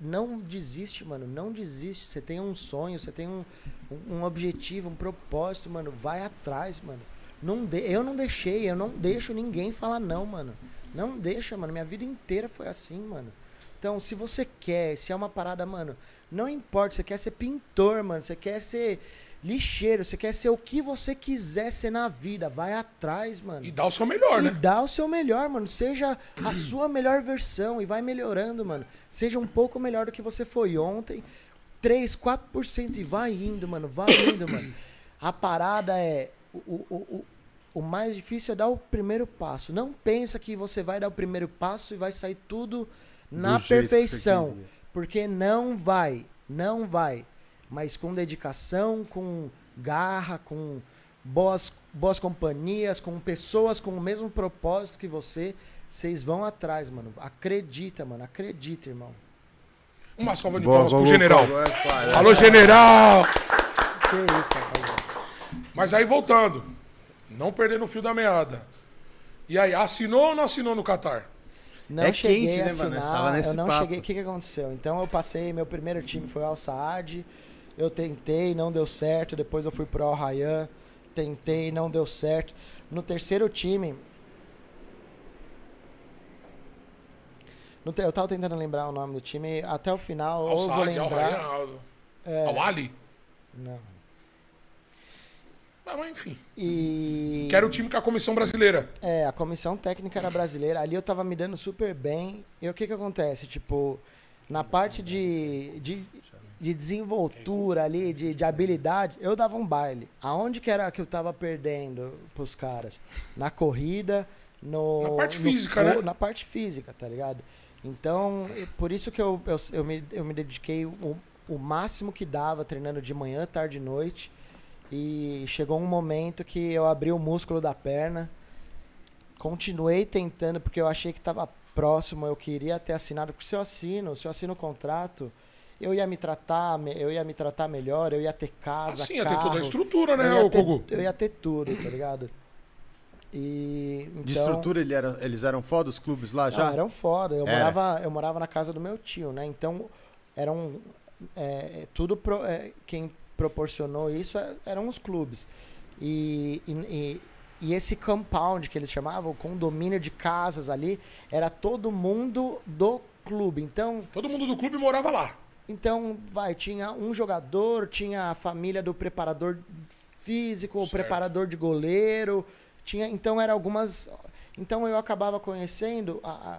Não desiste, mano. Não desiste. Você tem um sonho, você tem um, um, um objetivo, um propósito, mano. Vai atrás, mano. Não de... Eu não deixei, eu não deixo ninguém falar não, mano. Não deixa, mano. Minha vida inteira foi assim, mano. Então, se você quer, se é uma parada, mano, não importa, você quer ser pintor, mano, você quer ser lixeiro, você quer ser o que você quiser ser na vida, vai atrás, mano. E dá o seu melhor, E né? dá o seu melhor, mano. Seja a sua melhor versão e vai melhorando, mano. Seja um pouco melhor do que você foi ontem. 3, 4% e vai indo, mano. Vai indo, mano. A parada é. O, o, o, o mais difícil é dar o primeiro passo. Não pensa que você vai dar o primeiro passo e vai sair tudo na Do perfeição. Porque não vai. Não vai. Mas com dedicação, com garra, com boas, boas companhias, com pessoas com o mesmo propósito que você, vocês vão atrás, mano. Acredita, mano. Acredita, irmão. Uma salva de Boa, palmas pro boa, general. boa, boa. Alô, general! Que isso, rapaziada. Mas aí voltando, não perdendo o fio da meada. E aí, assinou ou não assinou no Qatar? Não É cheguei quente, a né, mano? assinar, tava nesse eu não papo. cheguei. O que, que aconteceu? Então eu passei, meu primeiro time foi o Al Saad. Eu tentei, não deu certo. Depois eu fui pro Al Rayyan. Tentei, não deu certo. No terceiro time. No te- eu tava tentando lembrar o nome do time. Até o final, Al ou vou Al lembrar. Rayyan, Al, É, Al Ali? não. Mas enfim. E. Que era o time com a comissão brasileira. É, a comissão técnica era brasileira. Ali eu tava me dando super bem. E o que que acontece? Tipo, na parte de, de, de desenvoltura ali, de, de habilidade, eu dava um baile. Aonde que era que eu tava perdendo pros caras? Na corrida, no... Na parte no física, fo- né? Na parte física, tá ligado? Então, por isso que eu, eu, eu, me, eu me dediquei o, o máximo que dava, treinando de manhã, tarde e noite. E chegou um momento que eu abri o músculo da perna. Continuei tentando, porque eu achei que estava próximo, eu queria ter assinado. Porque se eu assino, se eu assino o contrato, eu ia me tratar, eu ia me tratar melhor, eu ia ter casa, Assim, ia ter toda a estrutura, eu né, ia ter- Kogu? Eu ia ter tudo, tá ligado? E. Então, De estrutura, ele era- eles eram foda, os clubes lá já? não, eram foda. Eu Era. morava, eu morava na casa do meu tio, né? Então, eram. é, tudo. pro- é, quem proporcionou isso é- eram os clubes. E, e, e- e esse compound que eles chamavam, o condomínio de casas ali, era todo mundo do clube. Então, Todo mundo do clube morava lá. então, vai, tinha um jogador, tinha a família do preparador físico, o Certo. preparador de goleiro, tinha, então era algumas, então eu acabava conhecendo a, a,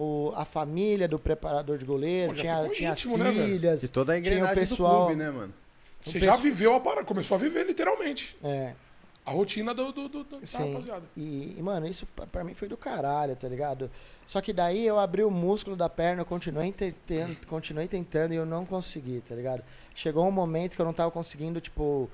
o- a família do preparador de goleiro, Pô, tinha, tinha as íntimo, né, velho? filhas, E toda a tinha o pessoal, do clube, né, mano? Você O já viveu a parada, começou a viver literalmente. é, A rotina do, do, do- da Sim. rapaziada. E, e, mano, isso pra, mim foi do caralho, tá ligado? Só que daí eu abri o músculo da perna, eu continuei tentando, continuei tentando e eu não consegui, tá ligado? Chegou um momento que eu não tava conseguindo, tipo,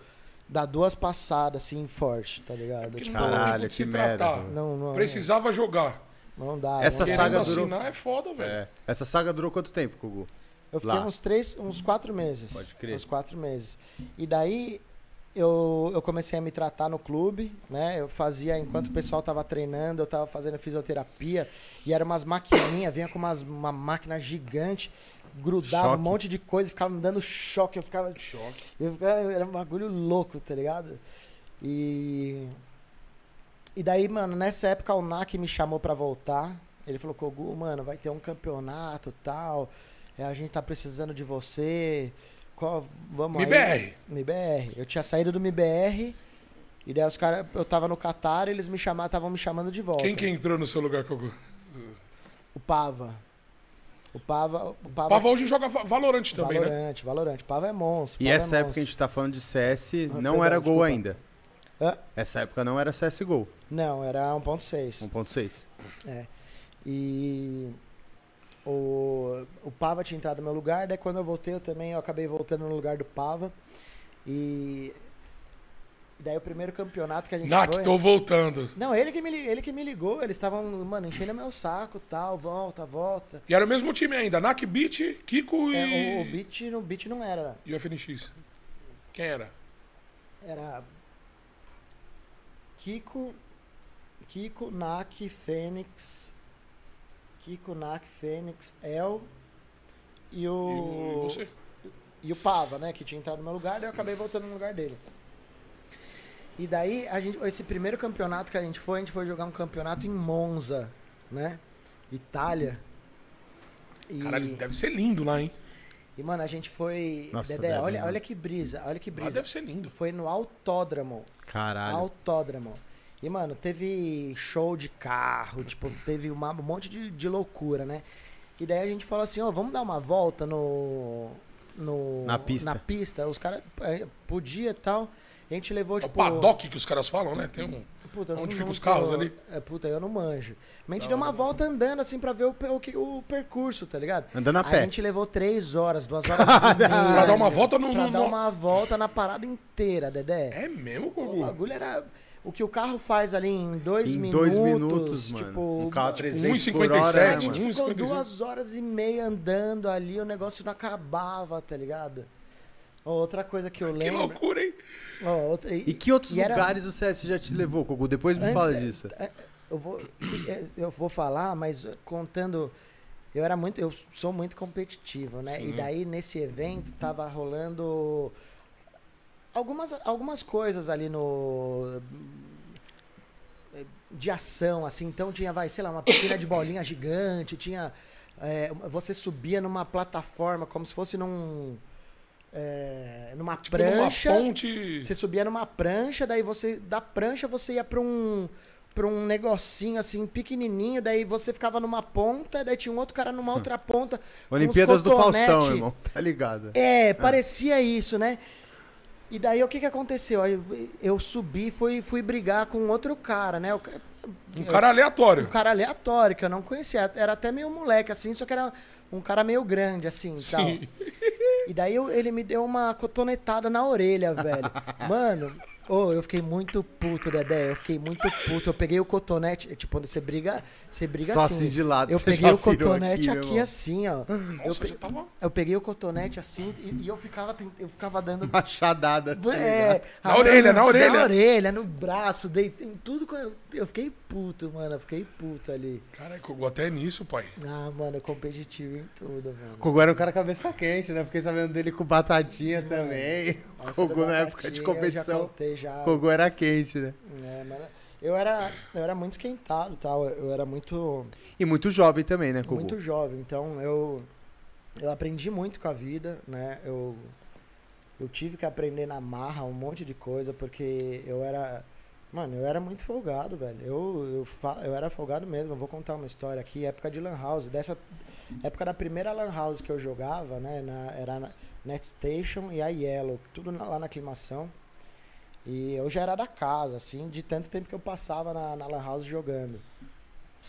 dar duas passadas assim forte, tá ligado? Porque Tipo, Caralho, que se merda, não, não, Precisava jogar. não dá. Essa não saga durou- é foda, velho. É. Essa saga durou quanto tempo, Kogu? Eu fiquei lá. uns três, uns quatro meses. Pode crer. Uns quatro meses. E daí eu, eu comecei a me tratar no clube, né? Eu fazia, enquanto o pessoal tava treinando, eu tava fazendo fisioterapia. E eram umas maquininhas, vinha com umas, uma máquina gigante, grudava Choque. um monte de coisa, ficava me dando choque. Eu ficava. Choque. Eu ficava era um bagulho louco, tá ligado? E. E daí, mano, nessa época o NAC me chamou pra voltar. Ele falou, Kogu, mano, vai ter um campeonato tal. É, a gente tá precisando de você. Qual, vamos aí. MBR. MBR. Eu tinha saído do MBR. E daí os caras, eu tava no Qatar e eles me chamaram, estavam me chamando de volta. Quem que entrou no seu lugar, Kogu? O Pava. O Pava. O Pava, Pava hoje joga Va- Valorant também, né? Valorante, Valorante. Pava é monstro. E Pava essa é época que a gente tá falando de CS Ah, não perdão, era gol desculpa. ainda. Hã? Essa época não era CSGO, Não, era 1.6. 1.6. E o, o Pava tinha entrado no meu lugar, daí quando eu voltei eu também eu acabei voltando no lugar do Pava. E daí o primeiro campeonato que a gente Nak, foi... tô voltando. Não, ele que, me, ele que me ligou, eles estavam, mano, enchendo meu saco, tal, volta, volta. E era o mesmo time ainda. Nak, Beat, Kiko e. É, o, o beat, no beat não era, E o FNX. Quem era? era Kiko, Kiko, Nak, Fênix, Kiko, Nak, Fênix, El e o... e você? E o Pava, né, que tinha entrado no meu lugar, daí eu acabei voltando no lugar dele. E daí, a gente, esse primeiro campeonato que a gente foi, a gente foi jogar um campeonato em Monza. né? Itália. E, Caralho, deve ser lindo lá, hein? e, mano, a gente foi. Nossa, Dedé, deve, olha, né? olha que brisa, olha que Lá brisa. deve ser lindo. Foi no autódromo. Caralho. Autódromo. E, mano, teve show de carro, tipo, teve uma- um monte de, de loucura, né? E daí a gente falou assim, ó, vamos dar uma volta no. no Na pista. Na pista. Os caras eh, podia e tal. A gente levou, É o tipo. paddock que os caras falam, né? Tem um. Puta, eu Onde não- fica não os carros tô- ali? É, puta, eu não manjo. Mas a gente Da deu uma hora. volta andando, assim, pra ver o, o, que- o percurso, tá ligado? Andando a Aí pé. A gente levou três horas, duas horas e meia. Pra dar uma volta no. Pra no- dar no- uma volta na parada inteira, Dedé. É mesmo, O Gugu? bagulho era. O que o carro faz ali em dois Em minutos. dois minutos, mano. Tipo, um carro a tipo, 300 por 1,57, hora, né, a gente mano? ficou 1,55. duas horas e meia andando ali, o negócio não acabava, tá ligado? Outra coisa que eu Que lembro. loucura, hein? ó, outra- E que outros e era- lugares o CS já te levou, Kogu? Depois me Antes, fala é, disso. é, Eu vou, que- é, eu vou falar, mas contando. Eu era muito. Eu sou muito competitivo, né? Sim. E daí nesse evento tava rolando algumas, algumas coisas ali no. De ação, assim. Então tinha, vai, sei lá, uma piscina de bolinha gigante, tinha. é, você subia numa plataforma como se fosse num. é, numa Tipo numa prancha. ponte. Você subia numa prancha, daí você da prancha você ia pra um para um negocinho assim pequenininho, daí você ficava numa ponta, daí tinha um outro cara numa outra ponta. Olimpíadas do. Faustão, irmão. Tá ligado? É, parecia isso, né? E daí o que que aconteceu? Eu, eu subi, fui fui brigar com outro cara, né? Ca- Um cara aleatório. um cara aleatório que eu não conhecia, era até meio moleque assim, só que era um cara meio grande assim, e tal. E daí eu- ele me deu uma cotonetada na orelha, velho. Mano, ô, eu fiquei muito puto, Dedé. Eu fiquei muito puto. Eu peguei o cotonete. Tipo, você briga, você briga Só assim. assim de lado, Eu peguei o cotonete aqui, aqui, meu irmão. assim, ó. Eu, Nossa, pe- já tava. eu peguei o cotonete assim e, e eu ficava eu ficava dando Machadada. tá é? Na orelha, na orelha. Na orelha, no braço, dei em tudo. que Eu, eu fiquei puto, mano. Eu fiquei puto ali. Caralho, Gugu, até nisso, pai. Ah, mano, competitivo em tudo, mano. Kogu era um cara cabeça quente, né? Fiquei sabendo dele com batatinha também. Kogu da na época de batatinha, Eu já competição. contei já. Kogu era quente, né? É, mas eu era, eu era muito esquentado tal. Eu era muito, E muito jovem também, né, Kogu? muito jovem. Então eu, eu aprendi muito com a vida, né? Eu, eu tive que aprender na marra um monte de coisa, porque eu era. Mano, eu era muito folgado, velho. Eu, eu, eu era folgado mesmo. Eu vou contar uma história aqui, época de Lan House. Dessa época da primeira Lan House que eu jogava, né? Na, era na NetStation e a Yellow, tudo lá na aclimação. E eu já era da casa, assim, de tanto tempo que eu passava na, na Lan House jogando.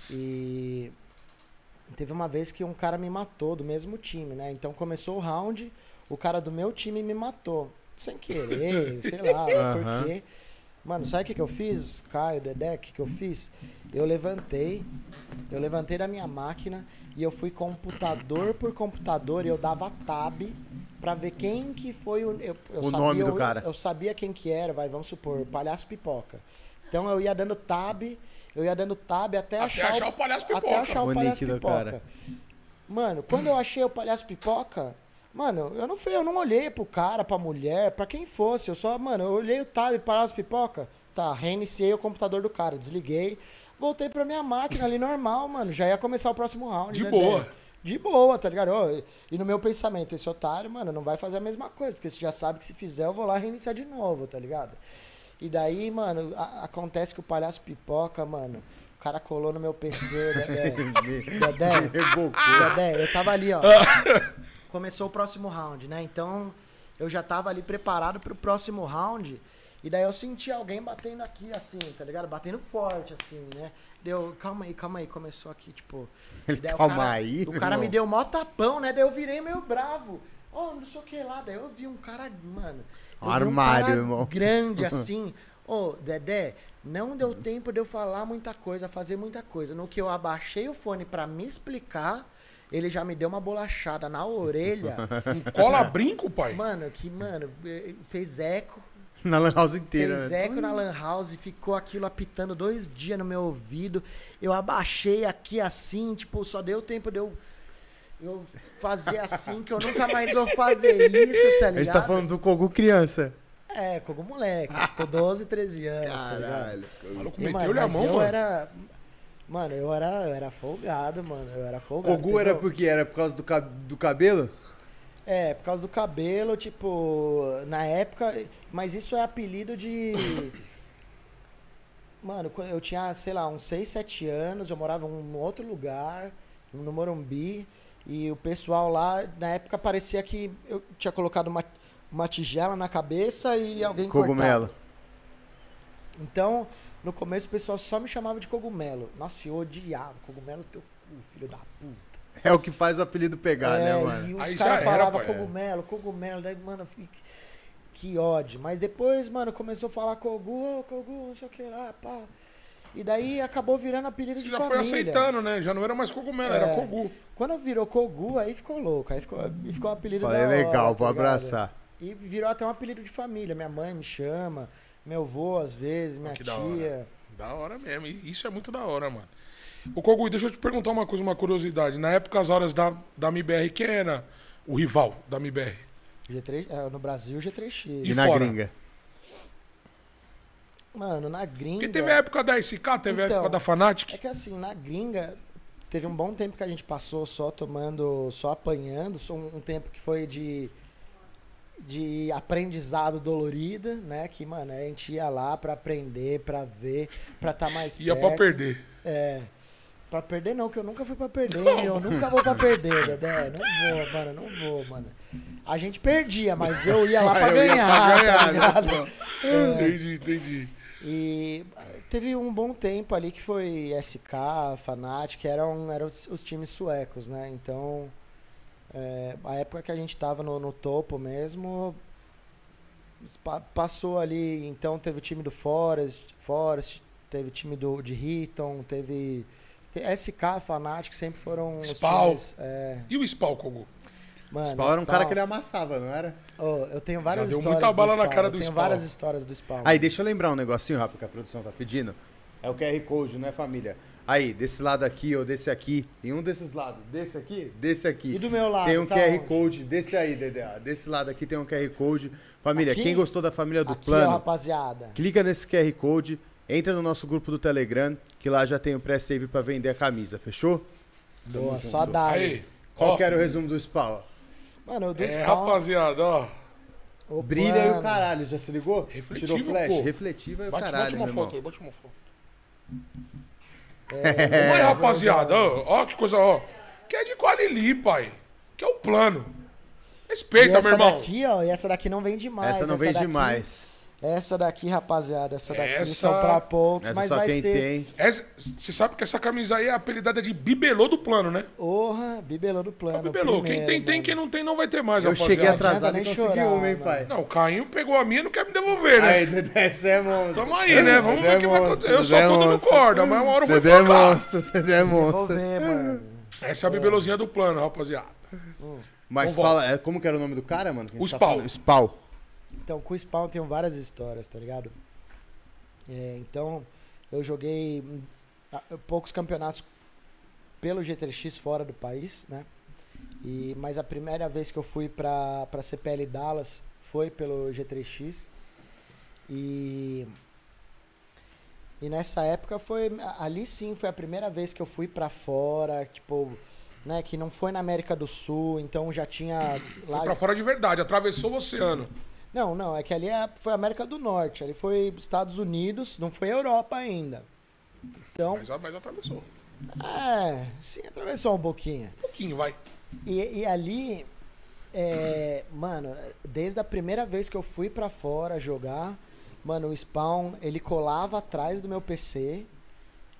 E teve uma vez que um cara me matou do mesmo time, né? Então começou o round, o cara do meu time me matou. Sem querer, sei lá, Aham. por quê. Mano, sabe o que, que eu fiz, Caio, Dedé? O que, que eu fiz? Eu levantei, eu levantei da minha máquina e eu fui computador por computador e eu dava tab pra ver quem que foi o. Eu, eu O nome do eu- cara. Eu sabia quem que era, vai, vamos supor, Palhaço Pipoca. Então eu ia dando tab, eu ia dando tab até, Até achar, achar o Palhaço Até Pipoca. achar o, O Palhaço Pipoca. cara. Mano, quando eu achei o Palhaço Pipoca, mano, eu não fui, eu não olhei pro cara, pra mulher, pra quem fosse. Eu só, mano, eu olhei o tab Palhaço Pipoca. Tá, reiniciei o computador do cara, desliguei, voltei pra minha máquina ali normal, mano. Já ia começar o próximo round. De né, boa. De boa, tá ligado? E no meu pensamento, esse otário, mano, não vai fazer a mesma coisa, porque você já sabe que se fizer, eu vou lá reiniciar de novo, tá ligado? E daí, mano, a- acontece que o palhaço pipoca, mano, o cara colou no meu PC, Dedé. Dedé, Rebocou. Dedé, eu tava ali, ó. Começou o próximo round, né? Então, eu já tava ali preparado pro próximo round. E daí eu senti alguém batendo aqui, assim, tá ligado? Batendo forte, assim, né? Deu, calma aí, calma aí. Começou aqui, tipo. e daí o Calma cara- aí, O cara irmão. me deu mó tapão, né? Daí eu virei meio bravo. Ó, não sei o que lá. Daí eu vi um cara, mano. vi Armário, um cara irmão. Grande assim. Ô, Dedé, não deu tempo de eu falar muita coisa, fazer muita coisa. No que eu abaixei o fone pra me explicar, ele já me deu uma bolachada na orelha. Cola brinco, pai. mano, que, mano, eh, fez eco. Na Lan House inteira. Fez né? eco na Lan House, ficou aquilo apitando dois dias no meu ouvido. Eu abaixei aqui assim, tipo, só deu tempo de eu, eu fazer assim, que eu nunca mais vou fazer isso, tá A ligado? gente tá falando do Kogu criança. É, algum moleque, ficou 12, 13 anos, tá ligado? Caralho. O maluco mano, meteu-lhe a mão, eu mano. era. Mano, eu era, eu era folgado, mano. Eu era folgado. Kogu era por quê? Era por causa do, cab- do cabelo? É, por causa do cabelo, tipo, na época. Mas isso é apelido de. Mano, eu tinha, sei lá, uns 6, 7 anos, eu morava em um outro lugar, no Morumbi, e o pessoal lá, na época, parecia que eu tinha colocado uma, uma tigela na cabeça e alguém Cogumelo. cortava. Então, no começo o pessoal só me chamava de cogumelo. Nossa, eu odiava. Cogumelo teu cu, filho da puta. É o que faz o apelido pegar, É, né, mano? E os caras era, falavam é. cogumelo, cogumelo, daí, mano, eu fiquei- que ódio. Mas depois, mano, começou a falar Kogu, ô, Kogu, não sei o que lá, pá. E daí acabou virando apelido Você de já família. foi aceitando, né? Já não era mais cogumelo, era É. Kogu. Quando virou Kogu, aí ficou louco. Aí ficou, aí ficou um apelido Falei da hora, legal, tá vou ligado? abraçar. E virou até um apelido de família. Minha mãe me chama, meu avô às vezes, minha que da tia. Da hora mesmo. Isso é muito da hora, mano. Ô, Kogu, deixa eu te perguntar uma coisa, uma curiosidade. Na época, as horas da, da MBR, quem era o rival da MBR? G3, é, no Brasil, G3X. E, E na fora? gringa? Mano, na gringa. Porque teve a época da SK, teve a Então, época da Fanatic. É que assim, na gringa, teve um bom tempo que a gente passou só tomando, só apanhando, só um, um tempo que foi de de aprendizado dolorida, né? Que, mano, a gente ia lá pra aprender, pra ver, pra estar mais Ia perto. pra perder. É. Pra perder não, que eu nunca fui pra perder. Eu nunca vou pra perder, Dedé. Não vou, mano, não vou, mano. A gente perdia, mas eu ia lá pra Eu ia ganhar, pra tá ganhar, né, ligado? pô? Entendi, entendi. E teve um bom tempo ali que foi SK, Fnatic, que eram, eram os, os times suecos, né? Então, é, a época que a gente tava no, no topo mesmo, pa- passou ali, então teve o time do Forest, Forest teve o time do, de Hitton, teve... SK, Fnatic sempre foram os Spawn. times... É, E o Spawn, Kogu? mano, Spawn era um cara que ele amassava, não era? Ô, eu tenho várias deu histórias muita bala do na cara eu do tenho Spawn. várias histórias do Spawn. Aí, deixa eu lembrar um negocinho rápido que a produção tá pedindo. É o QR Code, não é família? Aí, desse lado aqui ou desse aqui, em um desses lados, desse aqui, desse aqui. E do meu lado, Tem um tá QR onde? Code, desse aí, Dedé. Desse lado aqui tem um QR Code. Família, Aqui? quem gostou da família do Aqui, ó, plano, rapaziada. clica nesse QR Code, entra no nosso grupo do Telegram, que lá já tem o pré-save pra vender a camisa, fechou? Boa, só dá. Aí. Qual ó, que era o resumo do Spawn? Mano, o do É, Spawn, rapaziada, ó. o Brilha e o caralho, já se ligou? Refletivo, Tirou flash? pô. Refletiva e o Bate, caralho, bate uma meu foto irmão. aí, bate uma foto. É, Mas, rapaziada, ó, ó que coisa, ó. Que é de Qualili, pai. Que é o plano. Respeita, essa meu irmão. daqui, ó, e essa daqui não vende mais. Essa não vem daqui- demais. Essa daqui, rapaziada, essa daqui Essa- são pra poucos, Essa mas só vai quem ser. tem. Essa- Você sabe que essa camisa aí é apelidada de bibelô do plano, né? Porra, bibelô do É plano. o bibelô. Quem primeiro, tem, tem. mano. Quem não tem, não vai ter mais, Eu rapaziada. cheguei atrasado e nem consegui chorar, uma, hein, pai? Não, o Cainho pegou a minha e não quer me devolver, né? Aí, você é monstro. Tamo aí, né? Vamos ver o que vai monstro, acontecer. Eu só tô dando monstro. corda, mas uma hora eu vou Dedé é focar. monstro, Dedé é monstro. ver, mano. Essa é a bibelozinha do plano, rapaziada. Mas Então fala, é, como que era o nome do cara, mano? O tá Spawn. Então, com o Spawn tem várias histórias, tá ligado? É, então, eu joguei hum, poucos campeonatos pelo G3X fora do país, né? E, mas a primeira vez que eu fui pra, pra CPL Dallas foi pelo G3X. E, e nessa época foi. Ali sim foi a primeira vez que eu fui pra fora, tipo, né? Que não foi na América do Sul, então já tinha. Foi pra fora de verdade, atravessou o oceano. Não, não, é que ali é, foi América do Norte, ali foi Estados Unidos, não foi Europa ainda. Então, Mas, mas atravessou. é, sim, atravessou um pouquinho. Um pouquinho, vai. E, e ali, é, mano, desde a primeira vez que eu fui pra fora jogar, mano, o Spawn, ele colava atrás do meu PC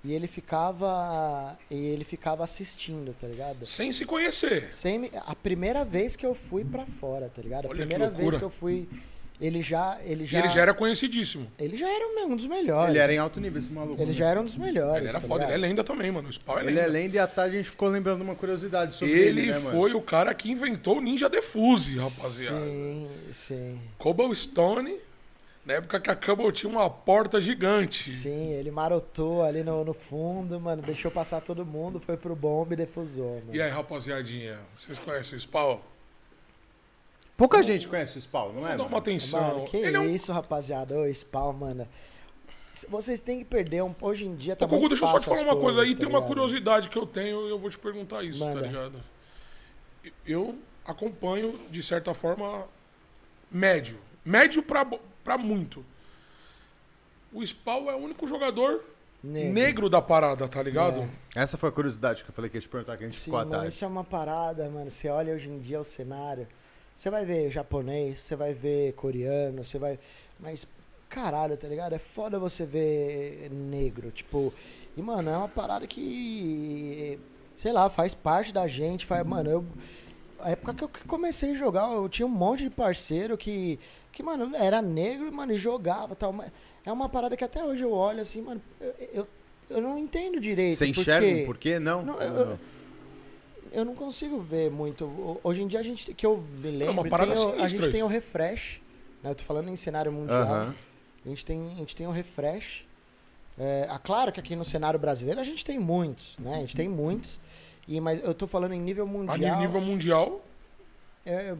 e ele ficava, e ele ficava assistindo, tá ligado? Sem se conhecer. Sem me- a primeira vez que eu fui pra fora, tá ligado? A Olha que primeira vez loucura. que eu fui, ele já, ele E já ele já era conhecidíssimo. Ele já era um dos melhores. Ele era em alto nível, esse maluco. Ele né? já era um dos melhores. Ele era tá foda, ele é ligado? lenda também, mano. O Spawn é Ele lenda. é lenda e à tarde a gente ficou lembrando uma curiosidade sobre ele, Ele né, mano? foi o cara que inventou o Ninja Defuse, rapaziada. Sim, sim. Cobblestone, na época que a Cobble tinha uma porta gigante. Sim, ele marotou ali no, no fundo, mano, deixou passar todo mundo, foi pro bomba e defusou, mano. E aí, rapaziadinha, vocês conhecem o Spawn? Pouca gente conhece o Spawn, não é, Dá uma atenção. Mano, que ele é um... isso, rapaziada. Ô, Spawn, mano. Vocês têm que perder um. Hoje em dia tá Ô, Gugu, muito deixa eu só te falar uma coisa aí. coisas, Tem tá uma curiosidade que eu tenho e eu vou te perguntar isso, tá Manda. ligado? Eu acompanho, de certa forma, médio. Médio pra, pra muito. O Spawn é o único jogador negro, Negro. da parada, tá ligado? Essa foi a curiosidade que eu falei que ia te perguntar, que a gente Sim, ficou mano, atrás. isso é uma parada, mano. Você olha hoje em dia o cenário, você vai ver japonês, você vai ver coreano, você vai. Mas, caralho, tá ligado? É foda você ver negro. Tipo, e, mano, é uma parada que. Sei lá, faz parte da gente. Faz, mano, eu. A época que eu comecei a jogar, eu tinha um monte de parceiro que. Que, mano, era negro, mano, e jogava tal. mas É uma parada que até hoje eu olho assim, mano, eu, eu, eu não entendo direito. Você enxerga porque... um porquê? Não? Não, eu- não? Eu não consigo ver muito. Hoje em dia a gente, que eu me lembro, uma parada tem a gente tem o refresh. Né? Eu tô falando em cenário mundial. A, gente tem, a gente tem o refresh. É, ah, claro que aqui no cenário brasileiro a gente tem muitos, né? A gente tem muitos. E, mas eu tô falando em nível A mundial. nível mundial, é,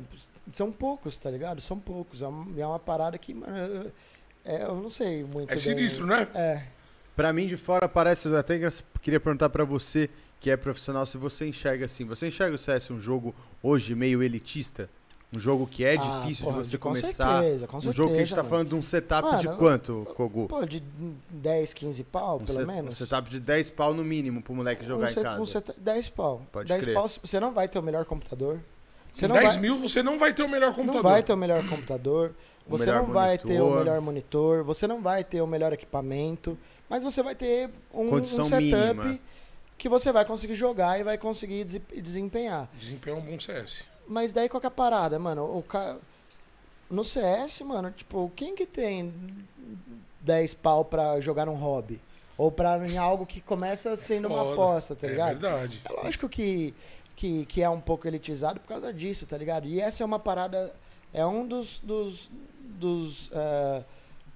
são poucos, tá ligado? São poucos. É uma, é uma parada que, mano, eu, é, eu não sei muito. é bem. sinistro, né? É. Pra mim, de fora, parece. Eu até queria perguntar pra você, que é profissional, se você enxerga assim. Você enxerga o CS um jogo hoje meio elitista? Um jogo que é Ah, difícil porra, de você com começar. certeza, com um jogo que a gente certeza, tá mano. falando de um setup Mano, de quanto, Kogu? Pô, de 10, 15 pau, Um, pelo set- menos. um setup de 10 pau no mínimo pro moleque jogar um em set- casa. Um set, 10 pau. Pode 10 crer. pau, você não vai ter o melhor computador. Você não 10 vai, mil você não vai ter o melhor computador. não vai ter o melhor computador. Você melhor não vai ter o monitor. melhor monitor. Você não vai ter o melhor equipamento. Mas você vai ter um, um setup mínima. que você vai conseguir jogar e vai conseguir dese- desempenhar. Desempenho é um bom CS. Mas daí qual que é a parada, mano? O ca... No CS, mano, tipo, quem que tem 10 pau pra jogar num hobby? Ou pra em algo que começa sendo uma aposta, tá é ligado? verdade. É lógico que, que, que é um pouco elitizado por causa disso, tá ligado? E essa é uma parada. É um dos, dos, dos eh,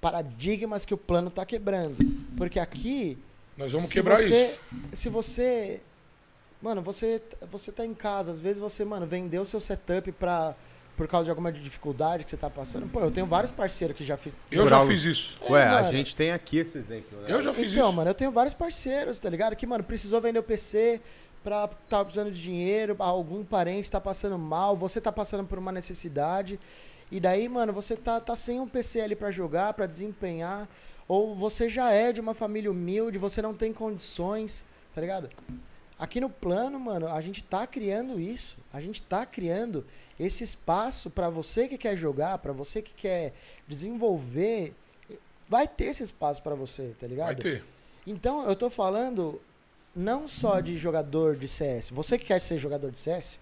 paradigmas que o plano tá quebrando. Porque aqui. Nós vamos se quebrar você, isso. Se você. Mano, você, você tá em casa, às vezes você, mano, vendeu seu setup pra. Por causa de alguma dificuldade que você tá passando. Pô, eu tenho vários parceiros que já fiz. Eu já fiz isso. Ué, É, a mano. gente tem aqui esse exemplo, né? Eu já fiz então, isso. mano, eu tenho vários parceiros, tá ligado? Que, mano, precisou vender o PC pra tá precisando de dinheiro, algum parente tá passando mal, você tá passando por uma necessidade. E daí, mano, você tá, tá sem um PC ali pra jogar, pra desempenhar. Ou você já é de uma família humilde, você não tem condições, tá ligado? Aqui no plano, mano, a gente tá criando isso. A gente tá criando esse espaço pra você que quer jogar, pra você que quer desenvolver. Vai ter esse espaço pra você, tá ligado? Vai ter. Então, eu tô falando não só de jogador de CS. Você que quer ser jogador de CS,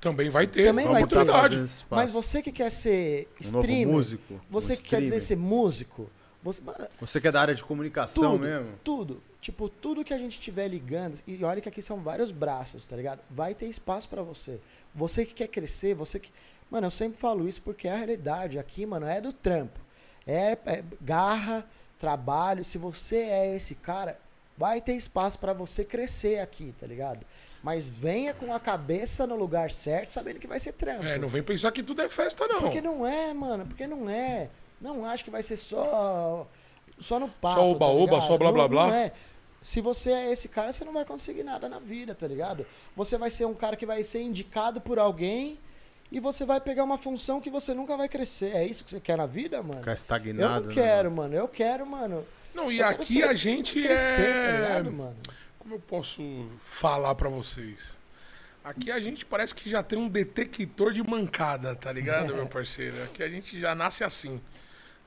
Também vai ter. Também uma vai ter. oportunidade. esse mas você que quer ser um novo streamer, músico, você um que quer dizer streamer. ser músico, você, mano, Você que é da área de comunicação tudo, mesmo? tudo, tipo, tudo que a gente tiver ligando, e olha que aqui são vários braços, tá ligado? Vai ter espaço pra você. Você que quer crescer, você que, mano, eu sempre falo isso porque é a realidade aqui, mano, é do trampo. É, é garra, trabalho, se você é esse cara, vai ter espaço pra você crescer aqui, tá ligado? Mas venha com a cabeça no lugar certo, sabendo que vai ser trampo. É, não vem pensar que tudo é festa, não. Porque não é, mano. Porque não é. Não acho que vai ser só. Só no papo. Só oba-oba, tá só blá, ligado? blá, Não- blá. Não é. Se você é esse cara, você não vai conseguir nada na vida, tá ligado? Você vai ser um cara que vai ser indicado por alguém e você vai pegar uma função que você nunca vai crescer. É isso que você quer na vida, mano? Ficar Eu estagnado. não né, quero, mano. Eu quero, mano. Não, e Eu quero aqui a gente Crescer, tá é. ligado, mano? Como eu posso falar pra vocês? Aqui a gente parece que já tem um detector de mancada, tá ligado, meu parceiro? Aqui a gente já nasce assim.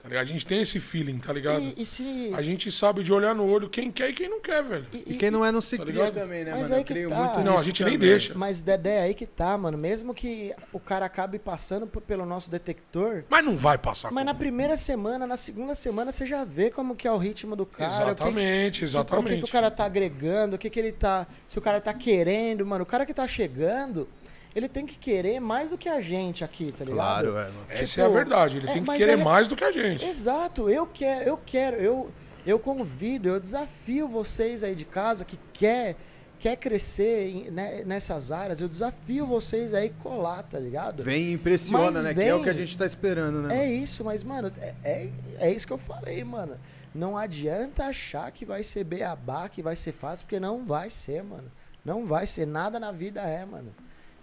Tá ligado? A gente tem esse feeling, tá ligado? E, e se. A gente sabe de olhar no olho quem quer e quem não quer, velho. E quem não é não se Tá cria ligado? também, né, Mas mano? aí Eu que creio tá. muito Não, a gente nem também. deixa. Mas Dedé, aí que tá, mano. Mesmo que o cara acabe passando pelo nosso detector, Mas não vai passar. Mas na como. primeira semana, na segunda semana, você já vê como que é o ritmo do cara. o que- Exatamente, se- O que, exatamente. que o cara tá agregando, o que, que ele tá. Se o cara tá querendo, mano. O cara que tá chegando, ele tem que querer mais do que a gente aqui, tá ligado? Claro, é, mano. Essa tipo, é a verdade. Ele é, tem que querer é- mais do que a gente. Exato, eu quero, eu quero, eu, eu convido, eu desafio vocês aí de casa que quer, quer crescer em- né, nessas áreas, eu desafio vocês aí colar, tá ligado? Vem e impressiona, Mas né? Que é o vem- que a gente tá esperando, né? É isso, mas, mano, é, é, é isso que eu falei, mano. Não adianta achar que vai ser beabá, que vai ser fácil, porque não vai ser, mano. Não vai ser. Nada na vida é, mano.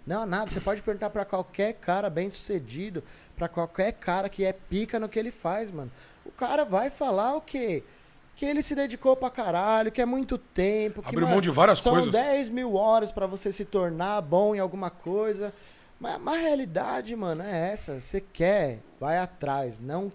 Não, nada. Você pode perguntar pra qualquer cara bem sucedido, pra qualquer cara que é pica no que ele faz, mano. O cara vai falar o quê? Que ele se dedicou pra caralho, que é muito tempo. Que, Abriu mano, mão de várias são coisas. 10 mil horas pra você se tornar bom em alguma coisa. Mas, mas a realidade, mano, é essa. Você quer, vai atrás. Não,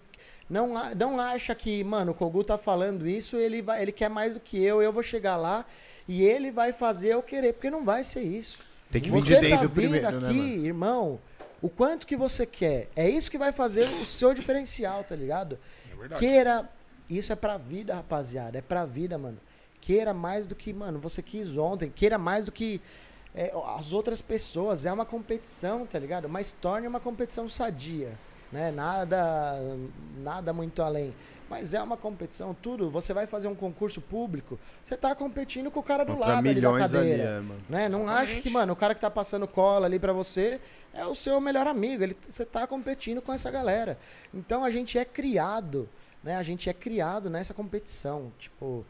não, não acha que, mano, o Kogu tá falando isso, ele, vai, ele quer mais do que eu, eu vou chegar lá e ele vai fazer eu querer. Porque não vai ser isso. Tem que vir Você de dentro tá vindo primeiro, aqui, né, mano? irmão, o quanto que você quer. É isso que vai fazer o seu diferencial, tá ligado? É verdade. Queira. Isso é pra vida, rapaziada. É pra vida, mano. Queira mais do que, mano, você quis ontem. Queira mais do que é, as outras pessoas. É uma competição, tá ligado? Mas torne uma competição sadia. Né? Nada, nada muito além. Mas é uma competição, tudo. Você vai fazer um concurso público, você tá competindo com o cara do Contra lado ali da milhões ali, cadeira. é, mano. Né? Não acha que, mano, o cara que tá passando cola ali pra você é o seu melhor amigo. Ele, você tá competindo com essa galera. Então a gente é criado, né? A gente é criado nessa competição. Tipo,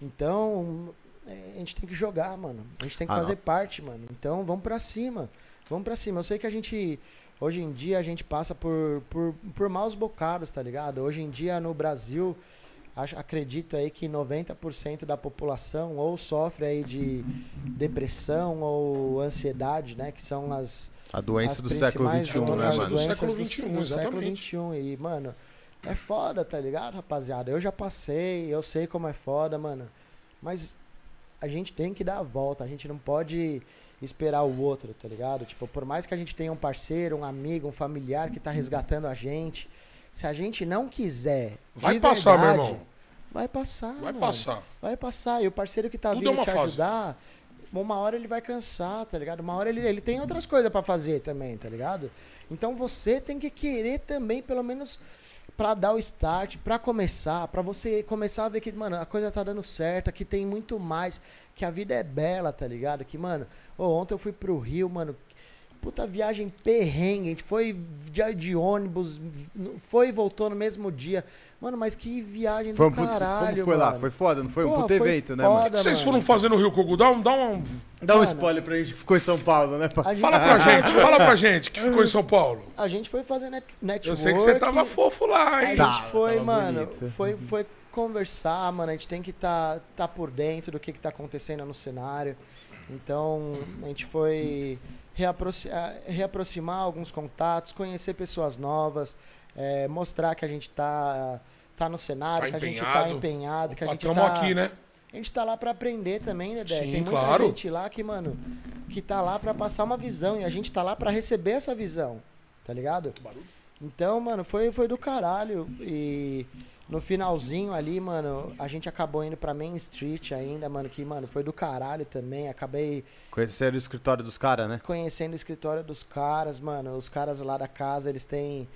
então é, a gente tem que jogar, mano. A gente tem que Ah, fazer não. parte, mano. Então vamos pra cima. Vamos pra cima. Eu sei que a gente. Hoje em dia a gente passa por, por, por maus bocados, tá ligado? Hoje em dia no Brasil, acho, acredito aí que 90% da população ou sofre aí de depressão ou ansiedade, né? Que são as, A doença as do século XXI, né, mano? mano? doenças Século do- XXI, do século exatamente. XXI. E, mano, é foda, tá ligado, rapaziada? Eu já passei, eu sei como é foda, mano. Mas a gente tem que dar a volta, a gente não pode esperar o outro, tá ligado? Tipo, por mais que a gente tenha um parceiro, um amigo, um familiar que tá resgatando a gente, se a gente não quiser. de Vai passar, meu verdade, irmão. Vai passar. Vai mano. passar. Vai passar. E o parceiro que tá Tudo é vindo uma te fase. ajudar, uma hora ele vai cansar, tá ligado? Uma hora ele, ele tem outras coisas pra fazer também, tá ligado? Então você tem que querer também, pelo menos, pra dar o start, pra começar, pra você começar a ver que, mano, a coisa tá dando certo, que tem muito mais, que a vida é bela, tá ligado? Que, mano, ô, ontem eu fui pro Rio, mano. Puta viagem perrengue, a gente foi de, de ônibus, foi e voltou no mesmo dia. Mano, mas que viagem Foi um do puto, caralho, como foi lá? mano. Foi foda, não foi um Porra, puto foi evento, né, mano? O que vocês foram fazer no Rio Kogu? Dá um, dá um, Dá um Mano. spoiler pra gente que ficou em São Paulo, né? A gente, Fala pra gente, fala pra gente que ficou em São Paulo. a gente foi fazer net, network. Eu sei que você tava fofo lá, A hein? Tá. gente foi, tava mano, bonito. foi, foi conversar, mano. A gente tem que tá, tá por dentro do que, que tá acontecendo no cenário. Então, a gente foi reaproxi- ah, reaproximar alguns contatos, conhecer pessoas novas, eh, mostrar que a gente tá, tá no cenário, Tá que a gente tá empenhado. empenhado, que a gente tá... aqui, né? A gente tá lá pra aprender também, né, Dé? Sim, Tem muita claro. gente lá que, mano, que tá lá pra passar uma visão e a gente tá lá pra receber essa visão, tá ligado? Então, mano, foi, foi do caralho. E no finalzinho ali, mano, a gente acabou indo pra Main Street ainda, mano, que, mano, foi do caralho também. Acabei Conheceram o escritório dos caras, né? conhecendo o escritório dos caras, mano. Os caras lá da casa, eles têm.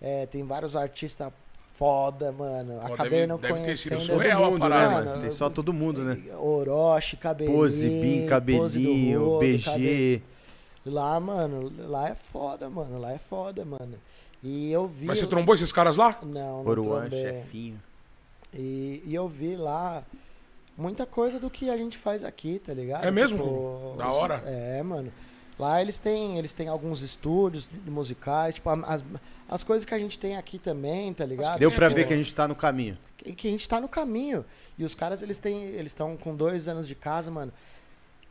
É, tem vários artistas foda, mano. Pô, Acabei deve- não deve ter sido conhecendo. surreal. Real a mundo, parada, né, mano. Tem só todo mundo, né? Orochi, cabelinho. Pose, do cabelinho, rodo, BG. Lá, mano, lá é foda, mano. Lá é foda, mano. E eu vi. Mas você trombou esses caras lá? Não, não Oruan, chefinho. E, e eu vi lá muita coisa do que a gente faz aqui, tá ligado? É mesmo? Tipo, Da os- hora. É, mano. Lá eles têm, eles têm alguns estúdios musicais, tipo, as, as coisas que a gente tem aqui também, tá ligado? Deu pra aqui, ver que a gente tá no caminho. que, que a gente tá no caminho. E os caras, eles têm. Eles estão com dois anos de casa, mano.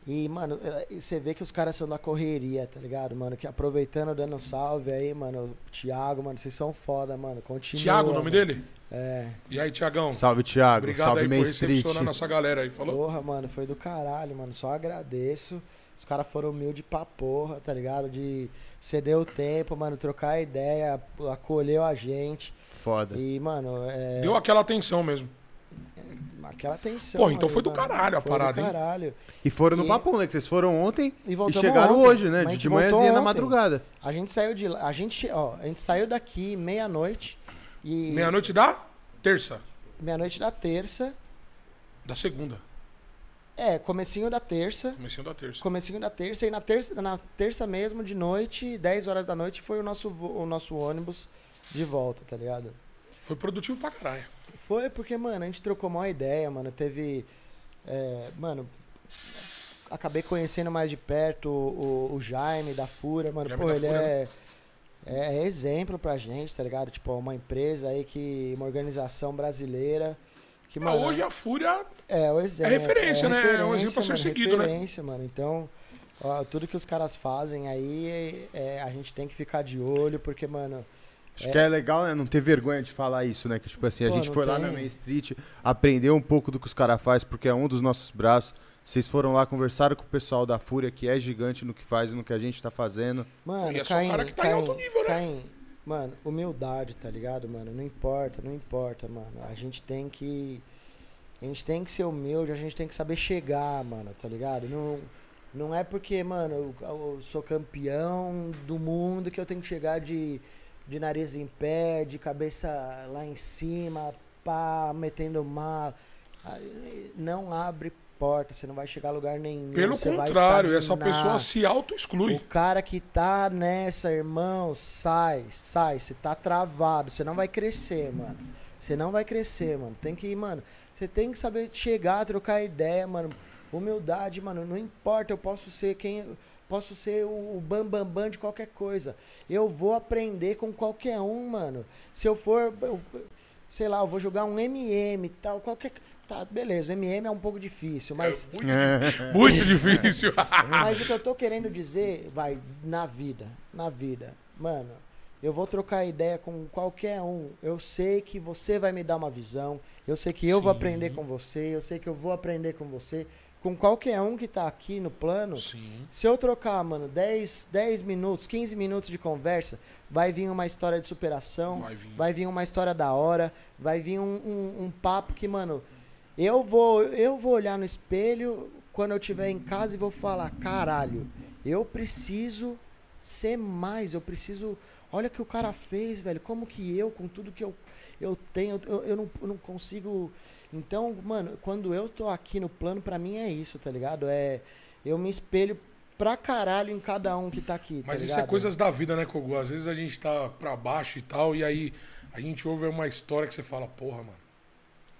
E, mano, eh, você vê que os caras são da correria, tá ligado, mano? Que aproveitando, dando um salve aí, mano. O Thiago, mano, vocês são foda, mano. Continua. Tiago, o nome mano. dele? É. E aí, Tiagão? Salve, Thiago. Obrigado Salve, aí por Main Street. recepcionar nossa galera aí. Falou? Porra, mano, foi do caralho, mano. Só agradeço. Os caras foram humildes pra porra, tá ligado? De ceder o tempo, mano, trocar ideia, acolheu a gente. Foda. E, mano, é. Deu aquela atenção mesmo. Aquela tensão. Porra, então aí, foi do mano. caralho a Foi parada, do hein? caralho. E foram no E- papão, né? Que vocês foram ontem E e voltamos chegaram ontem. hoje, né? Mas a De, gente de voltou manhãzinha na ontem. madrugada. A gente saiu de lá. A gente, ó, a gente saiu daqui meia-noite. E. Meia-noite da terça. Meia-noite da terça. Da segunda. É, comecinho da terça. Comecinho da terça. Comecinho da terça. E na terça, na terça mesmo, de noite, 10 horas da noite, foi o nosso, vo- o nosso ônibus de volta, tá ligado? Foi produtivo pra caralho. Foi porque, mano, a gente trocou uma ideia, mano. Teve. é, mano, acabei conhecendo mais de perto o, o- o Jaime da Fura, mano. Jaime Pô, ele Fura, é, é, é exemplo pra gente, tá ligado? Tipo, uma empresa aí que. Uma organização brasileira. Que, Ah, mano, hoje a Fúria. é o exemplo. referência, né? É um exemplo a ser seguido, né? referência, mano. Então, ó, tudo que os caras fazem aí, é, a gente tem que ficar de olho, porque, mano. Acho É. que é legal, né? Não ter vergonha de falar isso, né? Que, tipo assim, a Pô, gente não foi lá tem. na Main Street, aprendeu um pouco do que os caras fazem, porque é um dos nossos braços. Vocês foram lá, conversaram com o pessoal da Fúria, que é gigante no que faz e no que a gente tá fazendo. Mano, E é só Caim, cara que tá em Caim, alto nível, né? Caim, mano, humildade, tá ligado, mano? Não importa, não importa, mano. A gente tem que. A gente tem que ser humilde, a gente tem que saber chegar, mano, tá ligado? Não, não é porque, mano, eu, eu sou campeão do mundo que eu tenho que chegar de, de nariz em pé, de cabeça lá em cima, pá, metendo mal. Não abre porta, você não vai chegar a lugar nenhum. Pelo você vai contrário, essa pessoa se auto-exclui. O cara que tá nessa, irmão, sai, sai. Você tá travado. Você não vai crescer, mano. Você não vai crescer, mano. Tem que, mano. Você tem que saber chegar, trocar ideia, mano. Humildade, mano. Não importa, eu posso ser quem. Posso ser o bam bam bam de qualquer coisa. Eu vou aprender com qualquer um, mano. Se eu for. eu- sei lá, eu vou jogar um MM e tal, qualquer. Tá, beleza, MM é um pouco difícil, mas. É muito, muito difícil. Mas o que eu tô querendo dizer, vai, na vida, na vida, mano, eu vou trocar ideia com qualquer um. Eu sei que você vai me dar uma visão, eu sei que eu vou Sim. aprender com você, eu sei que eu vou aprender com você, com qualquer um que tá aqui no plano. Sim. Se eu trocar, mano, 10, 10 minutos, 15 minutos de conversa, vai vir uma história de superação, Vai vir. vai vir uma história da hora, vai vir um, um, um papo que, mano, eu vou, eu vou olhar no espelho quando eu estiver em casa e vou falar, caralho, eu preciso ser mais, eu preciso. Olha o que o cara fez, velho. Como que eu, com tudo que eu, eu tenho, eu, eu, não, eu não consigo. Então, mano, quando eu tô aqui no plano, pra mim é isso, tá ligado? É. Eu me espelho pra caralho em cada um que tá aqui. tá Mas isso é ligado? coisas da vida, né, Kogu? Às vezes a gente tá pra baixo e tal, e aí a gente ouve uma história que você fala, porra, mano.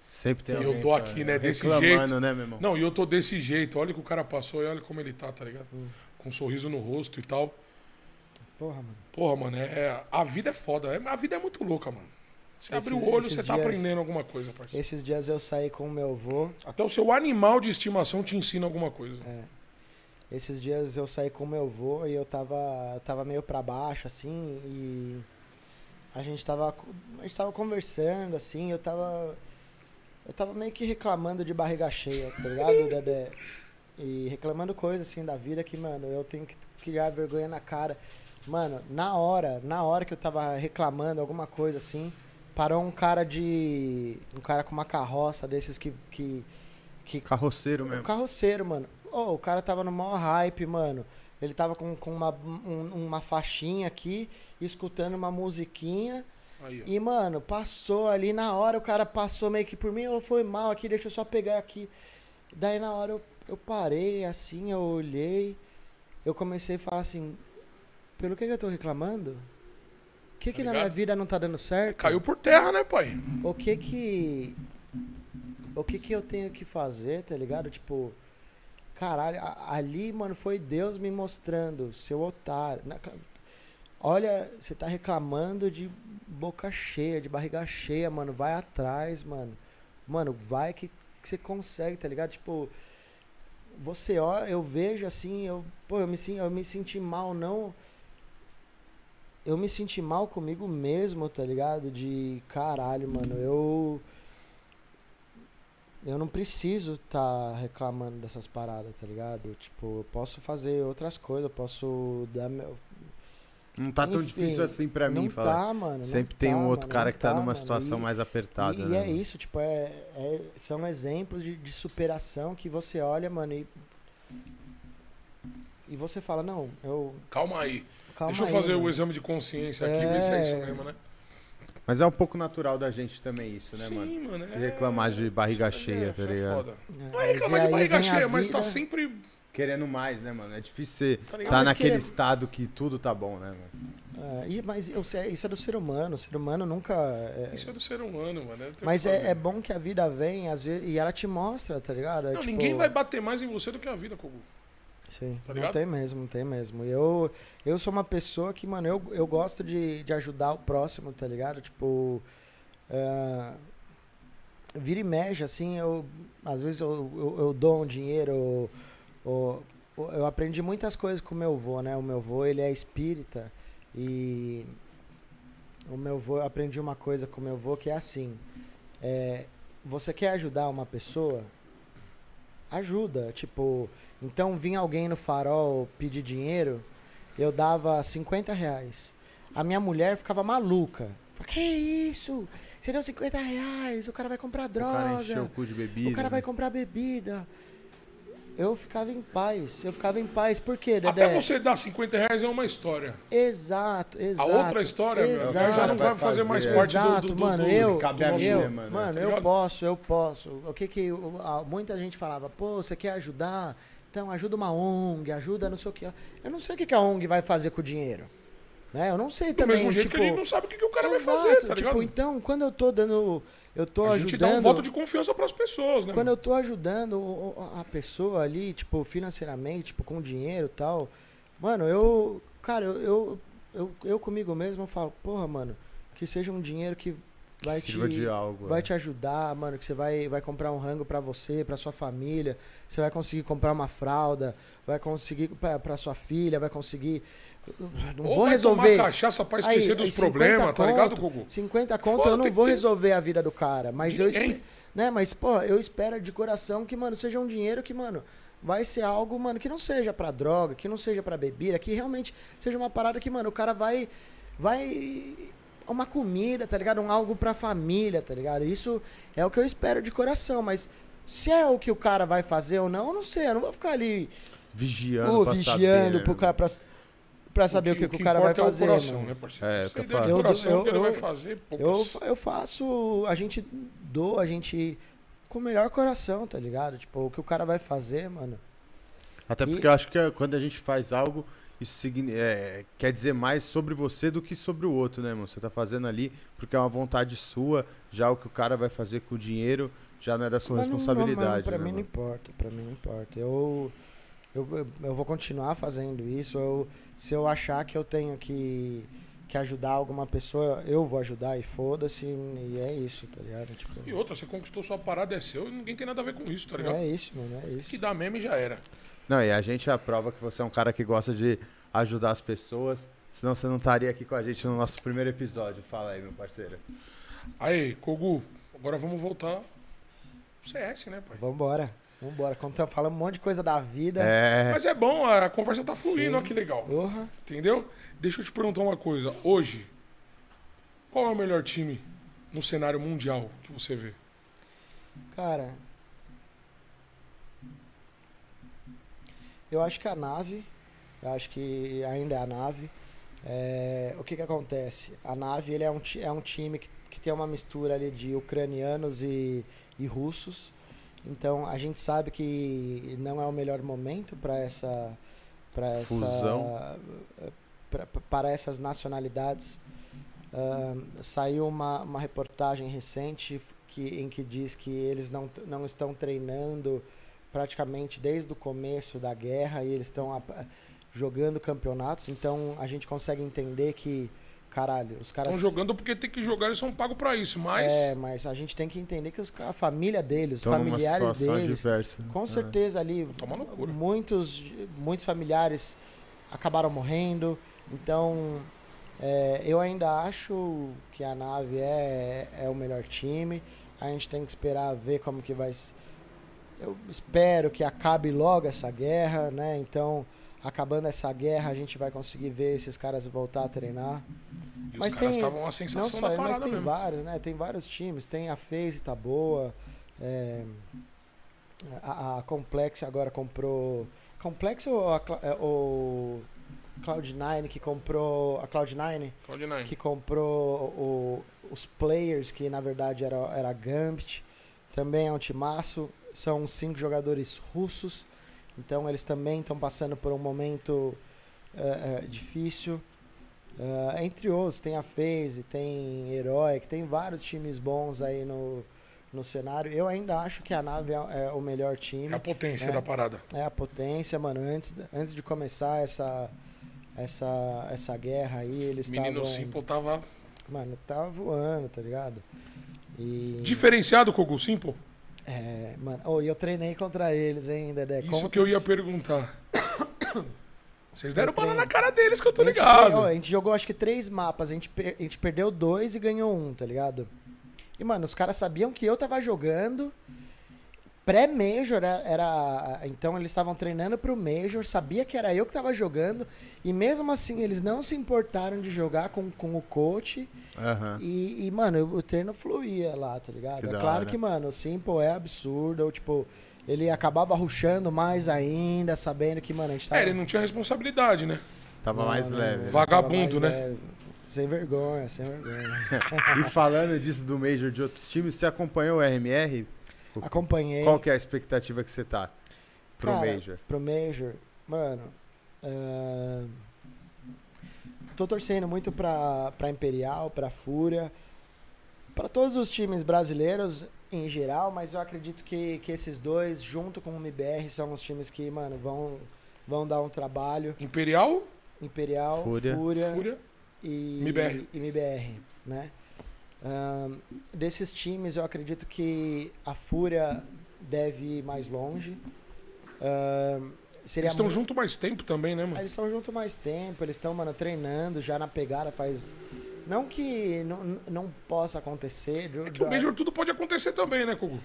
Sempre tem E eu tô cara, aqui, né, desse reclamando, jeito. né, meu irmão? Não, e eu tô desse jeito. Olha o que o cara passou e olha como ele tá, tá ligado? Hum. Com um sorriso no rosto e tal. Porra, mano. Porra, mano, é, a vida é foda. É- A vida é muito louca, mano. Você Esses- abre o olho, você tá dias- aprendendo alguma coisa, parceiro. Esses dias eu saí com o meu avô. Até o seu animal de estimação te ensina alguma coisa. É. Esses dias eu saí com o meu avô e eu tava, tava meio pra baixo, assim, e a gente tava, a gente tava conversando, assim, eu tava, eu tava meio que reclamando de barriga cheia, tá ligado, Dedé? E reclamando coisas, assim, da vida que, mano, eu tenho que criar vergonha na cara. Mano, na hora, na hora que eu tava reclamando alguma coisa, assim, parou um cara de, um cara com uma carroça desses que, que, que Carroceiro mesmo. carroceiro, mano. Ô, o cara tava no maior hype, mano. Ele tava com, com uma, um- uma faixinha aqui, escutando uma musiquinha. Aí, ó. E, mano, passou ali na hora, o cara passou meio que por mim, ou foi mal aqui, deixa eu só pegar aqui. Daí na hora eu, eu parei, assim, eu olhei, eu comecei a falar assim, pelo que, que eu tô reclamando? O que, Tá que na minha vida não tá dando certo? Caiu por terra, né, pai? o que que o que que eu tenho que fazer, tá ligado? Tipo, caralho, ali, mano, foi Deus me mostrando, seu otário. Olha, você tá reclamando de boca cheia, de barriga cheia, mano, vai atrás, mano. Mano, vai que, que você consegue, tá ligado? Tipo, você ó, eu vejo assim, eu, pô, eu me, eu me senti mal, não eu me senti mal comigo mesmo, tá ligado? De caralho, mano, eu. Eu não preciso tá reclamando dessas paradas, tá ligado? Tipo, eu posso fazer outras coisas, eu posso dar meu. Não tá tão Enfim, difícil assim pra mim não falar. tá, mano. não Sempre tem tá, um outro mano, cara que tá, numa mano. situação E- mais apertada, e, né? e é isso, tipo, é, é- são exemplos de, de superação que você olha, mano, e. E você fala, não, eu. Calma aí. Calma Deixa eu aí, fazer o mano. exame de consciência aqui, ver se é isso É. mesmo, né? Mas é um pouco natural da gente também isso, né, Sim, mano? mano. De reclamar de barriga cheia, é, tá é ligado? foda. É, Não é reclamar de aí barriga cheia, mas tá sempre. Querendo mais, né, mano? É difícil você Tá tá, naquele querer- estado que tudo tá bom, né, mano? É, e- mas eu isso é do ser humano. O ser humano nunca. é- Isso é do ser humano, mano. é- mas é, é bom que a vida vem, às vezes, e ela te mostra, tá ligado? É Não, tipo- ninguém vai bater mais em você do que a vida, Kogu. Sim, Tá não tem mesmo, não tem mesmo. Eu, eu sou uma pessoa que, mano, eu, eu gosto de, de ajudar o próximo, tá ligado? Tipo. é, vira e mexe, assim, eu. Às vezes eu, eu, eu dou um dinheiro. Eu, eu, eu aprendi muitas coisas com o meu avô, né? O meu avô, ele é espírita. E. O meu avô, eu aprendi uma coisa com o meu avô que é assim. É, você quer ajudar uma pessoa? Ajuda. Tipo, então vinha alguém no farol pedir dinheiro, eu dava 50 reais. A minha mulher ficava maluca. Que isso? Você deu 50 reais, o cara vai comprar O cara encheu o droga, cu de bebida. o cara vai né? comprar bebida. Eu ficava em paz, eu ficava em paz. Por quê, Dedé? Até você dar 50 reais é uma história. Exato, A exato. outra história, meu, exato. já não vai Vai fazer mais parte do- Exato, do, do, mano, do- eu, cabe a mim, eu, né, mano? mano, Tá eu posso, eu posso. O que que a- muita gente falava, pô, você quer ajudar? Então ajuda uma ONG, ajuda não sei o que. Eu não sei o que a ONG vai fazer com o dinheiro. Né? Eu não sei Do também, mesmo jeito tipo, que a gente não sabe o que, que o cara exato, vai fazer, tá tipo, ligado? então, quando eu tô dando, eu tô a gente dá ajudando, um voto de confiança pras pessoas, né? quando eu tô ajudando a pessoa ali, tipo, financeiramente, tipo, com dinheiro e tal, mano, eu, cara, eu, eu, eu, eu comigo mesmo eu falo, porra, mano, que seja um dinheiro que vai te de algo. vai é. te ajudar, mano, que você vai, vai comprar um rango pra você, pra sua família, você vai conseguir comprar uma fralda, vai conseguir pra, pra sua filha, vai conseguir não Ou vou vai resolver tomar cachaça pra Aí, esquecer aí, dos 50 problemas, tá ligado, Gugu? 50 conto Foda, eu não que vou ter- resolver a vida do cara, mas eu Ninguém. espe- né, mas pô, eu espero de coração que, mano, seja um dinheiro que, mano, vai ser algo, mano, que não seja pra droga, que não seja pra bebida, que realmente seja uma parada que, mano, o cara vai vai uma comida, tá ligado? Um algo pra família, tá ligado? Isso é o que eu espero de coração, mas se é o que o cara vai fazer ou não, eu não sei, eu não vou ficar ali Vigiando, pra vigiando saber, pro né? cara pra, pra saber o que, que o cara vai fazer. É o coração, mano. né, parceiro? É, Se que eu Eu- coração, eu- o que vai fazer, Eu, poucas... eu faço. A gente doa, a gente. Com o melhor coração, tá ligado? Tipo, o que o cara vai fazer, mano. Até E- porque eu acho que é, quando a gente faz algo, isso é, quer dizer mais sobre você do que sobre o outro, né, mano? Você tá fazendo ali porque é uma vontade sua, já o que o cara vai fazer com o dinheiro já não é da sua Mas não- responsabilidade. Não, não, pra né, mim não mano? importa, pra mim não importa. Eu, eu, eu, eu vou continuar fazendo isso. Eu, se eu achar que eu tenho que, que ajudar alguma pessoa, eu vou ajudar e foda-se. E é isso, tá ligado? Tipo, E outra, você conquistou sua parada, é seu, e ninguém tem nada a ver com isso, tá ligado? é isso, mano, é isso. Que dá meme já era. Não, e a gente é a prova que você é um cara que gosta de ajudar as pessoas, senão você não estaria aqui com a gente no nosso primeiro episódio. Fala aí, meu parceiro. Aí, Kogu, agora vamos voltar pro CS, né, pai? Vambora, vambora. Conta, fala um monte de coisa da vida. É, Mas é bom, a conversa tá fluindo, Sim. olha que legal. Porra. Entendeu? Deixa eu te perguntar uma coisa. Hoje, qual é o melhor time no cenário mundial que você vê? Cara. Eu acho que a nave. Eu acho que ainda é a nave. É, o que que acontece? A nave ele é, um, é um time que, que tem uma mistura ali de ucranianos e, e russos. Então a gente sabe que não é o melhor momento para essa para essa para essas nacionalidades. Ahn, saiu uma, uma reportagem recente que, em que diz que eles não, não estão treinando praticamente desde o começo da guerra e eles estão jogando campeonatos. Então a gente consegue entender que, caralho, os caras. Estão jogando porque tem que jogar, eles são pagos pra isso, mas. É, mas a gente tem que entender que os, a família deles, os familiares situação deles, diversa. com É. certeza ali, Tá uma loucura. muitos, muitos familiares acabaram morrendo. Então, é, eu ainda acho que a nave é, é o melhor time. A gente tem que esperar ver como que vai. Eu espero que acabe logo essa guerra, né? Então, acabando essa guerra, a gente vai conseguir ver esses caras voltar a treinar. E Mas os caras tem- estavam uma Não sensação só, da ele, mas parada tem mesmo. vários, né? Tem vários times. Tem a FaZe, tá boa. É, a, a Complex agora comprou. Complex ou, a é, ou Cloud9 que comprou. A Cloud9 Cloud9. que comprou o- os players, que na verdade era, era a Gambit. Também é um timaço. São cinco jogadores russos. Então eles também estão passando por um momento eh, eh, difícil. Eh, entre outros, tem a FaZe, tem Heroic, tem vários times bons aí no, no cenário. Eu ainda acho que a nave é, é o melhor time. É a potência É. da parada. É a potência, mano. Antes, antes de começar essa, essa, essa guerra aí, eles O menino estavam. Simple tava Mano, tava voando, tá ligado? E. diferenciado com o Simple. É, mano. Oh, e eu treinei contra eles, hein, Dedé? Isso Contra que eu ia perguntar. Vocês deram Eu bala treino. na cara deles que eu tô a ligado. ó, a gente jogou acho que três mapas, a gente, per- a gente perdeu dois e ganhou um, tá ligado? E, mano, os caras sabiam que eu tava jogando. Pré-Major era, era- Então eles estavam treinando pro Major, sabia que era eu que tava jogando. E mesmo assim, eles não se importaram de jogar com, com o coach. Aham. E, e, mano, o treino fluía lá, tá ligado? Que é claro hora. que, mano, o Simple é absurdo. ou, Tipo, ele acabava ruxando mais ainda, sabendo que, mano, a gente tava. É, ele não tinha responsabilidade, né? Tava Não, mais leve. né? Vagabundo, mais né? leve. Sem vergonha, sem vergonha. E falando disso do Major de outros times, você acompanhou o RMR? Acompanhei Qual que é a expectativa que você tá pro Cara, Major? pro Major. Mano, ahn, tô torcendo muito pra, pra Imperial, pra Fúria, pra todos os times brasileiros em geral, mas eu acredito que, que esses dois, junto com o MBR, são os times que, mano, vão, vão dar um trabalho. Imperial, Imperial, Fúria. Fúria, Fúria. e MBR. e MBR, né? Desses times, eu acredito que a Fúria deve ir mais longe. Seria Eles estão mu- junto mais tempo também, né, Ah, mano? Eles estão junto mais tempo, eles estão, mano, treinando já na pegada faz. Não que não, não possa acontecer. É que o do- Major tudo pode acontecer também, né, Kogu?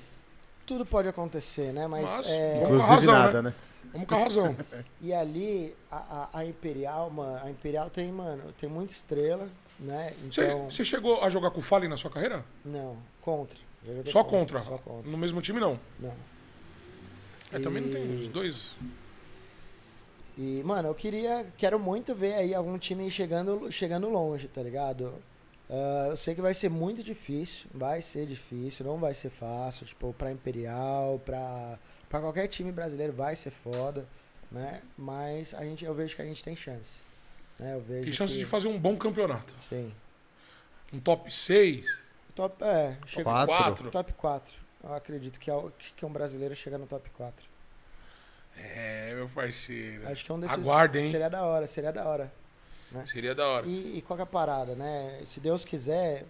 Tudo pode acontecer, né? Mas. Mas, é, vamos- com a Inclusive razão, nada, né? Vamos com a razão. E ali, a, a, a Imperial, mano, a Imperial tem, mano, tem muita estrela, né? Você Então. você chegou a jogar com o Fallen na sua carreira? Não, contra. Só contra. Só contra. No mesmo time, não. Não. É, também não tem E- os dois. E, mano, eu queria, quero muito ver aí algum time chegando, chegando longe, tá ligado? Ah, eu sei que vai ser muito difícil, vai ser difícil, não vai ser fácil, tipo, pra Imperial, pra, pra qualquer time brasileiro vai ser foda, né? Mas a gente, eu vejo que a gente tem chance. Né? Eu vejo Tem chance que- de fazer um bom campeonato. Sim. Um top 6, Top, é, chega, Quatro. 4. top 4. Eu acredito que, é que um brasileiro chega no top 4. É, meu parceiro. Acho que é um desses. Aguardem, hein? Seria da hora, seria da hora. Seria da hora. E, e qual que é a parada, né? Se Deus quiser,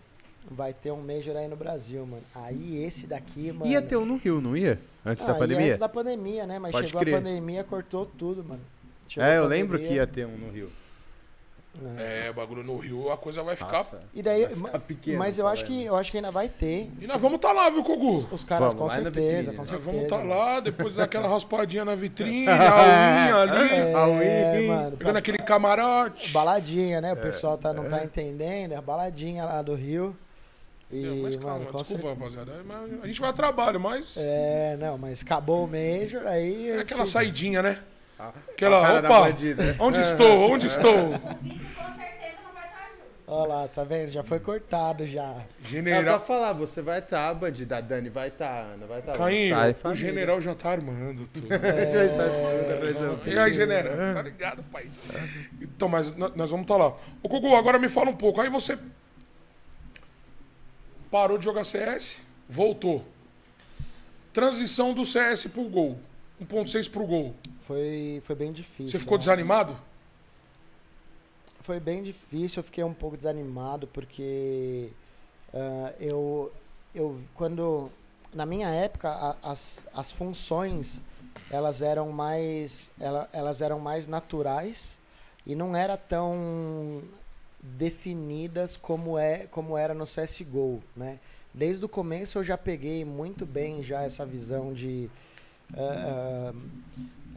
vai ter um Major aí no Brasil, mano. Aí esse daqui, mano. Ia ter um no Rio, não ia? Antes Ah, da ia pandemia? Antes da pandemia, né? Mas Pode chegou crer. a pandemia, cortou tudo, mano. Chegou É, a eu lembro que ia ter um no Rio. Né? É, bagulho no Rio, a coisa vai ficar. Nossa. E daí, Vai ficar pequeno, mas eu acho falando. que eu acho que ainda vai ter. E nós vamos estar lá, viu, Kogu? Os caras, Vamos, com certeza, com né? Nós certeza. vamos estar mano. lá, depois daquela raspadinha na vitrine, a unha ali, É, A Wii. mano. pegando aquele camarote. Baladinha, né? O É, pessoal tá, não tá entendendo. É a baladinha lá do Rio. E, Meu, mas mano, calma, desculpa, certeza. rapaziada. A gente vai a trabalho, mas. É, É, não, mas acabou o Major, aí. aquela sim. saidinha, né? Aquela, a cara da opa, onde estou? Onde estou? O Vitor com certeza não vai estar junto. Olha lá, tá vendo? Já foi cortado já. É pra General. falar, você vai estar, bandida. A Dani vai estar, a Ana vai estar. Caim, Tá, e o general já tá armando tudo. Já está organizando. E aí, general? Tá ligado, pai? Então, mas nó- nós vamos estar lá. Ô, Gugu, agora me fala um pouco. Aí você parou de jogar CS, voltou. Transição do CS pro gol. 1.6 pro gol. Foi, foi bem difícil. Você ficou né? desanimado? Foi bem difícil, eu fiquei um pouco desanimado porque ah, eu, eu quando na minha época a- as, as funções elas eram mais ela, elas eram mais naturais e não era tão definidas como é como era no CS:GO, né? Desde o começo eu já peguei muito bem já essa visão de ah,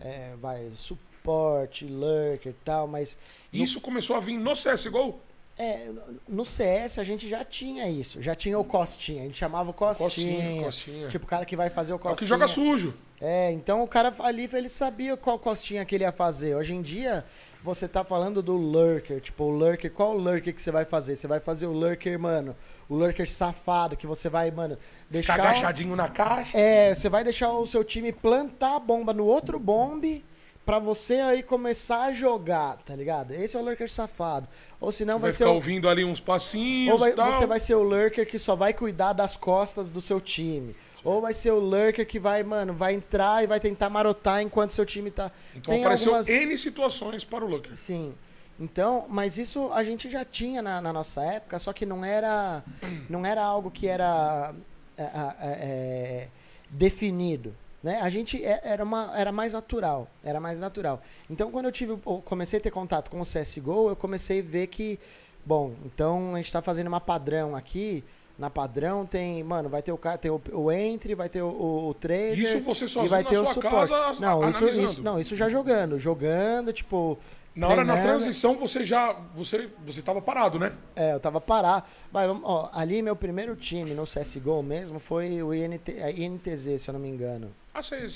é, vai suporte, lurker e tal, mas isso começou a vir no CSGO? É, no CS a gente já tinha isso. Já tinha o Costinha. A gente chamava o Costinha. Costinha, Costinha. Tipo, o cara que vai fazer o É o Costinha. que joga sujo. É, então o cara ali, ele sabia qual Costinha que ele ia fazer. Hoje em dia, você tá falando do Lurker. Tipo, o Lurker, qual o Lurker que você vai fazer? Você vai fazer o Lurker, mano, o Lurker safado, que você vai, mano, deixar... agachadinho na caixa. É, você vai deixar o seu time plantar a bomba no outro bombe pra você aí começar a jogar, tá ligado? Esse é o Lurker safado. Ou senão vai, Vai ser ficar o... ouvindo ali uns passinhos Ou vai- tal. você vai ser o lurker que só vai cuidar das costas do seu time. Ou vai ser o lurker que vai, mano, vai entrar e vai tentar marotar enquanto seu time tá. Então Tem apareceu algumas- N situações para o Looker. Sim. Então, mas isso a gente já tinha na, na nossa época, só que não era, não era algo que era é, é, é, definido. Né? A gente é- era, uma, era mais natural. Era mais natural. Então, quando eu tive, eu comecei a ter contato com o CSGO, eu comecei a ver que, bom, então a gente está fazendo uma padrão aqui. Na padrão tem, mano, vai ter o tem o, o entry, vai ter o, o, o trader. Isso você e sozinho vai na ter o sua suporte. casa, não, isso, isso, não, isso já jogando, jogando, tipo, Na hora na transição você já. Você, você tava parado, né? É, eu tava parado. Vamos- ó, ali meu primeiro time no CSGO mesmo foi o INT, a INTZ, se eu não me engano. Ah, você,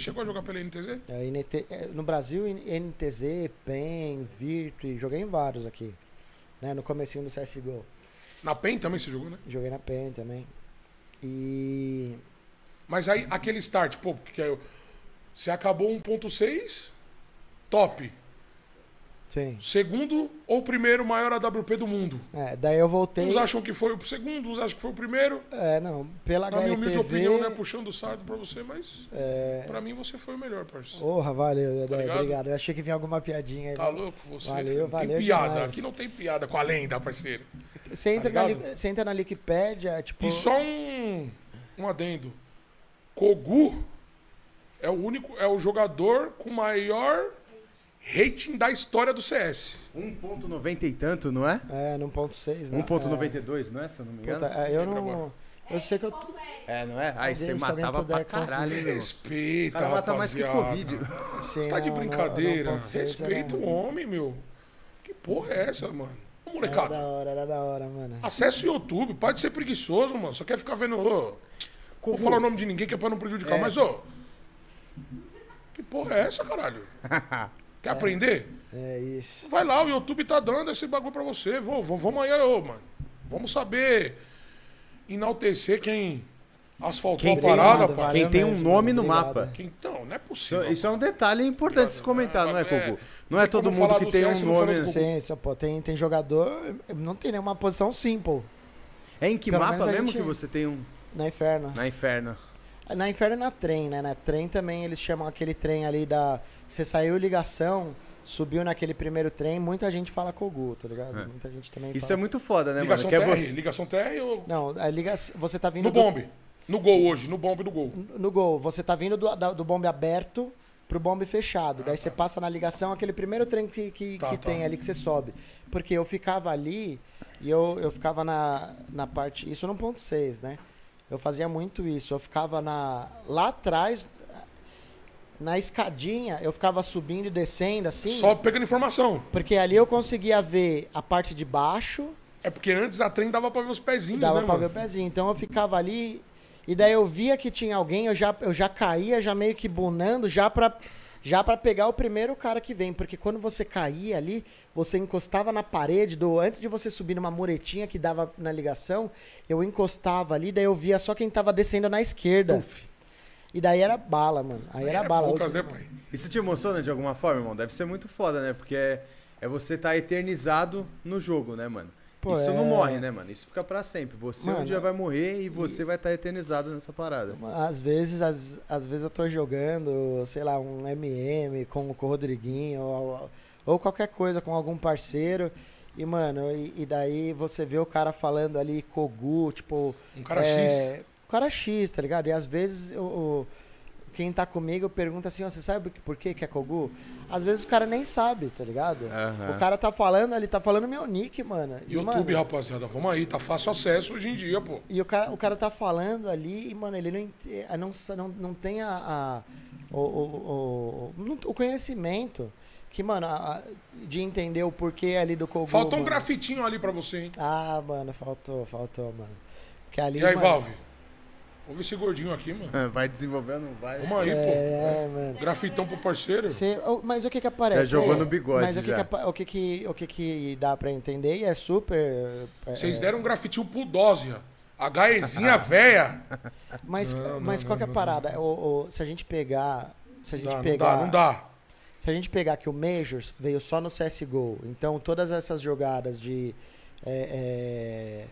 chegou a jogar pela NTZ? É, INT, é, no Brasil, NTZ, PEN, Virtue, joguei em vários aqui. Né, no comecinho do CSGO. Na PEN também você jogou, né? Joguei na PEN também. E... Mas aí aquele start, pô, porque aí, você acabou 1.6, top. Sim. Segundo ou primeiro maior AWP do mundo. É, daí eu voltei... Uns acham que foi o segundo, uns acham que foi o primeiro. É, não, pela Na minha humilde opinião, né? Puxando o sardo pra você, mas É... pra mim você foi o melhor, parceiro. Porra, valeu, Dedé, ligado? obrigado. Eu achei que vinha alguma piadinha aí. Tá louco você? Valeu, não valeu tem piada. demais. Aqui não tem piada com a lenda, parceiro. Você entra, Tá na? Li- você entra na Wikipédia, tipo... E só um, um adendo. Kogu é o único, é o jogador com maior rating da história do CS. 1.90 e tanto, não é? É, no ponto 6, né? 1.92, não é? Se eu não me É. engano. Puta, é, eu não... Eu sei que eu... É, não é? Aí você matava pra caralho, hein, meu? O Respeita, cara mata mais que. Covid. Sim, Você tá de não, brincadeira. ponto seis Respeita era- o homem, meu. Que porra é essa, mano? Ô, Era molecada. da hora, era da hora, mano. Acesse o YouTube, pode ser preguiçoso, mano. Só quer ficar vendo. Ô, Vou falar o nome de ninguém que é pra não prejudicar, É. mas ô. Que porra é essa, caralho? Quer aprender? É isso. Vai lá, o YouTube tá dando esse bagulho pra você. Vou, vou- vamos aí, ô, mano. Vamos saber enaltecer quem asfaltou Quem a parada, Quem tem um mesmo, nome no obrigado. mapa. Quem- Então, não é Isso, possível. isso é um detalhe importante se comentar, não é, É, Kogu? Não é todo mundo que tem um não nome. do Kogu. Sim, sim, pô, tem, tem jogador... Não tem nenhuma posição simple É em que Pelo mapa mesmo gente- que você tem um na Inferno. na Inferno? Na Inferno e na Trem, né? Na Trem também eles chamam aquele trem ali da... Você saiu ligação, subiu naquele primeiro trem, muita gente fala Kogu, tá ligado? É. Muita gente também Isso fala... é muito foda, né, Ligação mano? Que é TR. você... Ligação TR ou. Não, a ligação... Você tá vindo... No do- bombe. No gol hoje, no bombe do gol. no gol, você tá vindo do, do bombe aberto pro bombe fechado. Daí você passa na ligação, aquele primeiro trem que, que, Ah, Tá, que tá. tem ali que você sobe. Porque eu ficava ali e eu, eu ficava na, na parte. Isso no ponto 6, né? Eu fazia muito isso. Eu ficava na, lá atrás, na escadinha, eu ficava subindo e descendo assim. Só pegando informação. Porque ali eu conseguia ver a parte de baixo É porque antes a trem dava pra ver os pezinhos, Dava né, pra mano? ver o pezinho. Então eu ficava ali e daí eu via que tinha alguém, eu já, eu já caía, já meio que bunando, já pra, já pra pegar o primeiro cara que vem. Porque quando você caía ali, você encostava na parede, do antes de você subir numa muretinha que dava na ligação, eu encostava ali, daí eu via só quem tava descendo na esquerda. E daí era bala, mano. Aí era, Era bala. poucas, Eu- né, pai? Isso te emociona de alguma forma, irmão? Deve ser muito foda, né? Porque é, é você estar eternizado no jogo, né, mano? Pô, Isso não é- morre, né, mano? Isso fica pra sempre. Você um Mano, dia vai morrer e você vai estar eternizado nessa parada. Às vezes, às, às vezes eu tô jogando, sei lá, um MM com, com o Rodriguinho ou, ou qualquer coisa com algum parceiro. E, mano, e, e daí você vê o cara falando ali Kogu, tipo. Um cara é, X. O cara X, tá ligado? E às vezes o, o- quem tá comigo pergunta assim, ó, você sabe por que que é Kogu? Às vezes o cara nem sabe, tá ligado? Aham. O cara tá falando, ele tá falando meu nick, mano. E, YouTube, mano, rapaziada, vamos aí, tá fácil acesso hoje em dia, pô. e o cara, o cara tá falando ali e, mano, ele não, eh, não, não, não tem a, a- o, o, o, o conhecimento. que, mano, a- de entender o porquê ali do Kogu. Faltou um mano. grafitinho ali pra você, hein? Ah, mano, faltou, faltou, mano. Porque ali. E aí, mano, Valve? Ver esse gordinho aqui, mano. Ah, Vai desenvolvendo, não vai? Vamos aí, pô. É, mano. Grafitão pro parceiro. Cê- mas o que que aparece? Já jogou É, no bigode, Mas o que, já. que, o que que o que que dá pra entender e é super. é, Vocês é, deram um grafitinho pro Dózia. HEzinha véia. Mas, Não, mas não, qual que é a não, parada? O- o- se a gente pegar. Se a gente Dá, não pegar. dá, não dá. Se a gente pegar que o Majors veio só no CSGO, então todas essas jogadas de. é, é,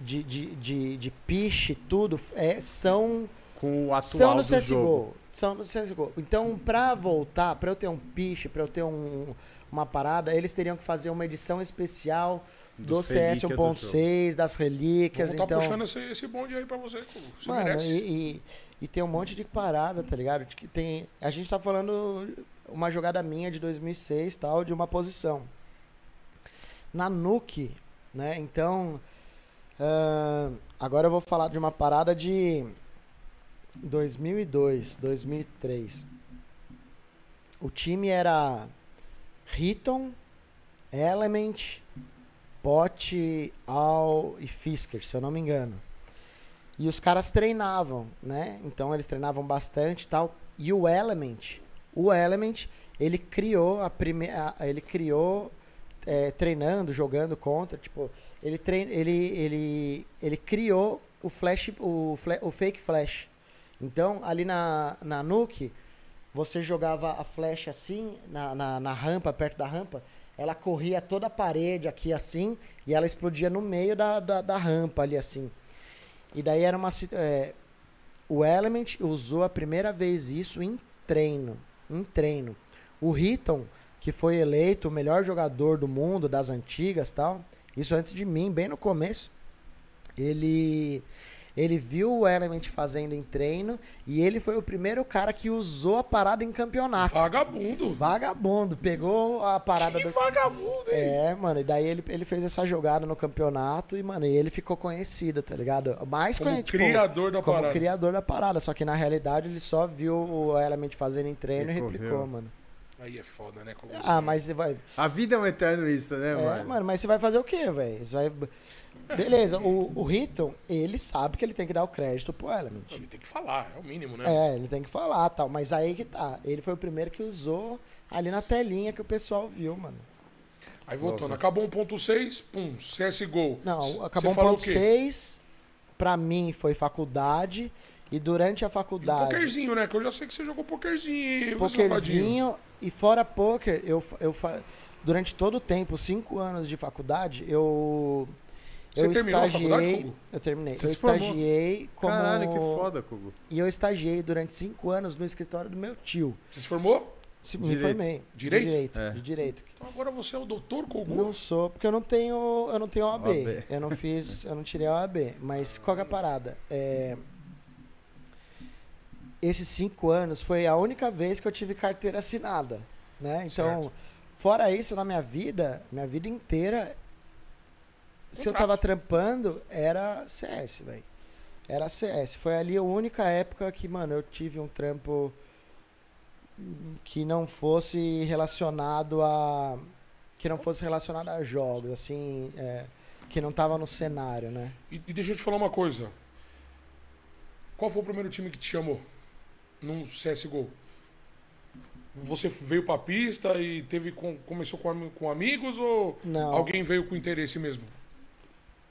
de, de, de, de pitch, tudo, é, são, Com o são atual no do CSGO. jogo. São no CSGO. Então, pra voltar, pra eu ter um pitch, pra eu ter um, uma parada, eles teriam que fazer uma edição especial do Dos CS relíquias do 1.6, das relíquias. Vamos tá então, puxando esse, esse bonde aí pra você. Você Mano, e, e, e tem um monte de parada, tá ligado? De que tem, a gente tá falando uma jogada minha de 2006 tal, de uma posição. Na Nuke, né? Então, ahn, agora eu vou falar de uma parada de 2002, 2003. O time era Riton, Element, Pot, Al e Fisker, se eu não me engano. E os caras treinavam, né? Então eles treinavam bastante tal. E o Element, o Element, ele criou a primeira, ele criou é, treinando, jogando contra, tipo, ele trein, ele ele ele criou o flash, o, o fake flash. Então ali na na Nuke você jogava a flecha assim na, na, na rampa, perto da rampa, ela corria toda a parede aqui assim e ela explodia no meio da, da, da rampa ali assim. E daí era uma. é, o Element usou a primeira vez isso em treino. Em treino. O Riton, que foi eleito o melhor jogador do mundo, das antigas tal, isso antes de mim, bem no começo, ele. Ele viu o Element fazendo em treino e ele foi o primeiro cara que usou a parada em campeonato. Vagabundo. Vagabundo, pegou a parada Que do. vagabundo, hein? É, mano, e daí ele, ele fez essa jogada no campeonato e, mano, e ele ficou conhecido, tá ligado? Mais Como conhecido. criador da como parada. criador da parada. Só que na realidade ele só viu o Element fazendo em treino e Recorreu. replicou, mano. Aí é foda, né? Como Ah, mas você vai. A vida é um eterno isso, né, É, mano? mano, mas você vai fazer o quê, velho? Você vai. Beleza, o, o Riton, ele sabe que ele tem que dar o crédito pro Element. Ele tem que falar, é o mínimo, né? É, ele tem que falar tal. Mas aí que tá. Ele foi o primeiro que usou ali na telinha que o pessoal viu, mano. Aí voltando, Nossa. acabou 1.6, pum, CSGO. Não, acabou você falou o 1.6. Pra mim foi faculdade. E durante a E faculdade. pokerzinho, né? Que eu já sei que você jogou pokerzinho. Pokerzinho. E fora poker, eu, eu fa- durante todo o tempo, cinco anos de faculdade, eu. Você eu terminou a estagiei. faculdade, Kogu? eu terminei. Você eu se formou? estagiei como. Caralho, que foda, Kogu. E eu estagiei durante cinco anos no escritório do meu tio. Você se formou? Se, me Direito. formei. Direito? De direito. É. De direito. Então agora você é o doutor Kogu. Não sou, porque eu não tenho, eu não tenho OAB. OAB. Eu não fiz, eu não tirei a OAB. Mas qual que é a parada? É, esses cinco anos foi a única vez que eu tive carteira assinada, né? Então, Certo. fora isso na minha vida, minha vida inteira, se eu tava trampando, era CS, velho. Era CS. Foi ali a única época que, mano, eu tive um trampo que não fosse relacionado a que não fosse relacionado a jogos, assim, é, que não tava no cenário, né? E, e deixa eu te falar uma coisa. Qual foi o primeiro time que te chamou? Num CSGO? Você veio pra pista e teve com- começou com, com amigos ou Não. alguém veio com interesse mesmo?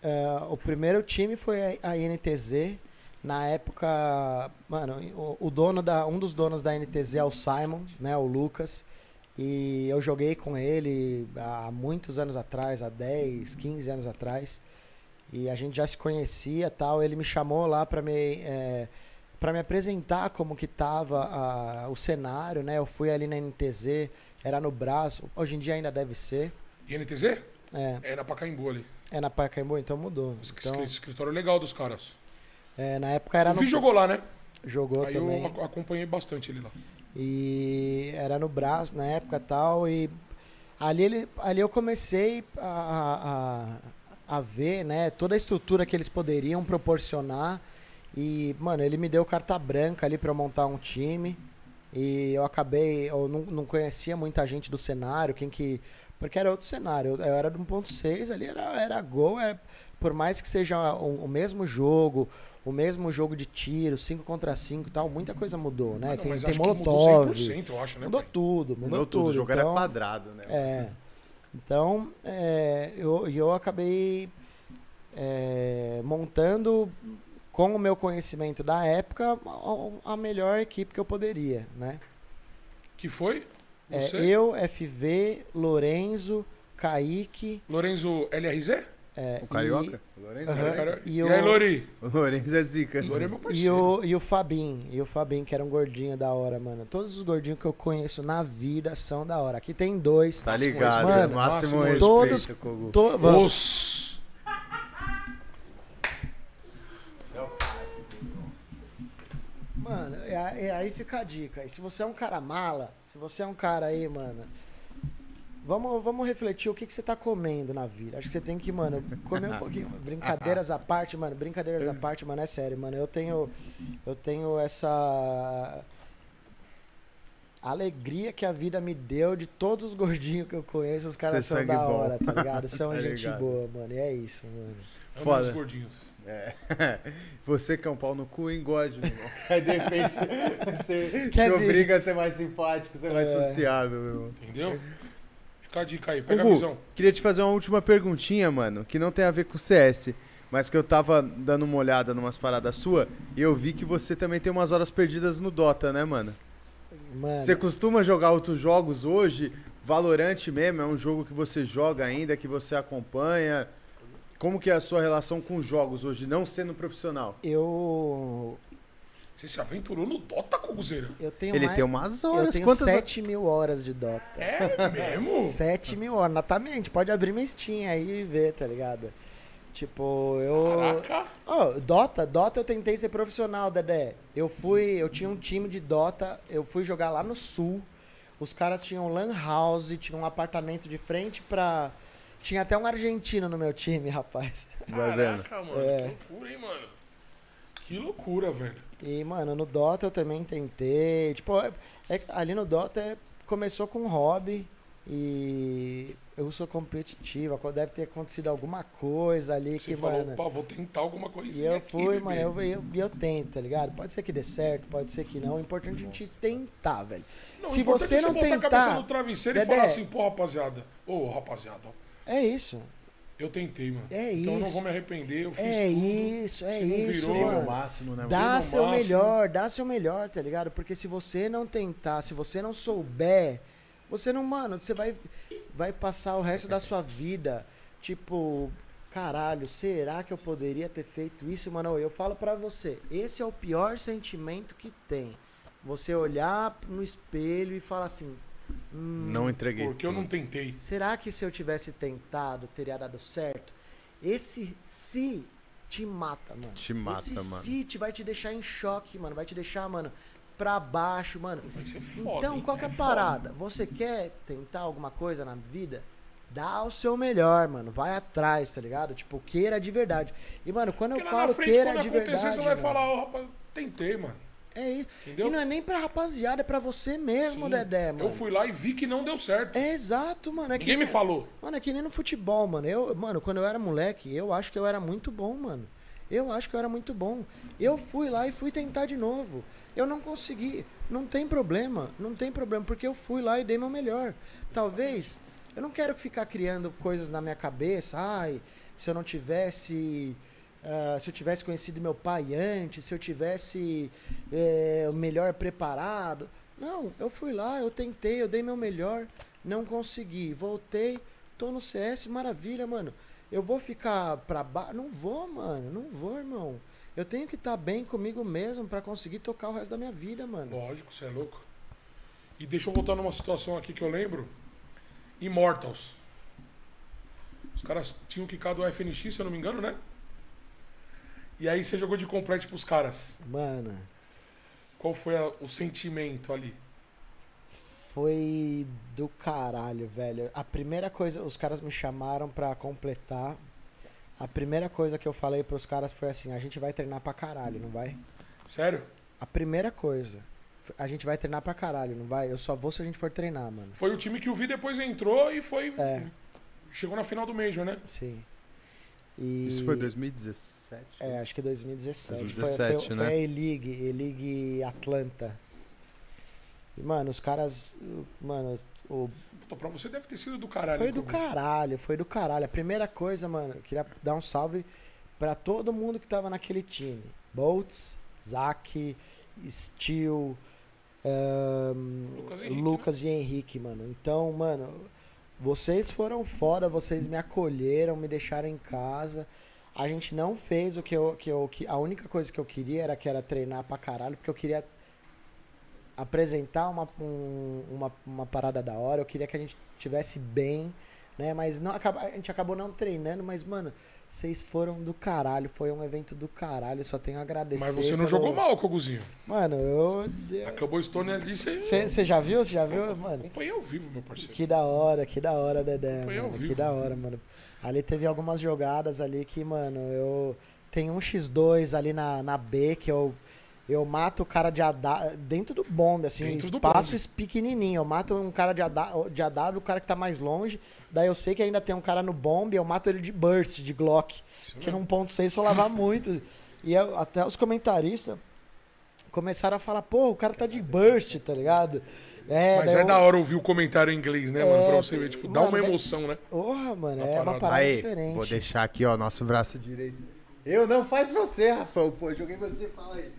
É, o primeiro time foi a, a NTZ. Na época, mano, o, o dono da, um dos donos da NTZ é o Simon, né, o Lucas. E eu joguei com ele há muitos anos atrás, há 10, 15 anos atrás. E a gente já se conhecia tal. Ele me chamou lá pra me, é, pra me apresentar como que tava a- o cenário, né? Eu fui ali na NTZ, era no braço. Hoje em dia ainda deve ser. INTZ? É, É na Pacaembu ali. é na Pacaembu, então mudou. Então, escritório legal dos caras. é, na época era o no... Vi jogou lá, né? Jogou Aí também. eu ac- acompanhei bastante ele lá. E era no braço na época tal. E ali, ele, ali eu comecei a, a, a ver né, toda a estrutura que eles poderiam proporcionar. E, mano, ele me deu carta branca ali pra eu montar um time. E eu acabei, eu não, não conhecia muita gente do cenário, quem que. Porque era outro cenário. Eu, eu era do 1.6, ali era, era gol, era- por mais que seja o, o mesmo jogo, o mesmo jogo de tiro, 5 contra 5 e tal, muita coisa mudou, né? Não, tem tem que mudou Molotov. 100%, eu acho, né? Mudou tudo, mudou, Mudou tudo, o jogo era então- quadrado, né? é. Então, é, eu, eu acabei é, montando, com o meu conhecimento da época, a, a melhor equipe que eu poderia, né? Que foi? É, Você? eu, FV, Lorenzo, Kaique... Lorenzo LRZ? é, O Carioca? O E, Lourenço? Aham. Cara- E E, o- aí, Lori? O Lourenço é zica. Lori é meu e, parceiro. o, e o Fabim, e o Fabim, que era um gordinho da hora, mano. Todos os gordinhos que eu conheço na vida são da hora. Aqui tem dois. Tá ligado, mano, máximo máximo respeito, todos- Kogu. to- vamos. Os... Mano, e a- e aí fica a dica. E se você é um cara mala, se você é um cara aí, mano, vamos, vamos refletir o que, que você tá comendo na vida. Acho que você tem que, mano, comer um pouquinho. Brincadeiras à parte, mano, brincadeiras à parte, mano, é sério, mano. Eu tenho, eu tenho essa alegria que a vida me deu de todos os gordinhos que eu conheço. Os caras Ser são da bom. hora, tá ligado? São Tá gente ligado. boa, mano. E é isso, mano. Amo Foda. os gordinhos. É. Você que é um pau no cu, engorde, meu irmão. Aí de repente você Quer se ver? obriga a ser mais simpático, ser mais É. sociável, meu irmão. Entendeu? Fica a dica aí, pega a Hugo, visão. queria te fazer uma última perguntinha, mano, que não tem a ver com o CS, mas que eu tava dando uma olhada numas paradas sua e eu vi que você também tem umas horas perdidas no Dota, né, mano? Mano, Você costuma jogar outros jogos hoje? Valorante mesmo é um jogo que você joga ainda, que você acompanha? Como que é a sua relação com jogos hoje, não sendo profissional? eu, Você se aventurou no Dota, Coguzeira? eu tenho Ele mais... tem umas Eu horas. tenho Quantas 7 mil horas de Dota. É mesmo? 7 mil horas, natamente. Pode abrir minha Steam aí e ver, tá ligado? Tipo, eu. Caraca. Ó, Dota, Dota eu tentei ser profissional, Dedé. Eu fui, eu tinha um time de Dota, eu fui jogar lá no sul. Os caras tinham lan house, tinham um apartamento de frente pra. Tinha até um argentino no meu time, rapaz. Vai vendo. Caraca, mano. É. Que loucura, hein, mano? Que loucura, velho. E, mano, no Dota eu também tentei. Tipo, é, é- ali no Dota é- começou com um hobby e eu sou competitivo. Deve ter acontecido alguma coisa ali Você que, falou, mano. pá, vou tentar alguma E coisinha eu aqui, fui, bebê. mano, eu, eu, eu tento, tá ligado? Pode ser que dê certo, pode ser que não. O importante é a gente tentar, velho. Não, Se você é não botar a cabeça tentar. no travesseiro e Dedé. falar assim, pô, rapaziada. Ô, rapaziada, ó, É isso. eu tentei, mano. É então eu não isso. vou me arrepender, eu fiz É tudo. isso, é Se não isso, virou, mano. máximo, né? Dá seu máximo. melhor, dá seu melhor, tá ligado? Porque se você não tentar, se você não souber, você não, mano, você vai, vai passar o resto da sua vida, tipo, caralho, será que eu poderia ter feito isso, mano? Eu falo pra você, esse é o pior sentimento que tem. Você olhar no espelho e falar assim, hum, Não entreguei. Porque eu não tentei. Será que se eu tivesse tentado, teria dado certo? Esse se te mata, mano. Te mata, Esse mano. se te vai te deixar em choque, mano. Vai te deixar, mano, pra baixo, mano. Vai ser foda. então, hein? qual que é a foda. parada? Você quer tentar alguma coisa na vida? Dá o seu melhor, mano. Vai atrás, tá ligado? Tipo, queira de verdade. E, mano, quando Porque eu falo frente, queira quando de acontecer, verdade. você vai mano, falar, ó, rapaz, tentei, mano. É isso. Entendeu? E não é nem pra rapaziada, é pra você mesmo, Sim. Dedé, mano. Eu fui lá e vi que não deu certo. É exato, mano. É que Ninguém me falou. Mano, é que nem no futebol, mano. Eu, mano, quando eu era moleque, eu acho que eu era muito bom, mano. Eu acho que eu era muito bom. Eu fui lá e fui tentar de novo. Eu não consegui. Não tem problema. Não tem problema, porque eu fui lá e dei meu melhor. Talvez. Eu não quero ficar criando coisas na minha cabeça. Ai, se eu não tivesse. Ah, se eu tivesse conhecido meu pai antes, se eu tivesse eh, melhor preparado. Não, eu fui lá, eu tentei, eu dei meu melhor, não consegui, voltei, tô no CS, maravilha, mano. Eu vou ficar pra baixo? Não vou, mano, não vou, irmão. Eu tenho que estar bem comigo mesmo pra conseguir tocar o resto da minha vida, mano. Lógico, você é louco. E deixa eu voltar numa situação aqui que eu lembro. Immortals. Os caras tinham quicado o FNX, se eu não me engano, né? E aí você jogou de complete pros caras. Mano, Qual foi a- o sentimento ali? foi do caralho, velho. A primeira coisa, os caras me chamaram pra completar. A primeira coisa que eu falei pros caras foi assim: a gente vai treinar pra caralho, não vai? Sério? A primeira coisa. A gente vai treinar pra caralho, não vai? Eu só vou se a gente for treinar, mano. Foi o time que o Vi depois entrou e foi. É. Chegou na final do Major, né? Sim. E... Isso foi 2017? É, acho que 2017. 2017, foi, foi, né? Foi a E-League, E-League Atlanta. E, mano, os caras. Mano, o Puta, pra você deve ter sido do caralho. Foi do Kobe. caralho, foi do caralho. A primeira coisa, mano, eu queria dar um salve pra todo mundo que tava naquele time. Boltz, Zack, Steel, ahn, Lucas e Henrique, Lucas e Henrique, mano. Então, mano, vocês foram foda, vocês me acolheram, me deixaram em casa. A gente não fez o que eu, que eu. Que a única coisa que eu queria era que era treinar pra caralho, porque eu queria apresentar uma, um- uma, uma parada da hora, eu queria que a gente tivesse bem, né? Mas não, acaba- a gente acabou não treinando, mas, mano, vocês foram do caralho, foi um evento do caralho, só tenho a agradecer. Mas você não pelo- jogou mal, Koguzinho. Mano, eu. Acabou o Stone ali, você. Você já viu? Você já viu? Mano, Acompanhei ao vivo, meu parceiro. que da hora, que da hora, Dedé. Foi ao vivo. que da hora, mano. Ali teve algumas jogadas ali que, mano, eu. Tem um X2 ali na, na B que eu. Eu mato o cara de AW, dentro do bombe, assim, Dentro espaços pequenininho. Eu mato um cara de AW, de AW, o cara que tá mais longe. Daí eu sei que ainda tem um cara no bombe, eu mato ele de burst, de Glock. Isso Que mesmo. num ponto 6 rolava muito. E eu- até os comentaristas começaram a falar, pô, o cara tá de burst, tá ligado? É, Mas é eu- da hora ouvir o comentário em inglês, né, mano? É, Pra você ver, tipo, dá mano, uma né? emoção, né? Porra, mano, Uma é uma parada. parada Aí, diferente. vou deixar aqui, ó, nosso braço direito. Eu não, faz você, Rafael. Pô, joguei você, fala aí.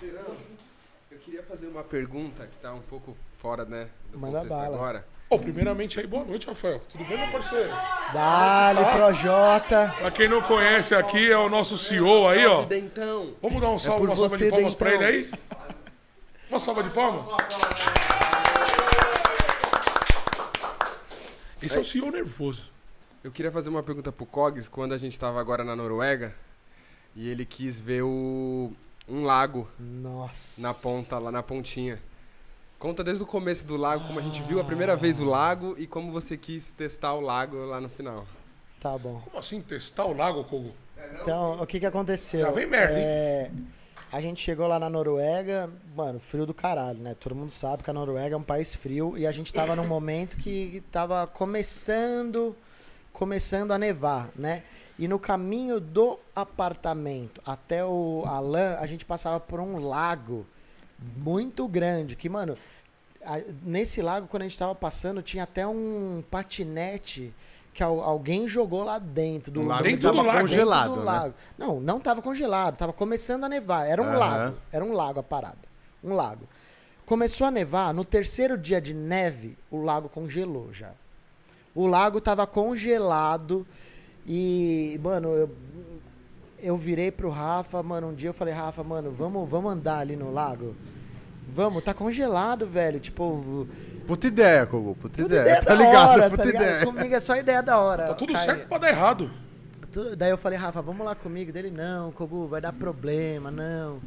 Eu queria fazer uma pergunta que tá um pouco fora, né, do Manda contexto bala. agora. Ô, primeiramente aí, boa noite, Rafael. Tudo bem, meu parceiro? Dali, Projota. Pra quem não conhece aqui, é o nosso CEO aí, ó. Dentão. Vamos dar um salve, por uma salva de palmas pra ele Dentão. aí? Uma salva de palmas? Esse é o CEO nervoso. Eu queria fazer uma pergunta pro Cogs, quando a gente tava agora na Noruega, e ele quis ver o um lago Nossa. na ponta, lá na pontinha. Conta desde o começo do lago, como a gente viu a primeira vez o lago e como você quis testar o lago lá no final. Tá bom. Como assim, testar o lago, Kogo? Então, o que que aconteceu? Já vem merda, hein? É, a gente chegou lá na Noruega, mano, frio do caralho, né? Todo mundo sabe que a Noruega é um país frio e a gente tava num momento que tava começando, começando a nevar, né? E no caminho do apartamento até o Alan, a gente passava por um lago muito grande, que, mano, a- nesse lago, quando a gente tava passando, tinha até um patinete que al- alguém jogou lá dentro do lago Dentro do lago. congelado, dentro do né? lago. Não, não tava congelado, tava começando a nevar. Era um Aham. lago. Era um lago a parada. Um lago. Começou a nevar, no terceiro dia de neve, o lago congelou já. O lago tava congelado e, mano, eu, eu virei pro Rafa, mano, um dia eu falei, Rafa, mano, vamos, vamos andar ali no lago? Vamos, tá congelado, velho. Tipo, Puta ideia, Kogu, puta tudo ideia. ideia Tá ligado? hora, puta tá ligado? ideia. Comigo é só ideia da hora. Tá tudo Caio. certo pra dar errado. Daí eu falei, Rafa, vamos lá comigo. Dele, não, Kogu, vai dar problema, não.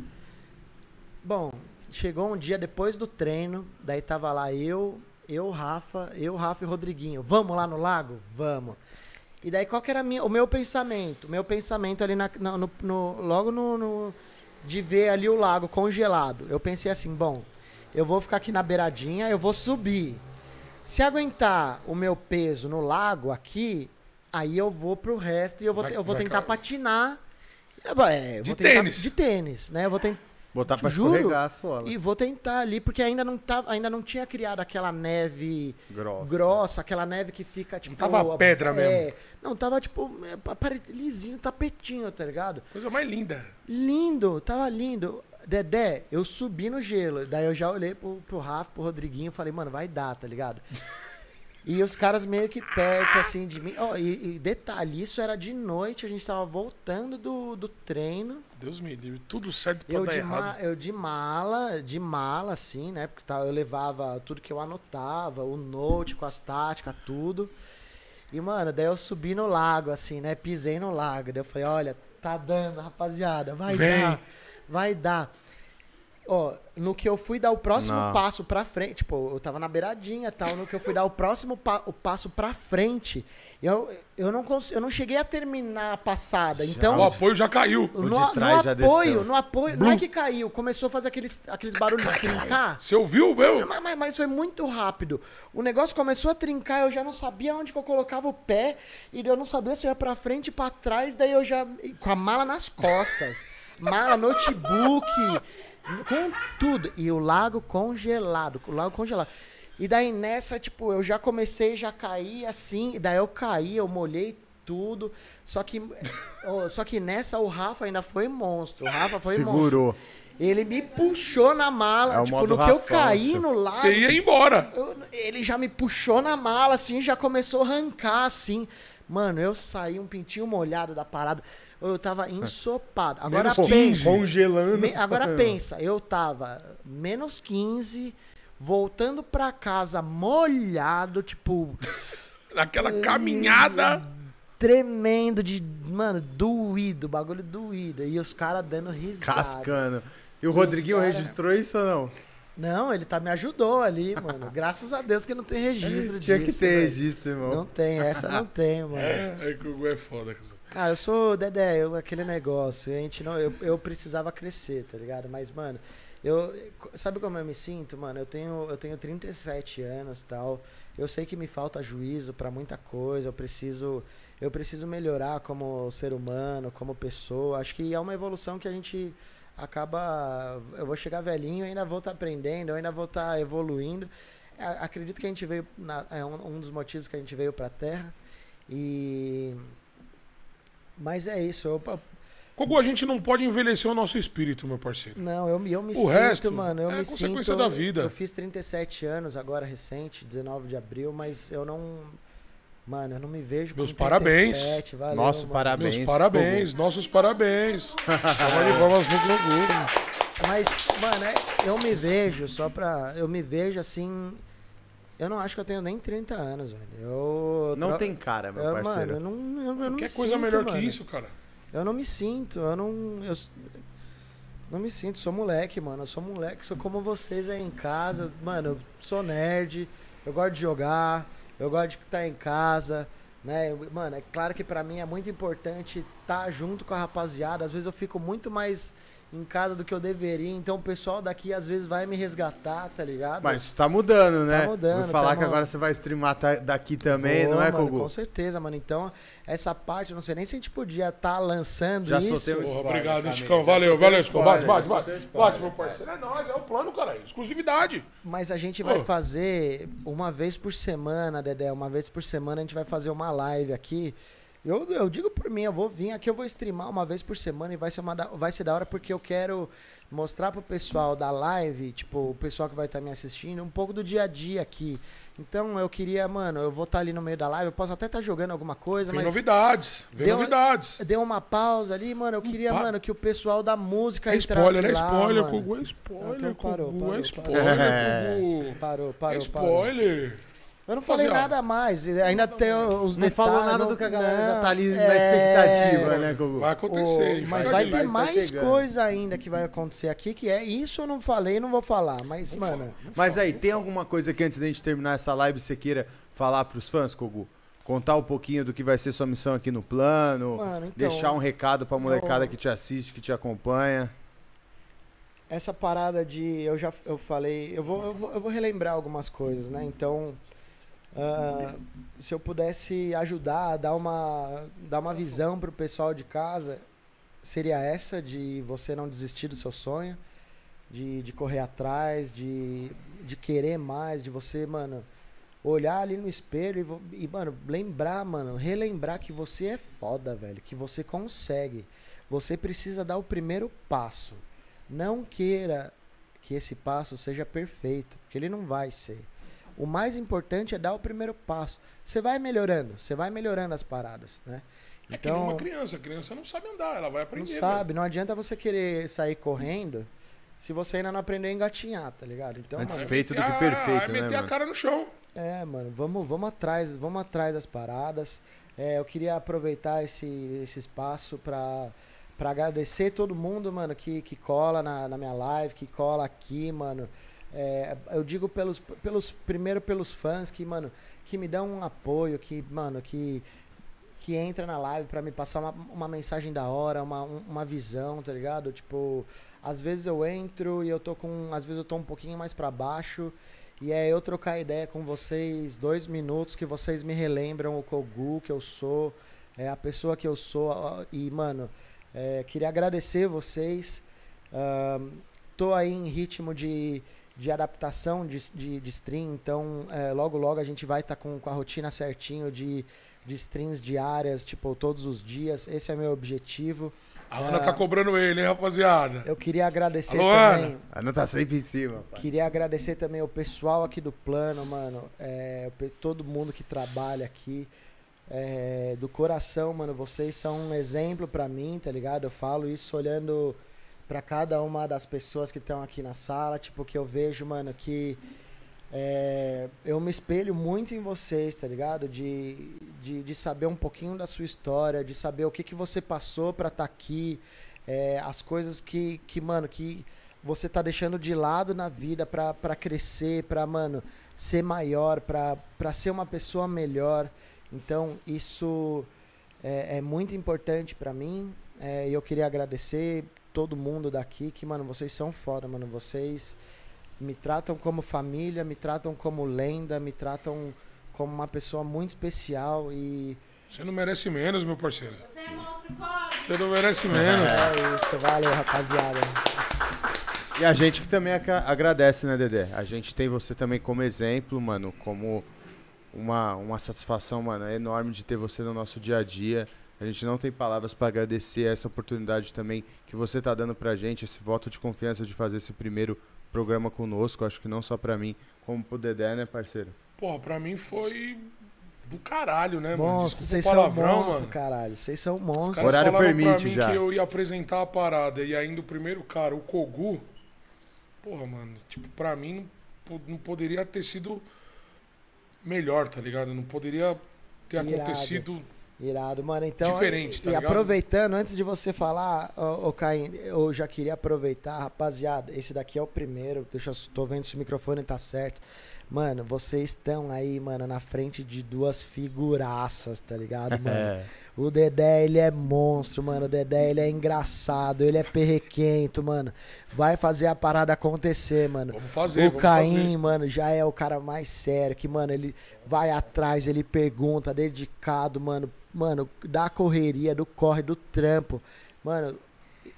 Bom, chegou um dia depois do treino, daí tava lá eu, eu, Rafa, eu, Rafa e Rodriguinho. Vamos lá no lago? Vamos. E daí qual que era a minha, o meu pensamento? O meu pensamento ali na, na- no, no- logo no, no- de ver ali o lago congelado. Eu pensei assim, bom, eu vou ficar aqui na beiradinha, eu vou subir. Se aguentar o meu peso no lago aqui, aí eu vou pro resto e eu vou, Vai- eu vou tentar patinar. É, eu De vou tentar- tênis. De tênis, né? Eu vou tentar Botar pra Juro. escorregar a sola. e vou tentar ali, porque ainda não, tava, ainda não tinha criado aquela neve Grossa. grossa, aquela neve que fica tipo. tava pedra é, mesmo. Não, tava tipo lisinho, tapetinho, tá ligado? Coisa mais linda. Lindo, tava lindo. Dedé, eu subi no gelo. Daí eu já olhei pro, pro Rafa, pro Rodriguinho e falei, mano, vai dar, tá ligado? E os caras meio que perto, assim, de mim. Ó, e, e detalhe, isso era de noite, a gente tava voltando do, do treino. Deus me livre. Tudo certo pra Eu dar de, errado. eu de mala, de mala, assim, né? Porque tá, eu levava tudo que eu anotava, o note com as táticas, tudo. E, mano, daí eu subi no lago, assim, né? Pisei no lago. Daí eu falei, olha, tá dando, rapaziada, vai Vem. dar, vai dar. Ó, no que eu fui dar o próximo Não. passo pra frente, tipo, eu tava na beiradinha e tal, no que eu fui dar o próximo pa- o passo pra frente, eu, eu, não cons- eu não cheguei a terminar a passada. Então, O apoio já caiu. O no, de a- trás no já apoio, desceu. no apoio, não é que caiu, começou a fazer aqueles, aqueles barulhos de trincar. Você ouviu, meu? Mas, mas- mas foi muito rápido. O negócio começou a trincar, eu já não sabia onde que eu colocava o pé, e eu não sabia se ia pra frente e pra trás, daí eu já. com a mala nas costas. mala, notebook, com tudo. E o lago congelado, o lago congelado. E daí nessa, tipo, eu já comecei, já caí assim, e daí eu caí, eu molhei tudo. Só que, só que nessa o Rafa ainda foi monstro. O Rafa foi monstro. Segurou. Ele me puxou na mala, É tipo, no que eu Rafão, caí no lago. Você ia embora. eu- ele já me puxou na mala, assim, já começou a arrancar, assim. Mano, eu saí um pintinho molhado da parada. Eu tava ensopado. Agora Menos pensa. 15. Congelando. me- agora pensa, eu tava menos 15, voltando pra casa molhado, tipo, Naquela caminhada. tremendo de. Mano, doído, bagulho doído. E os caras dando risada. Cascando. E o Rodriguinho cara- registrou isso ou não? Não, ele tá, me ajudou ali, mano. Graças a Deus que não tem registro disso. Tinha que ter registro, irmão. Não tem, essa não tem, mano. É que o Gu é foda. cara. Ah, eu sou Dedé, eu, aquele negócio. A gente não, eu, eu precisava crescer, tá ligado? Mas, mano, eu. Sabe como eu me sinto, mano? Eu tenho, eu tenho 37 anos tal. Eu sei que me falta juízo pra muita coisa. Eu preciso. Eu preciso melhorar como ser humano, como pessoa. Acho que é uma evolução que a gente acaba. Eu vou chegar velhinho, eu ainda vou estar aprendendo, eu ainda vou estar evoluindo. A- Acredito que a gente veio. na- é um, um dos motivos que a gente veio pra Terra. E. Mas é isso. Eu, Kogu, a gente não pode envelhecer o nosso espírito, meu parceiro. não, eu, me- eu me O sinto, resto mano. Eu é me consequência sinto. da vida. Eu fiz 37 anos agora, recente, 19 de abril, mas eu não. Mano, eu não me vejo Meus com parabéns. 37, valeu, Nosso mano. parabéns. Meus parabéns, nossos parabéns. Salva de palmas pro Kogu. Mas, mano, é- eu me vejo só pra. Eu me vejo assim. Eu não acho que eu tenho nem 30 anos, velho. Eu. Não tem cara, meu eu, Mano, parceiro. eu não, eu, eu não Que me coisa sinto, melhor mano. que isso, cara. Eu não me sinto, eu não. Eu não me sinto, sou moleque, mano. Eu sou moleque, sou como vocês aí em casa. Mano, eu sou nerd, eu gosto de jogar, eu gosto de estar em casa, né? Mano, é claro que pra mim é muito importante estar junto com a rapaziada. Às vezes eu fico muito mais em casa do que eu deveria, então o pessoal daqui às vezes vai me resgatar, tá ligado? Mas isso tá mudando, né? mudando, Vou falar tá que mo- agora você vai streamar daqui também, Vou, não é, mano, Kogu? Com certeza, mano. Então, essa parte, eu não sei nem se a gente podia estar lançando Já isso. soltei Porra, spoiler, obrigado. Chicão. Valeu, valeu, Chicão. Bate, bate, bate. Bate, meu parceiro. É nóis, é o plano, cara. Exclusividade. Mas a gente vai Ô. fazer uma vez por semana, Dedé. Uma vez por semana a gente vai fazer uma live aqui. Eu, eu digo por mim, eu vou vir aqui, eu vou streamar uma vez por semana e vai ser, uma da, vai ser da hora porque eu quero mostrar pro pessoal da live, tipo, o pessoal que vai estar me assistindo, um pouco do dia a dia aqui. Então eu queria, mano, eu vou estar ali no meio da live, eu posso até estar jogando alguma coisa, Vem mas novidades. Vem Deu- novidades. deu uma pausa ali, mano. Eu queria, pa- mano, que o pessoal da música É entrasse spoiler, é lá, spoiler, mano. Kogu, é spoiler, Então parou, parou, é parou. spoiler, É. Kogu. Parou, É parou, parou. Eu não falei nada mais. Ainda tem os Não detalhes. falou nada não- do que a galera já não, tá ali na é, expectativa, né, Kogu? Vai acontecer. o- mas vai de ter mais pegando. coisa ainda que vai acontecer aqui, que é isso eu não falei, não vou falar. Mas, mano, Mas aí, tem alguma coisa que antes da gente terminar essa live você queira falar pros fãs, Kogu? Contar um pouquinho do que vai ser sua missão aqui no plano, Mano, então, deixar um recado pra molecada eu- que te assiste, que te acompanha. essa parada de. Eu já eu falei. Eu vou, eu vou, eu vou relembrar algumas coisas, né? Então. Ah, se eu pudesse ajudar, dar uma, dar uma visão pro pessoal de casa, seria essa de você não desistir do seu sonho, de, de correr atrás, de, de querer mais, de você, mano, olhar ali no espelho e, e, mano, lembrar, mano, relembrar que você é foda, velho, que você consegue. Você precisa dar o primeiro passo. Não queira que esse passo seja perfeito, porque ele não vai ser. O mais importante é dar o primeiro passo. Você vai melhorando, você vai melhorando as paradas, né? É que nem Então, uma criança. A criança não sabe andar, ela vai não aprender. sabe, não adianta você querer sair correndo se você ainda não aprender a engatinhar, tá ligado? Então, Antes mano, feito do Meter que a- perfeito, é né, meter a mano? cara no chão. É, mano, vamos, vamos atrás, vamos atrás das paradas. É, eu queria aproveitar esse, esse espaço pra pra agradecer todo mundo, mano, que, que cola na, na minha live, que cola aqui, mano. É, eu digo pelos, pelos. Primeiro pelos fãs que, mano, que me dão um apoio, que, mano, que. Que entra na live pra me passar uma, uma mensagem da hora, uma, um- uma visão, tá ligado? Tipo, às vezes eu entro e eu tô com. Às vezes eu tô um pouquinho mais pra baixo. E é eu trocar ideia com vocês, dois minutos que vocês me relembram o Kogu que eu sou, é a pessoa que eu sou. E, mano, é, queria agradecer vocês. Ahn, tô aí em ritmo de, de adaptação de, de, de stream, então é, logo logo a gente vai estar com, com a rotina certinho de, de streams diárias, tipo, todos os dias. Esse é meu objetivo. A Ana tá cobrando ele, hein, rapaziada? Eu queria agradecer Alô, também. Ana? A Ana tá sempre em cima, pai. Queria agradecer também o pessoal aqui do plano, mano. É, todo mundo que trabalha aqui. É, do coração, mano. Vocês são um exemplo pra mim, tá ligado? Eu falo isso olhando pra cada uma das pessoas que estão aqui na sala. Tipo, que eu vejo, mano, que é, eu me espelho muito em vocês, tá ligado? De, de, de saber um pouquinho da sua história, de saber o que, que você passou pra estar aqui, é, as coisas que, que, mano, que você tá deixando de lado na vida pra crescer, pra, mano, ser maior, pra ser uma pessoa melhor. Então, isso é, é muito importante pra mim. é, E eu queria agradecer todo mundo daqui, que, mano, vocês são foda, mano. Vocês me tratam como família, me tratam como lenda, me tratam como uma pessoa muito especial e Você não merece menos, meu parceiro. Você é não merece menos. é isso. Valeu, rapaziada. E a gente que também agradece, né, Dedé? A gente tem você também como exemplo, mano, como uma, uma satisfação, mano, enorme de ter você no nosso dia a dia. A gente não tem palavras pra agradecer essa oportunidade também que você tá dando pra gente, esse voto de confiança de fazer esse primeiro programa conosco. Acho que não só pra mim, como pro Dedé, né, parceiro? Porra, pra mim foi do caralho, né, mano? Monstro, Desculpa vocês o são palavrão, monstros, mano. caralho. Vocês são Os monstros. Horário falaram pra permite mim já. que eu ia apresentar a parada e ainda o primeiro cara, o Kogu. Porra, mano, tipo, pra mim não, não poderia ter sido melhor, tá ligado? Não poderia ter Irado. acontecido. Irado, mano. Então, Diferente, e, tá e ligado? aproveitando, antes de você falar, ô, ô Caim, eu já queria aproveitar, rapaziada, esse daqui é o primeiro, deixa eu, tô vendo se o microfone tá certo. Mano, vocês estão aí, mano, na frente de duas figuraças, tá ligado, mano? É. O Dedé, ele é monstro, mano. O Dedé, ele é engraçado, ele é perrequento, mano. Vai fazer a parada acontecer, mano. Vamos fazer, o vamos Caim, fazer. mano, já é o cara mais sério, que, mano, ele vai atrás, ele pergunta, dedicado, mano. Mano, da correria, do corre, do trampo. Mano,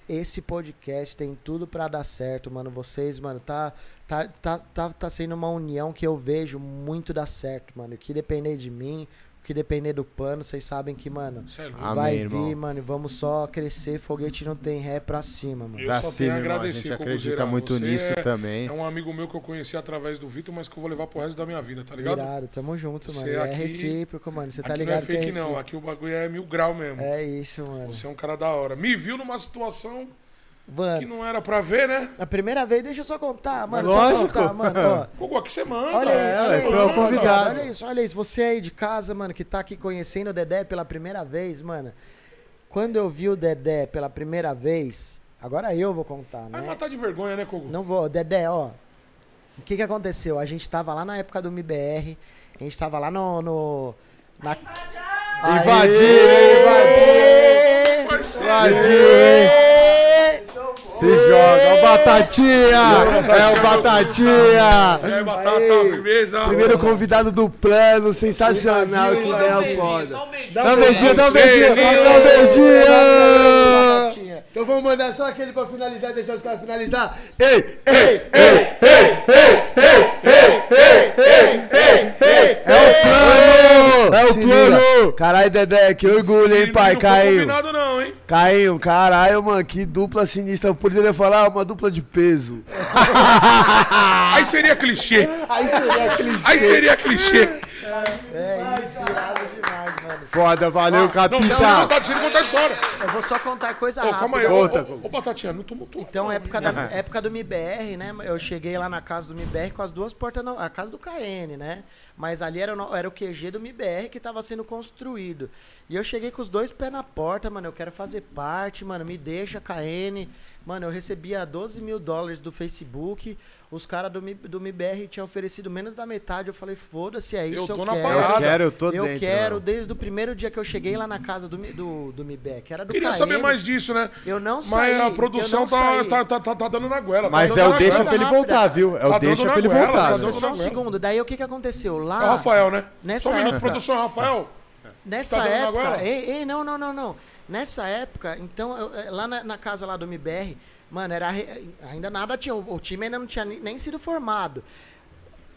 esse podcast tem tudo pra dar certo, mano. Vocês, mano, tá, tá, tá, tá, tá sendo uma união que eu vejo muito dar certo, mano. Que depender de mim, que depender do plano, vocês sabem que, mano, é. Amém, vai irmão. vir, mano, e vamos só crescer. Foguete não tem ré pra cima, mano. Eu Pra só cima, tenho a irmão. A agradecer, gente acredita muito Você nisso é- também. É um amigo meu que eu conheci através do Vitor, mas que eu vou levar pro resto da minha vida, tá ligado? Irado, tamo junto, Você mano. E É aqui- recíproco, mano. Você tá ligado não é fake, que é não. Aqui o bagulho é mil grau mesmo. É isso, mano. Você é um cara da hora. Me viu numa situação que Mano, não era pra ver, né? a primeira vez, deixa eu só contar, mano. Lógico. Só contar, mano. Ó. Kogu, aqui você manda. Olha É, é isso, rapaziada, convidado. Olha isso, olha isso. Você aí de casa, mano, que tá aqui conhecendo o Dedé pela primeira vez, mano. Quando eu vi o Dedé pela primeira vez, agora eu vou contar, Vai né? matar de vergonha, né, Kogu? Não vou, Dedé, ó. O que que aconteceu? A gente tava lá na época do MBR, a gente tava lá no. no na... Invadiram, invadiram! Se joga, é o Batatinha! É o Batatinha! Batata, Aí. firmeza? Primeiro convidado do plano, sensacional, que ideia foda. Dá um beijinho, dá um beijinho! Dá um beijinho! Batatinha. Então vamos mandar só aquele pra finalizar, deixar os caras finalizar. Ei, ei, ei, ei, ei, ei, ei, ei, ei, ei, ei! É o plano! É o plano! Caralho, Dedé, que orgulho, hein, pai? Não foi Caiu. não, hein? Caiu, caralho, mano, que dupla sinistra. Eu poderia falar uma dupla de peso. Aí seria clichê. Aí seria aquele Aí seria clichê. É isso. Foda, valeu, Não, eu capitão. contar, deixa ele contar a história. Eu vou só contar coisa Ô, rápida. calma aí, ô, Conta, ô, ô, Batatinha, não tumultua. Então, época, da, época do MBR, né? Eu cheguei lá na casa do MBR com as duas portas, na, a casa do KN, né? Mas ali era, o no- era o QG do MBR que tava sendo construído. E eu cheguei com os dois pés na porta, mano. Eu quero fazer parte, mano. Me deixa, KN. Mano, eu recebia 12 mil dólares do Facebook. Os caras do, Mi- do MBR tinham oferecido menos da metade. Eu falei, foda-se, é isso. Eu tô eu na quero. parada. Eu quero, eu tô Eu dentro. quero, mano. desde o primeiro dia que eu cheguei lá na casa do, do, do MBR, que era do Queria KN. saber mais disso, né? Eu não Mas saí, a eu produção tá, tá, tá, tá, tá dando na goela. Mas tá é o na deixa pra ele rápida. voltar, viu? É Tá o dando deixa na pra ele goela, voltar. tá Só um na segundo. Daí o que que aconteceu? É o Lá, Rafael, né? Nessa Só um minuto, produção, Rafael. Nessa Tá época... Ei, ei, não, não, não, não. Nessa época, então, eu- eh, lá na, na casa lá do MBR, mano, era ainda nada tinha... O o time ainda não tinha nem, nem sido formado.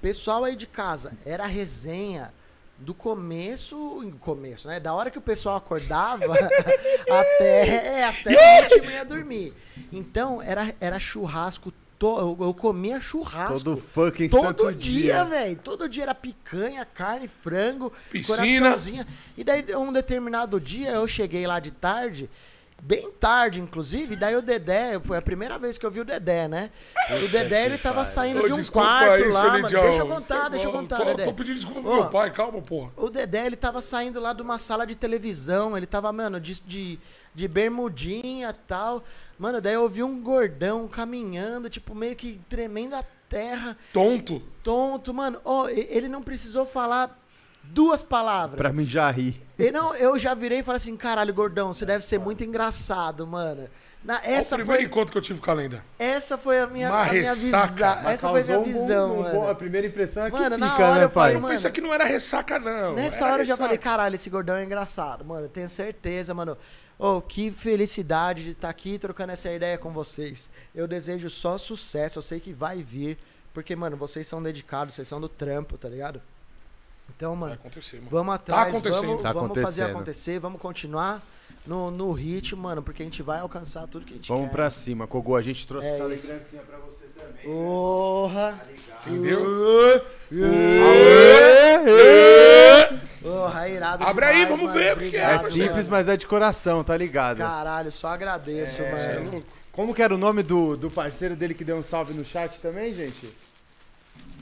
Pessoal aí de casa, era resenha do começo, começo, né? Da hora que o pessoal acordava até, até o último ia dormir. Então, era, era churrasco, to, eu, eu comia churrasco. Todo fucking Todo santo dia, dia. velho. Todo dia era picanha, carne, frango, Piscina. E daí, um determinado dia, eu cheguei lá de tarde, bem tarde, inclusive, daí o Dedé, foi a primeira vez que eu vi o Dedé, né? O Dedé, ele tava saindo Ô, de um quarto aí, lá, mano. Deixa eu contar, deixa eu contar, tô, Dedé. Tô pedindo desculpa pro meu pai, calma, porra. o Dedé, ele tava saindo lá de uma sala de televisão, ele tava, mano, de, de, de bermudinha e tal. Mano, daí eu ouvi um gordão caminhando, tipo, meio que tremendo a terra, Tonto. tonto, mano. E- ele não precisou falar duas palavras. Pra mim já rir. E não, eu já virei e falei assim, caralho, gordão, você deve ser muito engraçado, mano. Na, essa, é o primeiro foi, encontro que eu tive com a lenda. essa foi a minha, Uma a minha ressaca. visão. Essa foi a minha um visão, um mano. bom- A primeira impressão é que Mano, fica, hora né, eu falei, pai? mano, Pensa que não era ressaca, não. Nessa Era hora eu já ressaca. falei, caralho, esse gordão é engraçado, mano. Tenho certeza, mano. Oh, que felicidade de estar aqui trocando essa ideia com vocês. Eu desejo só sucesso, eu sei que vai vir. Porque, mano, vocês são dedicados, vocês são do trampo, tá ligado? Então, mano, mano. vamos atrás, acontecendo. vamos, Tá vamos fazer acontecendo. acontecer, vamos continuar no, no ritmo, mano, porque a gente vai alcançar tudo que a gente Vamos quer. pra cima, Kogu. A gente trouxe É essa isso. lembrancinha pra você também. Porra! Entendeu? Porra, irado Abre aí, demais, vamos mano. ver, porque Obrigado, É simples, mano. mas é de coração, tá ligado? Caralho, só agradeço, Você é mano. louco. Como que era o nome do, do parceiro dele que deu um salve no chat também, gente?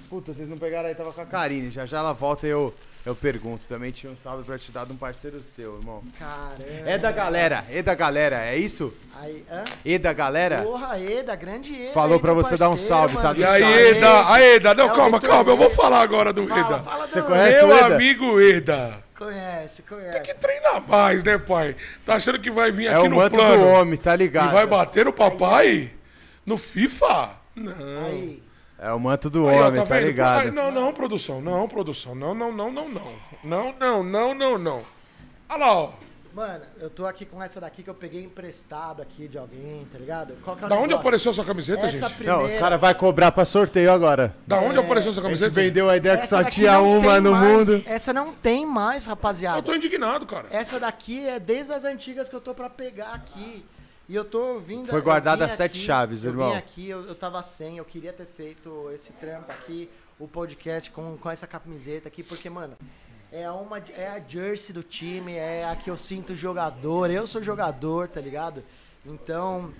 Puta, vocês não pegaram aí, tava com a Karine. Já já ela volta e eu, eu pergunto. Também tinha um salve pra te dar de um parceiro seu, irmão. Caramba. É da galera, é da galera, é isso? Aí, hã? E da galera? Porra, Eda, grande Eda. Falou aí, pra você dar um parceiro, salve, mano. tá do E aí. Eda? Aí, Eda. Não, É o calma, calma. Eu vou falar agora do Fala, Eda. fala Você do- conhece? Meu o Eda? amigo Eda. Conhece, conhece. Tem que treinar mais, né, pai? Tá achando que vai vir É aqui o no manto plano do homem, tá e ligado? vai bater no papai? No FIFA? Não. Aí, É o manto do Aí, ó, homem, tá, vendo? ligado? Não, não, produção. Não, produção. Não, não, não, não, não. Não, não, não, não, não. Olha lá, ó. mano, eu tô aqui com essa daqui que eu peguei emprestado aqui de alguém, tá ligado? Qual que é o Da onde negócio? apareceu essa camiseta, Essa gente? primeira... Não, os caras vão cobrar pra sorteio agora. Da onde apareceu essa A gente camiseta? vendeu a ideia que Essa só daqui tinha uma no mais. mundo. Essa não tem mais, rapaziada. Eu tô indignado, cara. Essa daqui é desde as antigas que eu tô pra pegar aqui. E eu tô vindo. Foi eu guardada sete aqui, chaves, eu irmão. vim aqui, eu, eu tava sem, eu queria ter feito esse trampo aqui, o podcast com, com essa camiseta aqui, porque, mano, é, uma, é a jersey do time, é a que eu sinto jogador, eu sou jogador, tá ligado? Então.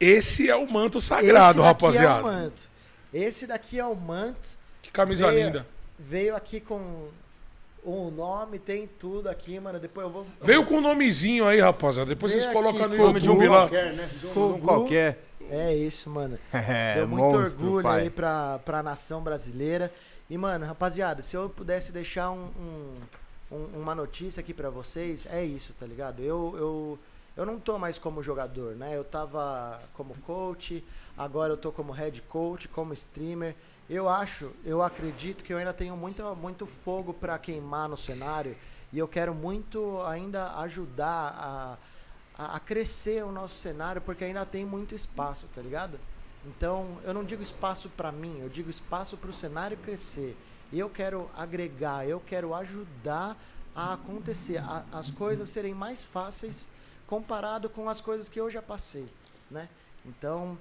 Esse é o manto sagrado, esse daqui rapaziada. É o manto. Esse daqui é o manto. Que camisa Veio- linda. Veio aqui com o nome, tem tudo aqui, mano. Depois eu vou. Veio com o nomezinho aí, rapaziada. Depois Veio vocês colocam aqui no Nome de um lá. qualquer, né? De um, um qualquer. É isso, mano. É, Deu muito monstro, orgulho pai. aí pra, pra nação brasileira. E, mano, rapaziada, se eu pudesse deixar um, um- um- uma notícia aqui pra vocês, é isso, tá ligado? Eu, eu, eu não tô mais como jogador, né? Eu tava como coach, agora eu tô como head coach, como streamer. Eu acho, eu acredito que eu ainda tenho muito, muito fogo pra queimar no cenário e eu quero muito ainda ajudar a, a, a crescer o nosso cenário porque ainda tem muito espaço, tá ligado? Então, eu não digo espaço pra mim, eu digo espaço pro cenário crescer. Eu quero agregar, eu quero ajudar a acontecer, a- as coisas serem mais fáceis comparado com as coisas que eu já passei, né? Então,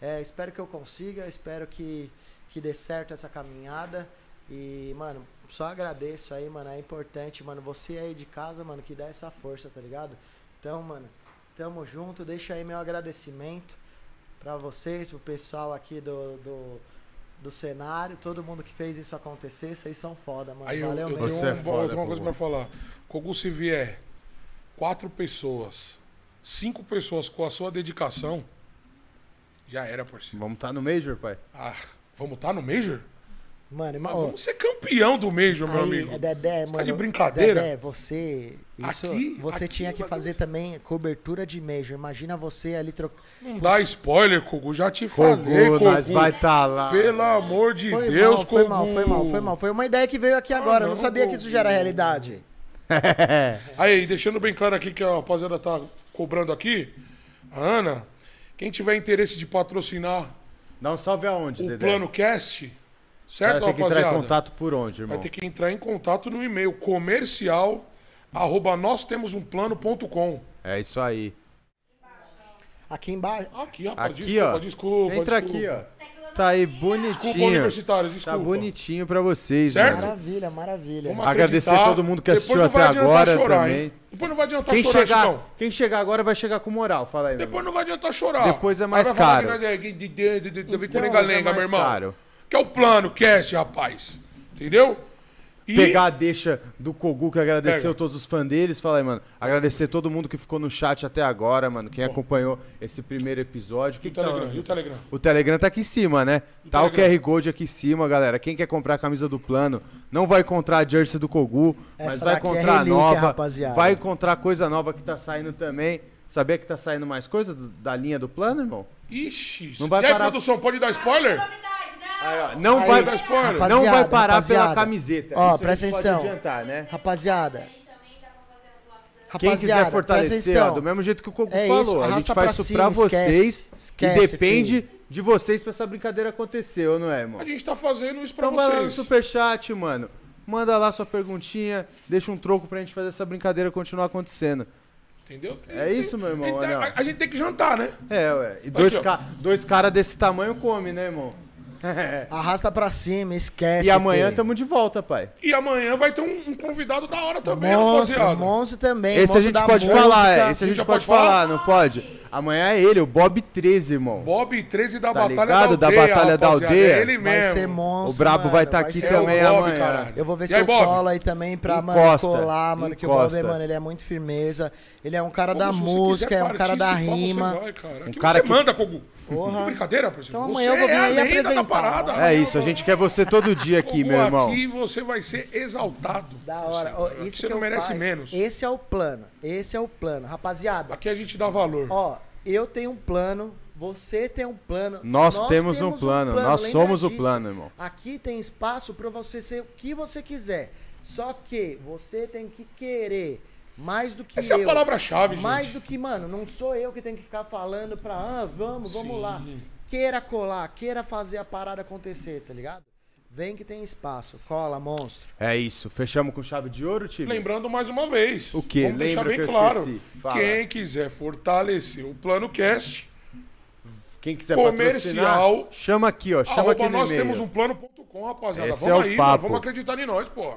é, espero que eu consiga, espero que, que dê certo essa caminhada. E, mano, só agradeço aí, mano. É importante, mano. Você aí de casa, mano, que dá essa força, tá ligado? Então, mano, tamo junto. Deixa aí meu agradecimento pra vocês, pro pessoal aqui do, do, do cenário, todo mundo que fez isso acontecer. Vocês são foda, mano. Aí eu, Valeu eu mesmo. tenho Você é foda, eu tenho uma coisa pra falar. Kogu, se vier quatro pessoas, cinco pessoas com a sua dedicação, já era, parceiro. Vamos estar no Major, pai? Ah, vamos estar no Major? Mano, Ah, vamos ser campeão do Major, meu Aí, amigo. é Dedé, Você mano. tá de brincadeira? Dedé, você. Isso, Aqui- você aqui tinha que fazer também cobertura de Major. Imagina você ali trocando. Não dá spoiler, Kogu. Já te falei, Kogu, Kogu. nós vai estar lá. Pelo amor de Foi Deus, mal, foi Kogu. mal, foi mal, foi mal. Foi uma ideia que veio aqui agora. eu não não, sabia que isso já era realidade. Aí, deixando bem claro aqui que a rapaziada tá cobrando aqui, a Ana, quem tiver interesse de patrocinar Dá um salve aonde, o Dedé? Plano Cast, certo, tem que entrar em contato por onde, irmão? Vai ter que entrar em contato no e-mail comercial arroba nós temos um plano.com. É isso aí. Aqui embaixo. Aqui, rapaz, Aqui, desculpa, ó. desculpa. Entra desculpa. aqui, ó. Tá aí Desculpa, bonitinho. universitários, Tá desculpa. bonitinho pra vocês, Certo? mano. Maravilha, maravilha. Vamos Agradecer acreditar. todo mundo que Depois assistiu não vai até adiantar agora chorar, também. hein? Depois não vai adiantar Quem chorar, chegar, Chicão. quem chegar agora vai chegar com moral, fala aí. Depois não vai adiantar chorar. Depois é mais caro. é Então, é mais meu irmão. caro. Que é o plano, cast, rapaz. Entendeu? E Pegar a deixa do Kogu, que agradeceu Pega. todos os fãs deles. Fala aí, mano. Agradecer todo mundo que ficou no chat até agora, mano. Quem acompanhou esse primeiro episódio. e Que o que tá- Telegram, e o Telegram. O Telegram tá aqui em cima, né? Tá o Telegram. QR Code aqui em cima, galera. Quem quer comprar a camisa do plano, não vai encontrar a jersey do Kogu, mas Essa vai daqui é encontrar a relíquia, nova. rapaziada. Vai encontrar coisa nova que tá saindo também. Sabia que tá saindo mais coisa da linha do plano, irmão? Ixi. Não vai e aí, parar- produção, pode dar spoiler? Novidade, não. Aí, ó, não Aí, vai, não vai parar rapaziada. pela camiseta. Ó, Isso a presta gente pode atenção. adiantar, né? Rapaziada. Quem quiser fortalecer, ó, do mesmo jeito que o Coco É falou, isso, a gente faz pra isso pra esquece, vocês esquece, e depende filho. de vocês pra essa brincadeira acontecer, ou não é, irmão? A gente tá fazendo isso pra Então vai lá no vocês. superchat, mano. Manda lá sua perguntinha, deixa um troco pra gente fazer essa brincadeira continuar acontecendo. Entendeu? É isso, meu irmão, Então, olha, ó. a, a gente tem que jantar, né? É, ué. E dois, ca dois caras desse tamanho come, né, irmão? Arrasta pra cima, esquece. E amanhã filho. tamo de volta, pai. E amanhã vai ter um, um convidado da hora também, Monstro, rapaziada. monstro também. Esse a monstro gente da pode música. falar, é. Esse a gente, pode, pode falar, falar? não pode? Amanhã é ele, o Bob 13, irmão. Bob 13 da Tá Batalha ligado? Da da Aldeia. Batalha da rapaziada. Aldeia. É ele Vai mesmo. ser monstro. O Brabo mano, vai tá aqui É também Bob, amanhã. caralho. Eu vou ver E se aí, eu Bob? colo aí também pra, mano, Encosta, colar, mano. Que o Bob, encosta. mano, ele é muito firmeza. Ele é um cara Kogu, da música, quiser é um cara da rima. Você vai, cara. Aqui cara você que- manda, Kogu. Porra. Que brincadeira, parceiro. Então amanhã eu vou vir é a aí da apresentar. Parada. É isso, a gente quer você todo dia aqui, meu irmão. Aqui você vai ser exaltado. Da hora. Aqui isso você que não merece faço. menos. Esse é o plano. Esse é o plano. Rapaziada, Aqui a gente dá valor. ó, eu tenho um plano. Você tem um plano. Nós temos um plano, nós lembra somos o disso. plano, irmão. Aqui tem espaço pra você ser o que você quiser. Só que você tem que querer mais do que Essa eu. é a palavra-chave, Mais gente. do que, mano, não sou eu que tenho que ficar falando pra, ah, vamos, vamos lá. Queira colar, queira fazer a parada acontecer, tá ligado? Vem que tem espaço. Cola, monstro. É isso, fechamos com chave de ouro, time? Lembrando mais uma vez. O quê? Vamos deixar Lembra bem que claro. Quem quiser fortalecer o Plano Cast, Quem quiser Comercial. patrocinar, chama aqui, ó, chama aqui no nós e-mail. temos um plano.com, rapaziada. Esse vamos é o aí, papo. mano. Vamos acreditar em nós, pô.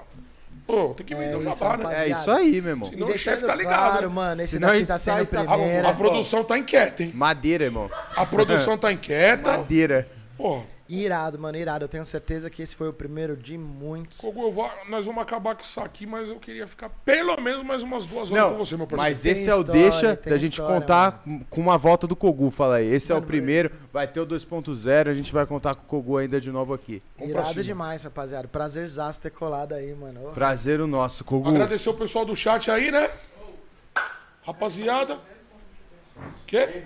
Pô, tem que vender o isso, jabá, né? É isso aí, meu irmão. Senão e o chefe tá ligado, claro, né? mano, esse Senão a daqui tá sendo tá- A, primeira. a produção tá inquieta, hein? Madeira, irmão. A produção tá inquieta. Madeira. Pô, Irado, mano, irado. Eu tenho certeza que esse foi o primeiro de muitos. Kogu, eu vou, nós vamos acabar com isso aqui, mas eu queria ficar pelo menos mais umas duas horas Não, com você, meu parceiro. mas Tem esse é o história, deixa tem da gente história, contar com uma volta do Kogu, fala aí. Esse é o Mano, primeiro, vai ter o 2.0, a gente vai contar com o Kogu ainda de novo aqui. Vamos Irado demais, rapaziada. Prazerzaço ter colado aí, mano. Prazer o nosso, Kogu. Agradecer o pessoal do chat aí, né? Rapaziada. Quê?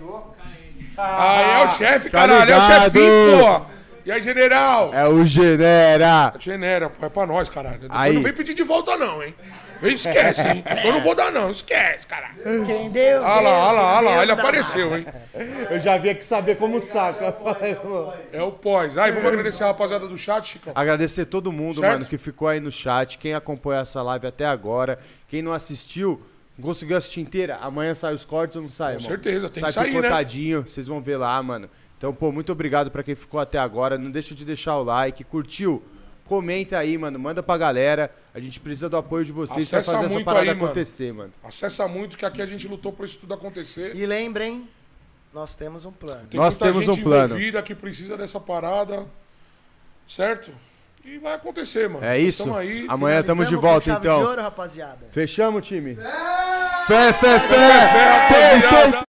Ah, é o chefe, tá caralho. É o chefinho, pô. E aí, general? É o Genera. Genera, pô, é pra nós, caralho. Depois Aí. não vem pedir de volta, não, hein? Esquece, hein? Eu não vou dar, não. Esquece, caralho. Quem deu? Olha lá, olha lá, olha lá. Ele apareceu, hein? Eu já vi aqui saber como saca. É o pós. Aí, vamos agradecer a rapaziada do chat, Chicão. Agradecer todo mundo, Certo? mano, que ficou aí no chat, quem acompanhou essa live até agora, quem não assistiu, conseguiu assistir inteira, amanhã sai os cortes ou não sai, Com irmão? certeza, tem sai que sair, né? picotadinho, vocês vão ver lá, mano. Então, pô, muito obrigado pra quem ficou até agora, não deixa de deixar o like, curtiu, comenta aí, mano. Manda pra galera. A gente precisa do apoio de vocês pra Acessa fazer essa parada aí, mano. acontecer, mano. Acessa muito que aqui a gente lutou pra isso tudo acontecer. E lembrem, nós temos um plano. Tem Nós muita temos gente um plano. que precisa dessa parada. Certo? E vai acontecer, mano. É isso? Tamo aí. Amanhã tamo de volta, então. De ouro, rapaziada. Fechamos, time? Fé, fé, fé! Fé, tem, rapaziada.